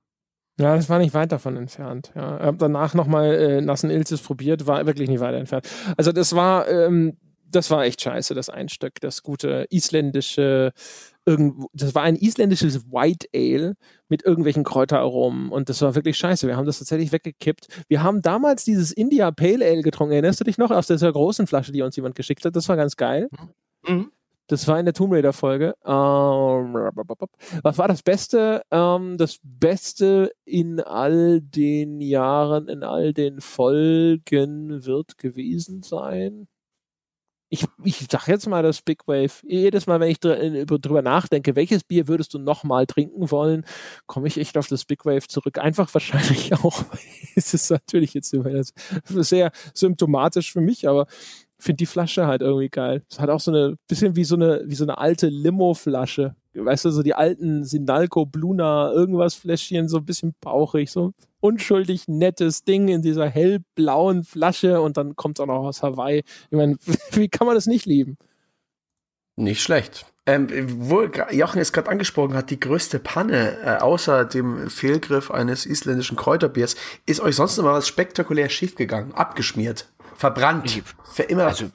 Ja, das war nicht weit davon entfernt. Ja, ich habe danach nochmal äh, Nassen Iltis probiert, war wirklich nicht weit entfernt. Also das war, ähm, das war echt scheiße, das Einstück, das gute isländische irgendwo, das war ein isländisches White Ale mit irgendwelchen Kräuteraromen und das war wirklich scheiße. Wir haben das tatsächlich weggekippt. Wir haben damals dieses India Pale Ale getrunken. Erinnerst du dich noch aus dieser großen Flasche, die uns jemand geschickt hat? Das war ganz geil. Mhm. Das war in der Tomb Raider Folge. Ähm, was war das Beste? Ähm, das Beste in all den Jahren, in all den Folgen wird gewesen sein ich, ich sag jetzt mal das Big Wave. Jedes Mal, wenn ich dr drüber nachdenke, welches Bier würdest du nochmal trinken wollen, komme ich echt auf das Big Wave zurück. Einfach wahrscheinlich auch. es ist natürlich jetzt sehr symptomatisch für mich, aber finde die Flasche halt irgendwie geil. Es hat auch so eine bisschen wie so eine wie so eine alte Limo-Flasche. Weißt du, so die alten Sinalco Bluna irgendwas Fläschchen, so ein bisschen bauchig, so unschuldig nettes Ding in dieser hellblauen Flasche und dann kommt es auch noch aus Hawaii. Ich meine, wie kann man das nicht lieben? Nicht schlecht. Ähm, wo Jochen es gerade angesprochen hat, die größte Panne äh, außer dem Fehlgriff eines isländischen Kräuterbiers, ist euch sonst noch mal was spektakulär schiefgegangen, abgeschmiert? verbrannt, für immer also,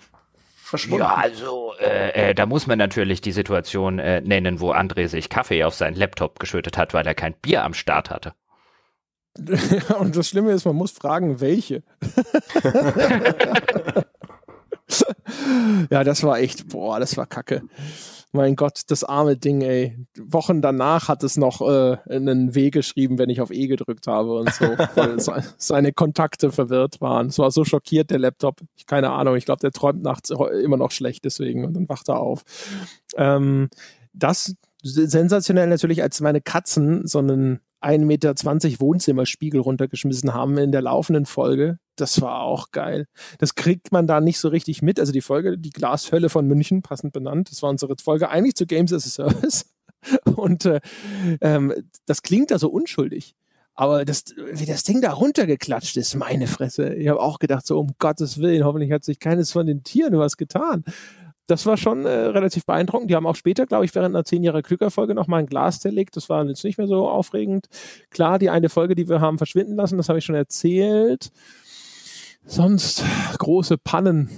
verschwunden. Ja, also äh, äh, da muss man natürlich die Situation äh, nennen, wo André sich Kaffee auf seinen Laptop geschüttet hat, weil er kein Bier am Start hatte. Und das Schlimme ist, man muss fragen, welche. ja, das war echt, boah, das war kacke. Mein Gott, das arme Ding, ey. Wochen danach hat es noch äh, einen W geschrieben, wenn ich auf E gedrückt habe und so, weil seine Kontakte verwirrt waren. Es war so schockiert, der Laptop. Ich keine Ahnung, ich glaube, der träumt nachts immer noch schlecht deswegen und dann wacht er auf. Ähm, das sensationell natürlich, als meine Katzen so einen 1,20 Meter Wohnzimmerspiegel runtergeschmissen haben in der laufenden Folge. Das war auch geil. Das kriegt man da nicht so richtig mit. Also die Folge, die Glashölle von München, passend benannt, das war unsere Folge eigentlich zu Games as a Service. Und äh, ähm, das klingt da so unschuldig. Aber das, wie das Ding da runtergeklatscht ist, meine Fresse. Ich habe auch gedacht, so um Gottes Willen, hoffentlich hat sich keines von den Tieren was getan das war schon äh, relativ beeindruckend. Die haben auch später, glaube ich, während einer zehn Jahre Glückerfolge nochmal ein Glas zerlegt. Das war jetzt nicht mehr so aufregend. Klar, die eine Folge, die wir haben verschwinden lassen, das habe ich schon erzählt. Sonst große Pannen.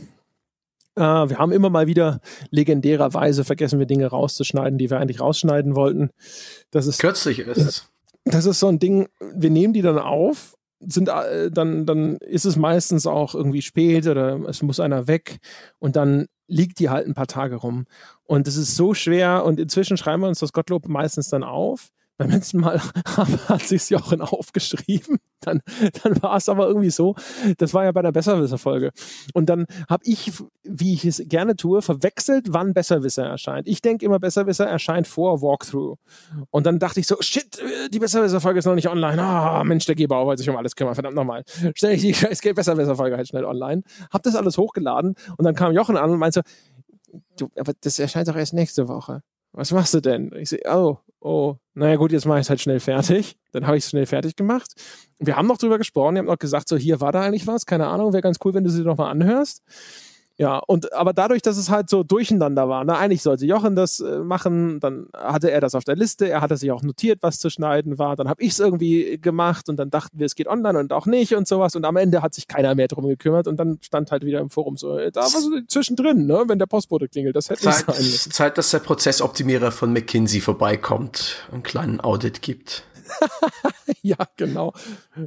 Äh, wir haben immer mal wieder legendärerweise vergessen wir Dinge rauszuschneiden, die wir eigentlich rausschneiden wollten. Das ist kürzlich ist es. Das ist so ein Ding. Wir nehmen die dann auf sind äh, dann dann ist es meistens auch irgendwie spät oder es muss einer weg und dann liegt die halt ein paar Tage rum. Und es ist so schwer und inzwischen schreiben wir uns das Gottlob meistens dann auf, Beim letzten Mal hat sich Jochen aufgeschrieben. Dann, dann war es aber irgendwie so, das war ja bei der Besserwisser-Folge. Und dann habe ich, wie ich es gerne tue, verwechselt, wann Besserwisser erscheint. Ich denke immer, Besserwisser erscheint vor Walkthrough. Und dann dachte ich so, shit, die Besserwisser-Folge ist noch nicht online. Ah, oh, Mensch, der Gebauer wollte sich um alles kümmern. Verdammt nochmal. Stell ich die scheiß Besserwisser-Folge halt schnell online. Hab das alles hochgeladen und dann kam Jochen an und meinte, du, aber das erscheint doch erst nächste Woche was machst du denn? Ich sehe, oh, oh, naja gut, jetzt mache ich es halt schnell fertig. Dann habe ich es schnell fertig gemacht. Wir haben noch drüber gesprochen, wir haben noch gesagt, so hier war da eigentlich was, keine Ahnung, wäre ganz cool, wenn du sie nochmal anhörst. Ja, und aber dadurch, dass es halt so durcheinander war, ne, eigentlich sollte Jochen das äh, machen, dann hatte er das auf der Liste, er hatte sich auch notiert, was zu schneiden war, dann habe ich es irgendwie gemacht und dann dachten wir, es geht online und auch nicht und sowas und am Ende hat sich keiner mehr drum gekümmert und dann stand halt wieder im Forum so, äh, da war so zwischendrin, ne, wenn der Postbote klingelt, das hätte Zeit, nicht sein müssen. Zeit, dass der Prozessoptimierer von McKinsey vorbeikommt und einen kleinen Audit gibt. ja, genau.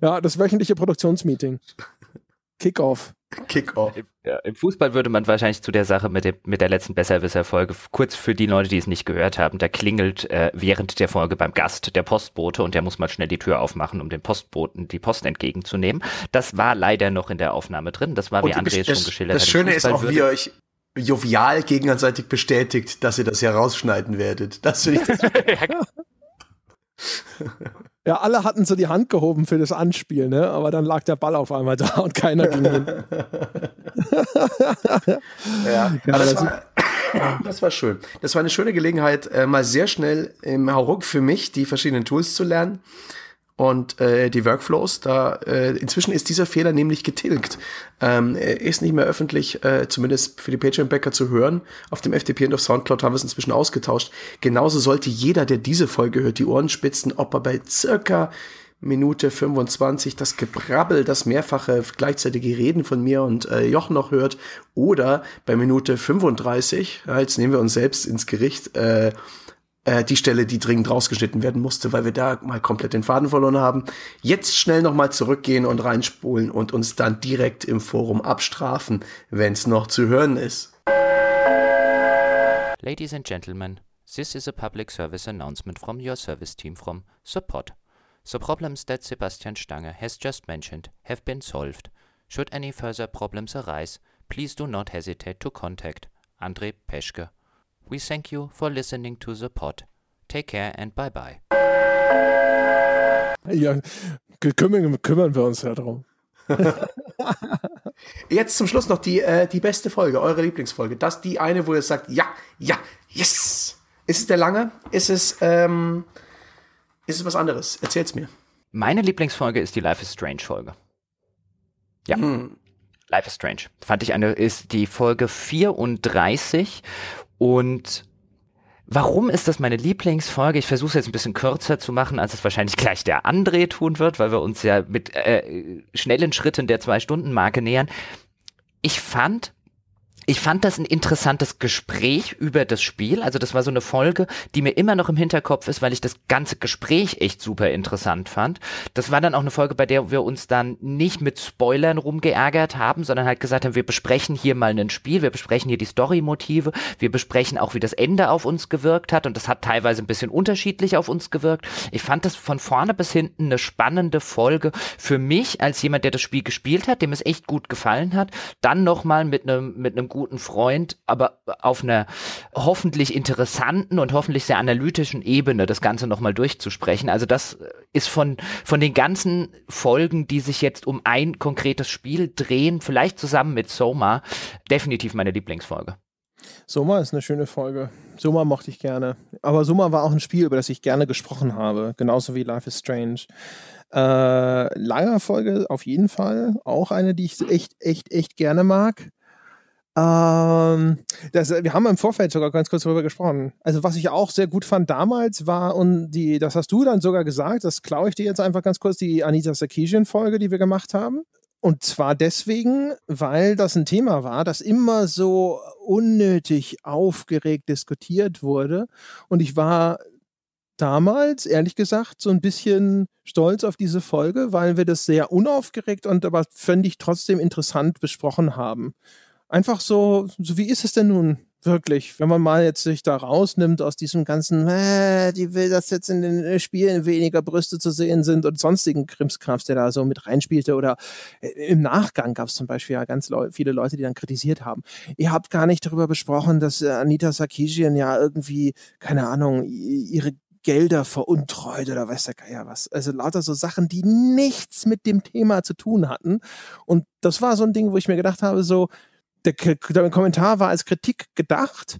Ja, das wöchentliche Produktionsmeeting. Kickoff. Kickoff. Ja, Im Fußball würde man wahrscheinlich zu der Sache mit, dem, mit der letzten Besserwisser-Folge, kurz für die Leute, die es nicht gehört haben, da klingelt äh, während der Folge beim Gast der Postbote und der muss mal schnell die Tür aufmachen, um den Postboten die Post entgegenzunehmen. Das war leider noch in der Aufnahme drin. Das war, wie André es schon geschildert hat. Das Schöne ist auch, wie ihr euch jovial gegenseitig bestätigt, dass ihr das ja rausschneiden werdet. Das finde ich das Ja, alle hatten so die Hand gehoben für das Anspiel, ne? aber dann lag der Ball auf einmal da und keiner ging hin. ja, ja das, war, das, war, schön. Das war eine schöne Gelegenheit, äh, mal sehr schnell im Hauruck für mich die verschiedenen Tools zu lernen und äh, die Workflows. Da äh, inzwischen ist dieser Fehler nämlich getilgt. Ähm, ist nicht mehr öffentlich, äh, zumindest für die Patreon-Bäcker zu hören. Auf dem FTP und auf Soundcloud haben wir es inzwischen ausgetauscht. Genauso sollte jeder, der diese Folge hört, die Ohren spitzen, ob er bei circa Minute 25 das Gebrabbel, das mehrfache gleichzeitige Reden von mir und äh, Jochen noch hört oder bei Minute 35, ja, jetzt nehmen wir uns selbst ins Gericht, äh, äh, die Stelle, die dringend rausgeschnitten werden musste, weil wir da mal komplett den Faden verloren haben. Jetzt schnell nochmal zurückgehen und reinspulen und uns dann direkt im Forum abstrafen, wenn es noch zu hören ist. Ladies and gentlemen, this is a public service announcement from your service team from Support. The problems that Sebastian Stange has just mentioned have been solved. Should any further problems arise, please do not hesitate to contact André Peschke We thank you for listening to the pod. Take care and bye bye. Ja, kümmern, kümmern wir uns ja darum. Jetzt zum Schluss noch die, äh, die beste Folge, eure Lieblingsfolge. Das die eine, wo ihr sagt, ja, ja, yes. Ist es der lange? Ist es, ähm, ist es was anderes? Erzähl's mir. Meine Lieblingsfolge ist die Life is Strange Folge. Ja. Hm. Life is Strange. Fand ich eine, ist die Folge 34 und Warum ist das meine Lieblingsfolge? Ich versuche es jetzt ein bisschen kürzer zu machen, als es wahrscheinlich gleich der André tun wird, weil wir uns ja mit äh, schnellen Schritten der Zwei-Stunden-Marke nähern. Ich fand ich fand das ein interessantes Gespräch über das Spiel. Also das war so eine Folge, die mir immer noch im Hinterkopf ist, weil ich das ganze Gespräch echt super interessant fand. Das war dann auch eine Folge, bei der wir uns dann nicht mit Spoilern rumgeärgert haben, sondern halt gesagt haben, wir besprechen hier mal ein Spiel, wir besprechen hier die Story-Motive, wir besprechen auch, wie das Ende auf uns gewirkt hat und das hat teilweise ein bisschen unterschiedlich auf uns gewirkt. Ich fand das von vorne bis hinten eine spannende Folge für mich als jemand, der das Spiel gespielt hat, dem es echt gut gefallen hat, dann nochmal mit einem mit einem guten Freund, aber auf einer hoffentlich interessanten und hoffentlich sehr analytischen Ebene das Ganze nochmal durchzusprechen. Also das ist von, von den ganzen Folgen, die sich jetzt um ein konkretes Spiel drehen, vielleicht zusammen mit Soma, definitiv meine Lieblingsfolge. Soma ist eine schöne Folge. Soma mochte ich gerne. Aber Soma war auch ein Spiel, über das ich gerne gesprochen habe. Genauso wie Life is Strange. Äh, Lagerfolge auf jeden Fall. Auch eine, die ich echt, echt, echt gerne mag. Ähm, das, wir haben im Vorfeld sogar ganz kurz darüber gesprochen. Also was ich auch sehr gut fand damals war, und die, das hast du dann sogar gesagt, das klaue ich dir jetzt einfach ganz kurz, die Anita Sarkeesian-Folge, die wir gemacht haben. Und zwar deswegen, weil das ein Thema war, das immer so unnötig aufgeregt diskutiert wurde. Und ich war damals, ehrlich gesagt, so ein bisschen stolz auf diese Folge, weil wir das sehr unaufgeregt und aber fände ich trotzdem interessant besprochen haben. Einfach so, so wie ist es denn nun? Wirklich, wenn man mal jetzt sich da rausnimmt aus diesem ganzen, äh, die will, dass jetzt in den Spielen weniger Brüste zu sehen sind und sonstigen Krimskrams, der da so mit reinspielte. Oder äh, im Nachgang gab es zum Beispiel ja ganz leu viele Leute, die dann kritisiert haben. Ihr habt gar nicht darüber besprochen, dass äh, Anita Sarkeesian ja irgendwie, keine Ahnung, ihre Gelder veruntreut oder weiß der Geier was. Also lauter so Sachen, die nichts mit dem Thema zu tun hatten. Und das war so ein Ding, wo ich mir gedacht habe, so, der, der Kommentar war als Kritik gedacht,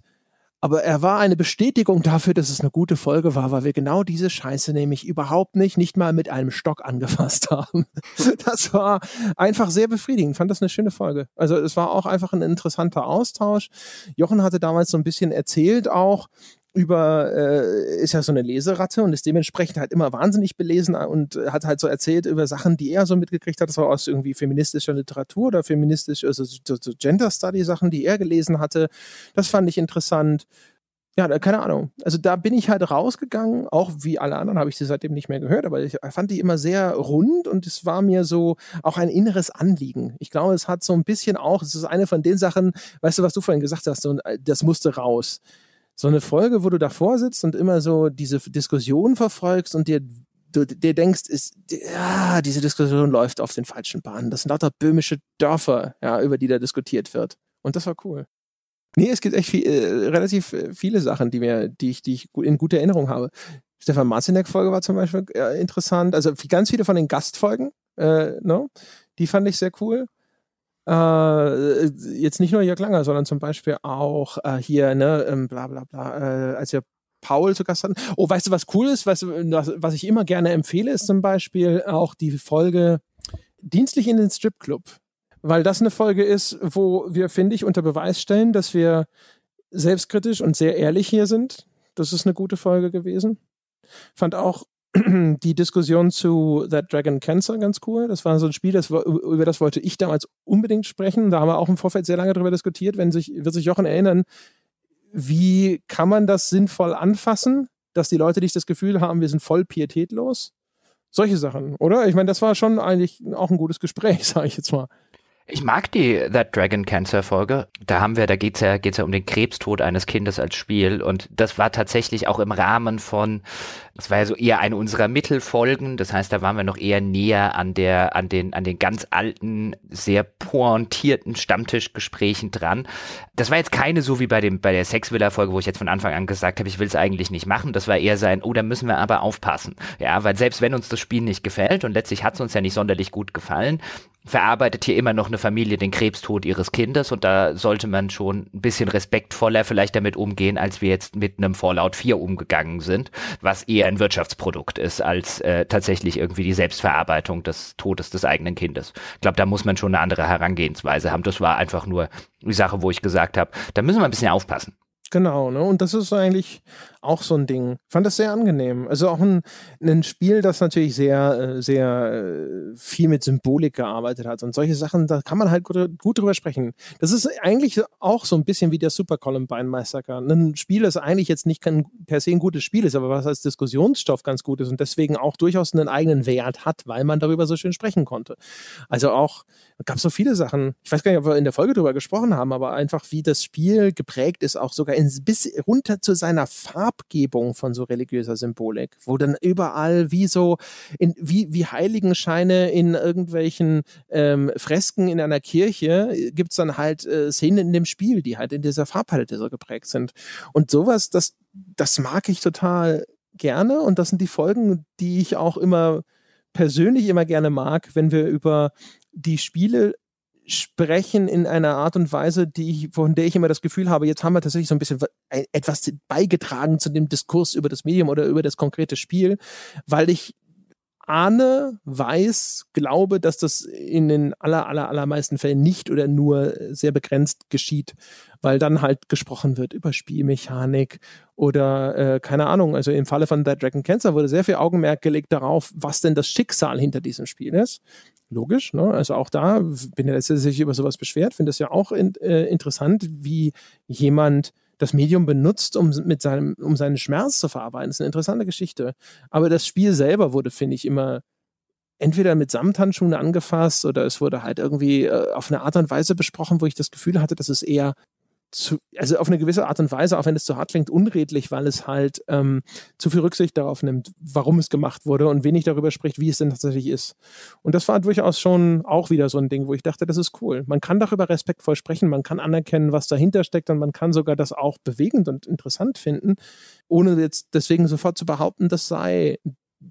aber er war eine Bestätigung dafür, dass es eine gute Folge war, weil wir genau diese Scheiße nämlich überhaupt nicht, nicht mal mit einem Stock angefasst haben. Das war einfach sehr befriedigend. Fand das eine schöne Folge. Also es war auch einfach ein interessanter Austausch. Jochen hatte damals so ein bisschen erzählt auch, über, äh, ist ja so eine Leseratte und ist dementsprechend halt immer wahnsinnig belesen und hat halt so erzählt über Sachen, die er so mitgekriegt hat. Das war aus irgendwie feministischer Literatur oder feministisch, also so, so Gender Study Sachen, die er gelesen hatte. Das fand ich interessant. Ja, keine Ahnung. Also da bin ich halt rausgegangen, auch wie alle anderen habe ich sie seitdem nicht mehr gehört, aber ich fand die immer sehr rund und es war mir so auch ein inneres Anliegen. Ich glaube, es hat so ein bisschen auch, es ist eine von den Sachen, weißt du, was du vorhin gesagt hast, so, das musste raus so eine Folge, wo du davor sitzt und immer so diese Diskussion verfolgst und dir du dir denkst, ist, ja, diese Diskussion läuft auf den falschen Bahnen. Das sind lauter böhmische Dörfer, ja, über die da diskutiert wird. Und das war cool. Nee, es gibt echt viel, äh, relativ äh, viele Sachen, die mir, die ich, die ich in guter Erinnerung habe. Stefan Marzinek-Folge war zum Beispiel äh, interessant. Also ganz viele von den Gastfolgen, äh, no, die fand ich sehr cool. Äh, jetzt nicht nur Jörg Langer, sondern zum Beispiel auch äh, hier, ne, ähm, bla bla bla, äh, als wir Paul zu Gast hatten. Oh, weißt du, was cool ist? Du, was ich immer gerne empfehle, ist zum Beispiel auch die Folge Dienstlich in den Stripclub. Weil das eine Folge ist, wo wir, finde ich, unter Beweis stellen, dass wir selbstkritisch und sehr ehrlich hier sind. Das ist eine gute Folge gewesen. Fand auch die Diskussion zu That Dragon Cancer ganz cool. Das war so ein Spiel, das, über das wollte ich damals unbedingt sprechen. Da haben wir auch im Vorfeld sehr lange darüber diskutiert. Wenn sich, wird sich Jochen erinnern, wie kann man das sinnvoll anfassen, dass die Leute nicht das Gefühl haben, wir sind voll pietätlos? Solche Sachen, oder? Ich meine, das war schon eigentlich auch ein gutes Gespräch, sage ich jetzt mal. Ich mag die That Dragon Cancer Folge. Da haben wir, da geht's ja, geht's ja um den Krebstod eines Kindes als Spiel. Und das war tatsächlich auch im Rahmen von, das war ja so eher eine unserer Mittelfolgen. Das heißt, da waren wir noch eher näher an der, an den, an den ganz alten, sehr pointierten Stammtischgesprächen dran. Das war jetzt keine so wie bei dem, bei der Sexvilla Folge, wo ich jetzt von Anfang an gesagt habe, ich will es eigentlich nicht machen. Das war eher sein, oh, da müssen wir aber aufpassen. Ja, weil selbst wenn uns das Spiel nicht gefällt und letztlich hat es uns ja nicht sonderlich gut gefallen, verarbeitet hier immer noch eine Familie den Krebstod ihres Kindes und da sollte man schon ein bisschen respektvoller vielleicht damit umgehen, als wir jetzt mit einem Fallout 4 umgegangen sind, was eher ein Wirtschaftsprodukt ist als äh, tatsächlich irgendwie die Selbstverarbeitung des Todes des eigenen Kindes. Ich glaube, da muss man schon eine andere Herangehensweise haben. Das war einfach nur die Sache, wo ich gesagt habe, da müssen wir ein bisschen aufpassen. Genau, ne? Und das ist eigentlich auch so ein Ding. Fand das sehr angenehm. Also auch ein, ein Spiel, das natürlich sehr, äh, sehr äh, viel mit Symbolik gearbeitet hat. Und solche Sachen, da kann man halt gut, gut drüber sprechen. Das ist eigentlich auch so ein bisschen wie der Super Columbine Massacre. Ein Spiel, das eigentlich jetzt nicht kein, per se ein gutes Spiel ist, aber was als Diskussionsstoff ganz gut ist und deswegen auch durchaus einen eigenen Wert hat, weil man darüber so schön sprechen konnte. Also auch, gab so viele Sachen. Ich weiß gar nicht, ob wir in der Folge darüber gesprochen haben, aber einfach wie das Spiel geprägt ist, auch sogar in, bis runter zu seiner Farbe Farbgebung von so religiöser Symbolik, wo dann überall wie so, in, wie, wie Heiligenscheine in irgendwelchen ähm, Fresken in einer Kirche, äh, gibt es dann halt äh, Szenen in dem Spiel, die halt in dieser Farbpalette so geprägt sind. Und sowas, das, das mag ich total gerne und das sind die Folgen, die ich auch immer persönlich immer gerne mag, wenn wir über die Spiele sprechen in einer Art und Weise, die ich, von der ich immer das Gefühl habe, jetzt haben wir tatsächlich so ein bisschen etwas beigetragen zu dem Diskurs über das Medium oder über das konkrete Spiel, weil ich ahne, weiß, glaube, dass das in den aller, aller, allermeisten Fällen nicht oder nur sehr begrenzt geschieht, weil dann halt gesprochen wird über Spielmechanik oder äh, keine Ahnung. Also im Falle von Dead Dragon Cancer wurde sehr viel Augenmerk gelegt darauf, was denn das Schicksal hinter diesem Spiel ist. Logisch, ne? Also auch da bin ich sich über sowas beschwert, finde es ja auch in, äh, interessant, wie jemand das Medium benutzt, um mit seinem, um seinen Schmerz zu verarbeiten. Das ist eine interessante Geschichte. Aber das Spiel selber wurde, finde ich, immer entweder mit Samthandschuhen angefasst oder es wurde halt irgendwie äh, auf eine Art und Weise besprochen, wo ich das Gefühl hatte, dass es eher zu, also auf eine gewisse Art und Weise, auch wenn es zu hart klingt, unredlich, weil es halt ähm, zu viel Rücksicht darauf nimmt, warum es gemacht wurde und wenig darüber spricht, wie es denn tatsächlich ist. Und das war durchaus schon auch wieder so ein Ding, wo ich dachte, das ist cool. Man kann darüber respektvoll sprechen, man kann anerkennen, was dahinter steckt und man kann sogar das auch bewegend und interessant finden, ohne jetzt deswegen sofort zu behaupten, das sei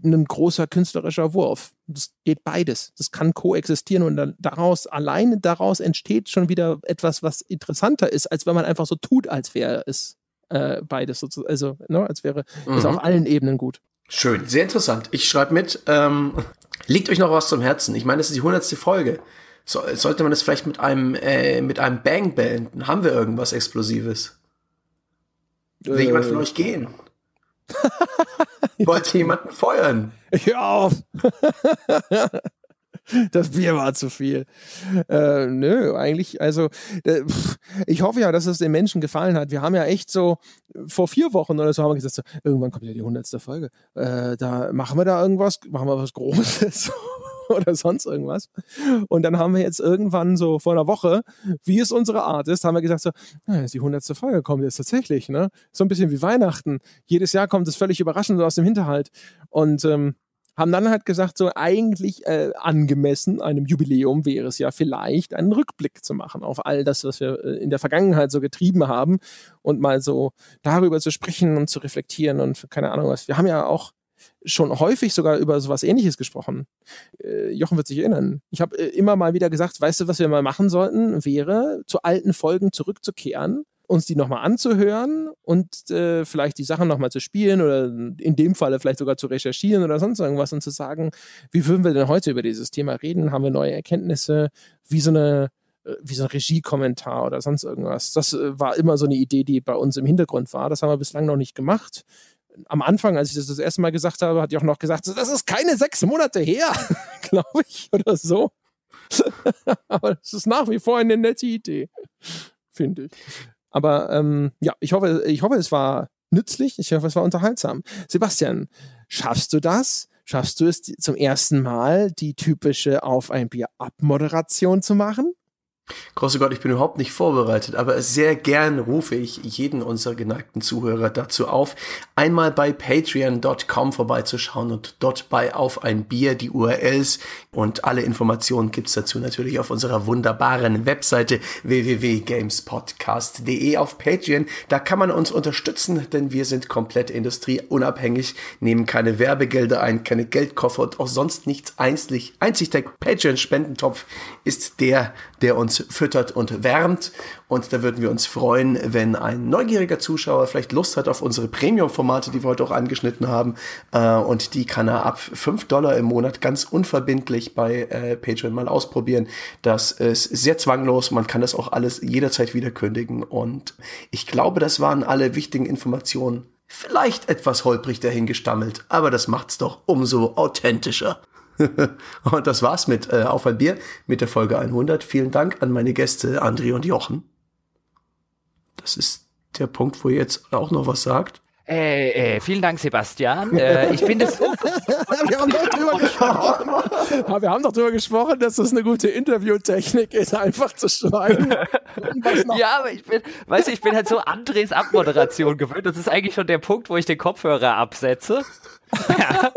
ein großer künstlerischer Wurf. Das geht beides. Das kann koexistieren und dann daraus, alleine daraus entsteht schon wieder etwas, was interessanter ist, als wenn man einfach so tut, als wäre es äh, beides sozusagen, also, ne, als wäre mhm. es auf allen Ebenen gut. Schön, sehr interessant. Ich schreibe mit, ähm, liegt euch noch was zum Herzen? Ich meine, das ist die hundertste Folge. So, sollte man das vielleicht mit einem, äh, mit einem Bang beenden? Haben wir irgendwas Explosives? Will äh, jemand von euch gehen? Wollte jemanden feuern? Hör auf! das Bier war zu viel. Äh, nö, eigentlich, also äh, ich hoffe ja, dass es den Menschen gefallen hat. Wir haben ja echt so vor vier Wochen oder so haben wir gesagt, so, irgendwann kommt ja die hundertste Folge. Äh, da machen wir da irgendwas, machen wir was Großes. oder sonst irgendwas. Und dann haben wir jetzt irgendwann so vor einer Woche, wie es unsere Art ist, haben wir gesagt so, na, die hundertste Folge kommt jetzt tatsächlich, ne? So ein bisschen wie Weihnachten. Jedes Jahr kommt es völlig überraschend aus dem Hinterhalt. Und ähm, haben dann halt gesagt, so eigentlich äh, angemessen einem Jubiläum wäre es ja vielleicht, einen Rückblick zu machen auf all das, was wir äh, in der Vergangenheit so getrieben haben und mal so darüber zu sprechen und zu reflektieren und keine Ahnung was. Wir haben ja auch schon häufig sogar über sowas ähnliches gesprochen. Äh, Jochen wird sich erinnern. Ich habe äh, immer mal wieder gesagt, weißt du, was wir mal machen sollten, wäre, zu alten Folgen zurückzukehren, uns die nochmal anzuhören und äh, vielleicht die Sachen nochmal zu spielen oder in dem Falle vielleicht sogar zu recherchieren oder sonst irgendwas und zu sagen, wie würden wir denn heute über dieses Thema reden? Haben wir neue Erkenntnisse? Wie so eine äh, wie so ein Regiekommentar oder sonst irgendwas. Das äh, war immer so eine Idee, die bei uns im Hintergrund war. Das haben wir bislang noch nicht gemacht am Anfang, als ich das das erste Mal gesagt habe, hat die auch noch gesagt, das ist keine sechs Monate her, glaube ich, oder so. Aber es ist nach wie vor eine nette Idee, finde ich. Aber ähm, ja, ich hoffe, ich hoffe, es war nützlich, ich hoffe, es war unterhaltsam. Sebastian, schaffst du das? Schaffst du es zum ersten Mal, die typische Auf ein Bier Abmoderation zu machen? Große Gott, ich bin überhaupt nicht vorbereitet, aber sehr gern rufe ich jeden unserer geneigten Zuhörer dazu auf, einmal bei patreon.com vorbeizuschauen und dort bei Auf ein Bier die URLs und alle Informationen gibt's dazu natürlich auf unserer wunderbaren Webseite www.gamespodcast.de auf Patreon. Da kann man uns unterstützen, denn wir sind komplett industrieunabhängig, nehmen keine Werbegelder ein, keine Geldkoffer und auch sonst nichts einzig. Einzig der Patreon-Spendentopf ist der, der uns füttert und wärmt. Und da würden wir uns freuen, wenn ein neugieriger Zuschauer vielleicht Lust hat auf unsere Premium-Formate, die wir heute auch angeschnitten haben. Äh, und die kann er ab 5 Dollar im Monat ganz unverbindlich bei äh, Patreon mal ausprobieren. Das ist sehr zwanglos. Man kann das auch alles jederzeit wieder kündigen. Und ich glaube, das waren alle wichtigen Informationen. Vielleicht etwas holprig dahingestammelt, aber das macht's doch umso authentischer. und das war's mit äh, Auf ein Bier mit der Folge 100. Vielen Dank an meine Gäste André und Jochen. Das ist der Punkt, wo ihr jetzt auch noch was sagt. Äh, äh, vielen Dank, Sebastian. Äh, ich bin das. wir, haben doch drüber gesprochen. wir haben doch drüber gesprochen, dass das eine gute Interviewtechnik ist, einfach zu schweigen. ja, aber ich bin, weißt du, ich bin halt so Andres Abmoderation gewöhnt. Das ist eigentlich schon der Punkt, wo ich den Kopfhörer absetze. Ja.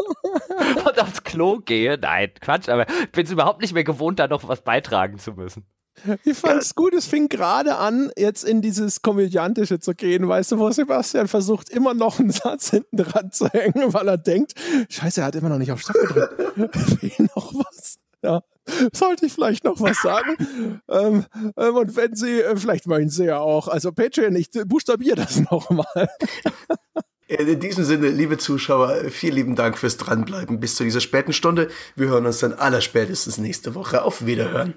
und aufs Klo gehe. Nein, Quatsch, aber ich bin es überhaupt nicht mehr gewohnt, da noch was beitragen zu müssen. Ich fand es gut, es fing gerade an, jetzt in dieses Komödiantische zu gehen, weißt du, wo Sebastian versucht, immer noch einen Satz hinten dran zu hängen, weil er denkt, scheiße, er hat immer noch nicht auf Stopp gedrückt. Fehlt noch was. Ja. Sollte ich vielleicht noch was sagen? ähm, ähm, und wenn Sie, äh, vielleicht meinen Sie ja auch, also Patreon, ich buchstabiere das nochmal. In diesem Sinne, liebe Zuschauer, vielen lieben Dank fürs Dranbleiben bis zu dieser späten Stunde. Wir hören uns dann allerspätestens nächste Woche. Auf Wiederhören.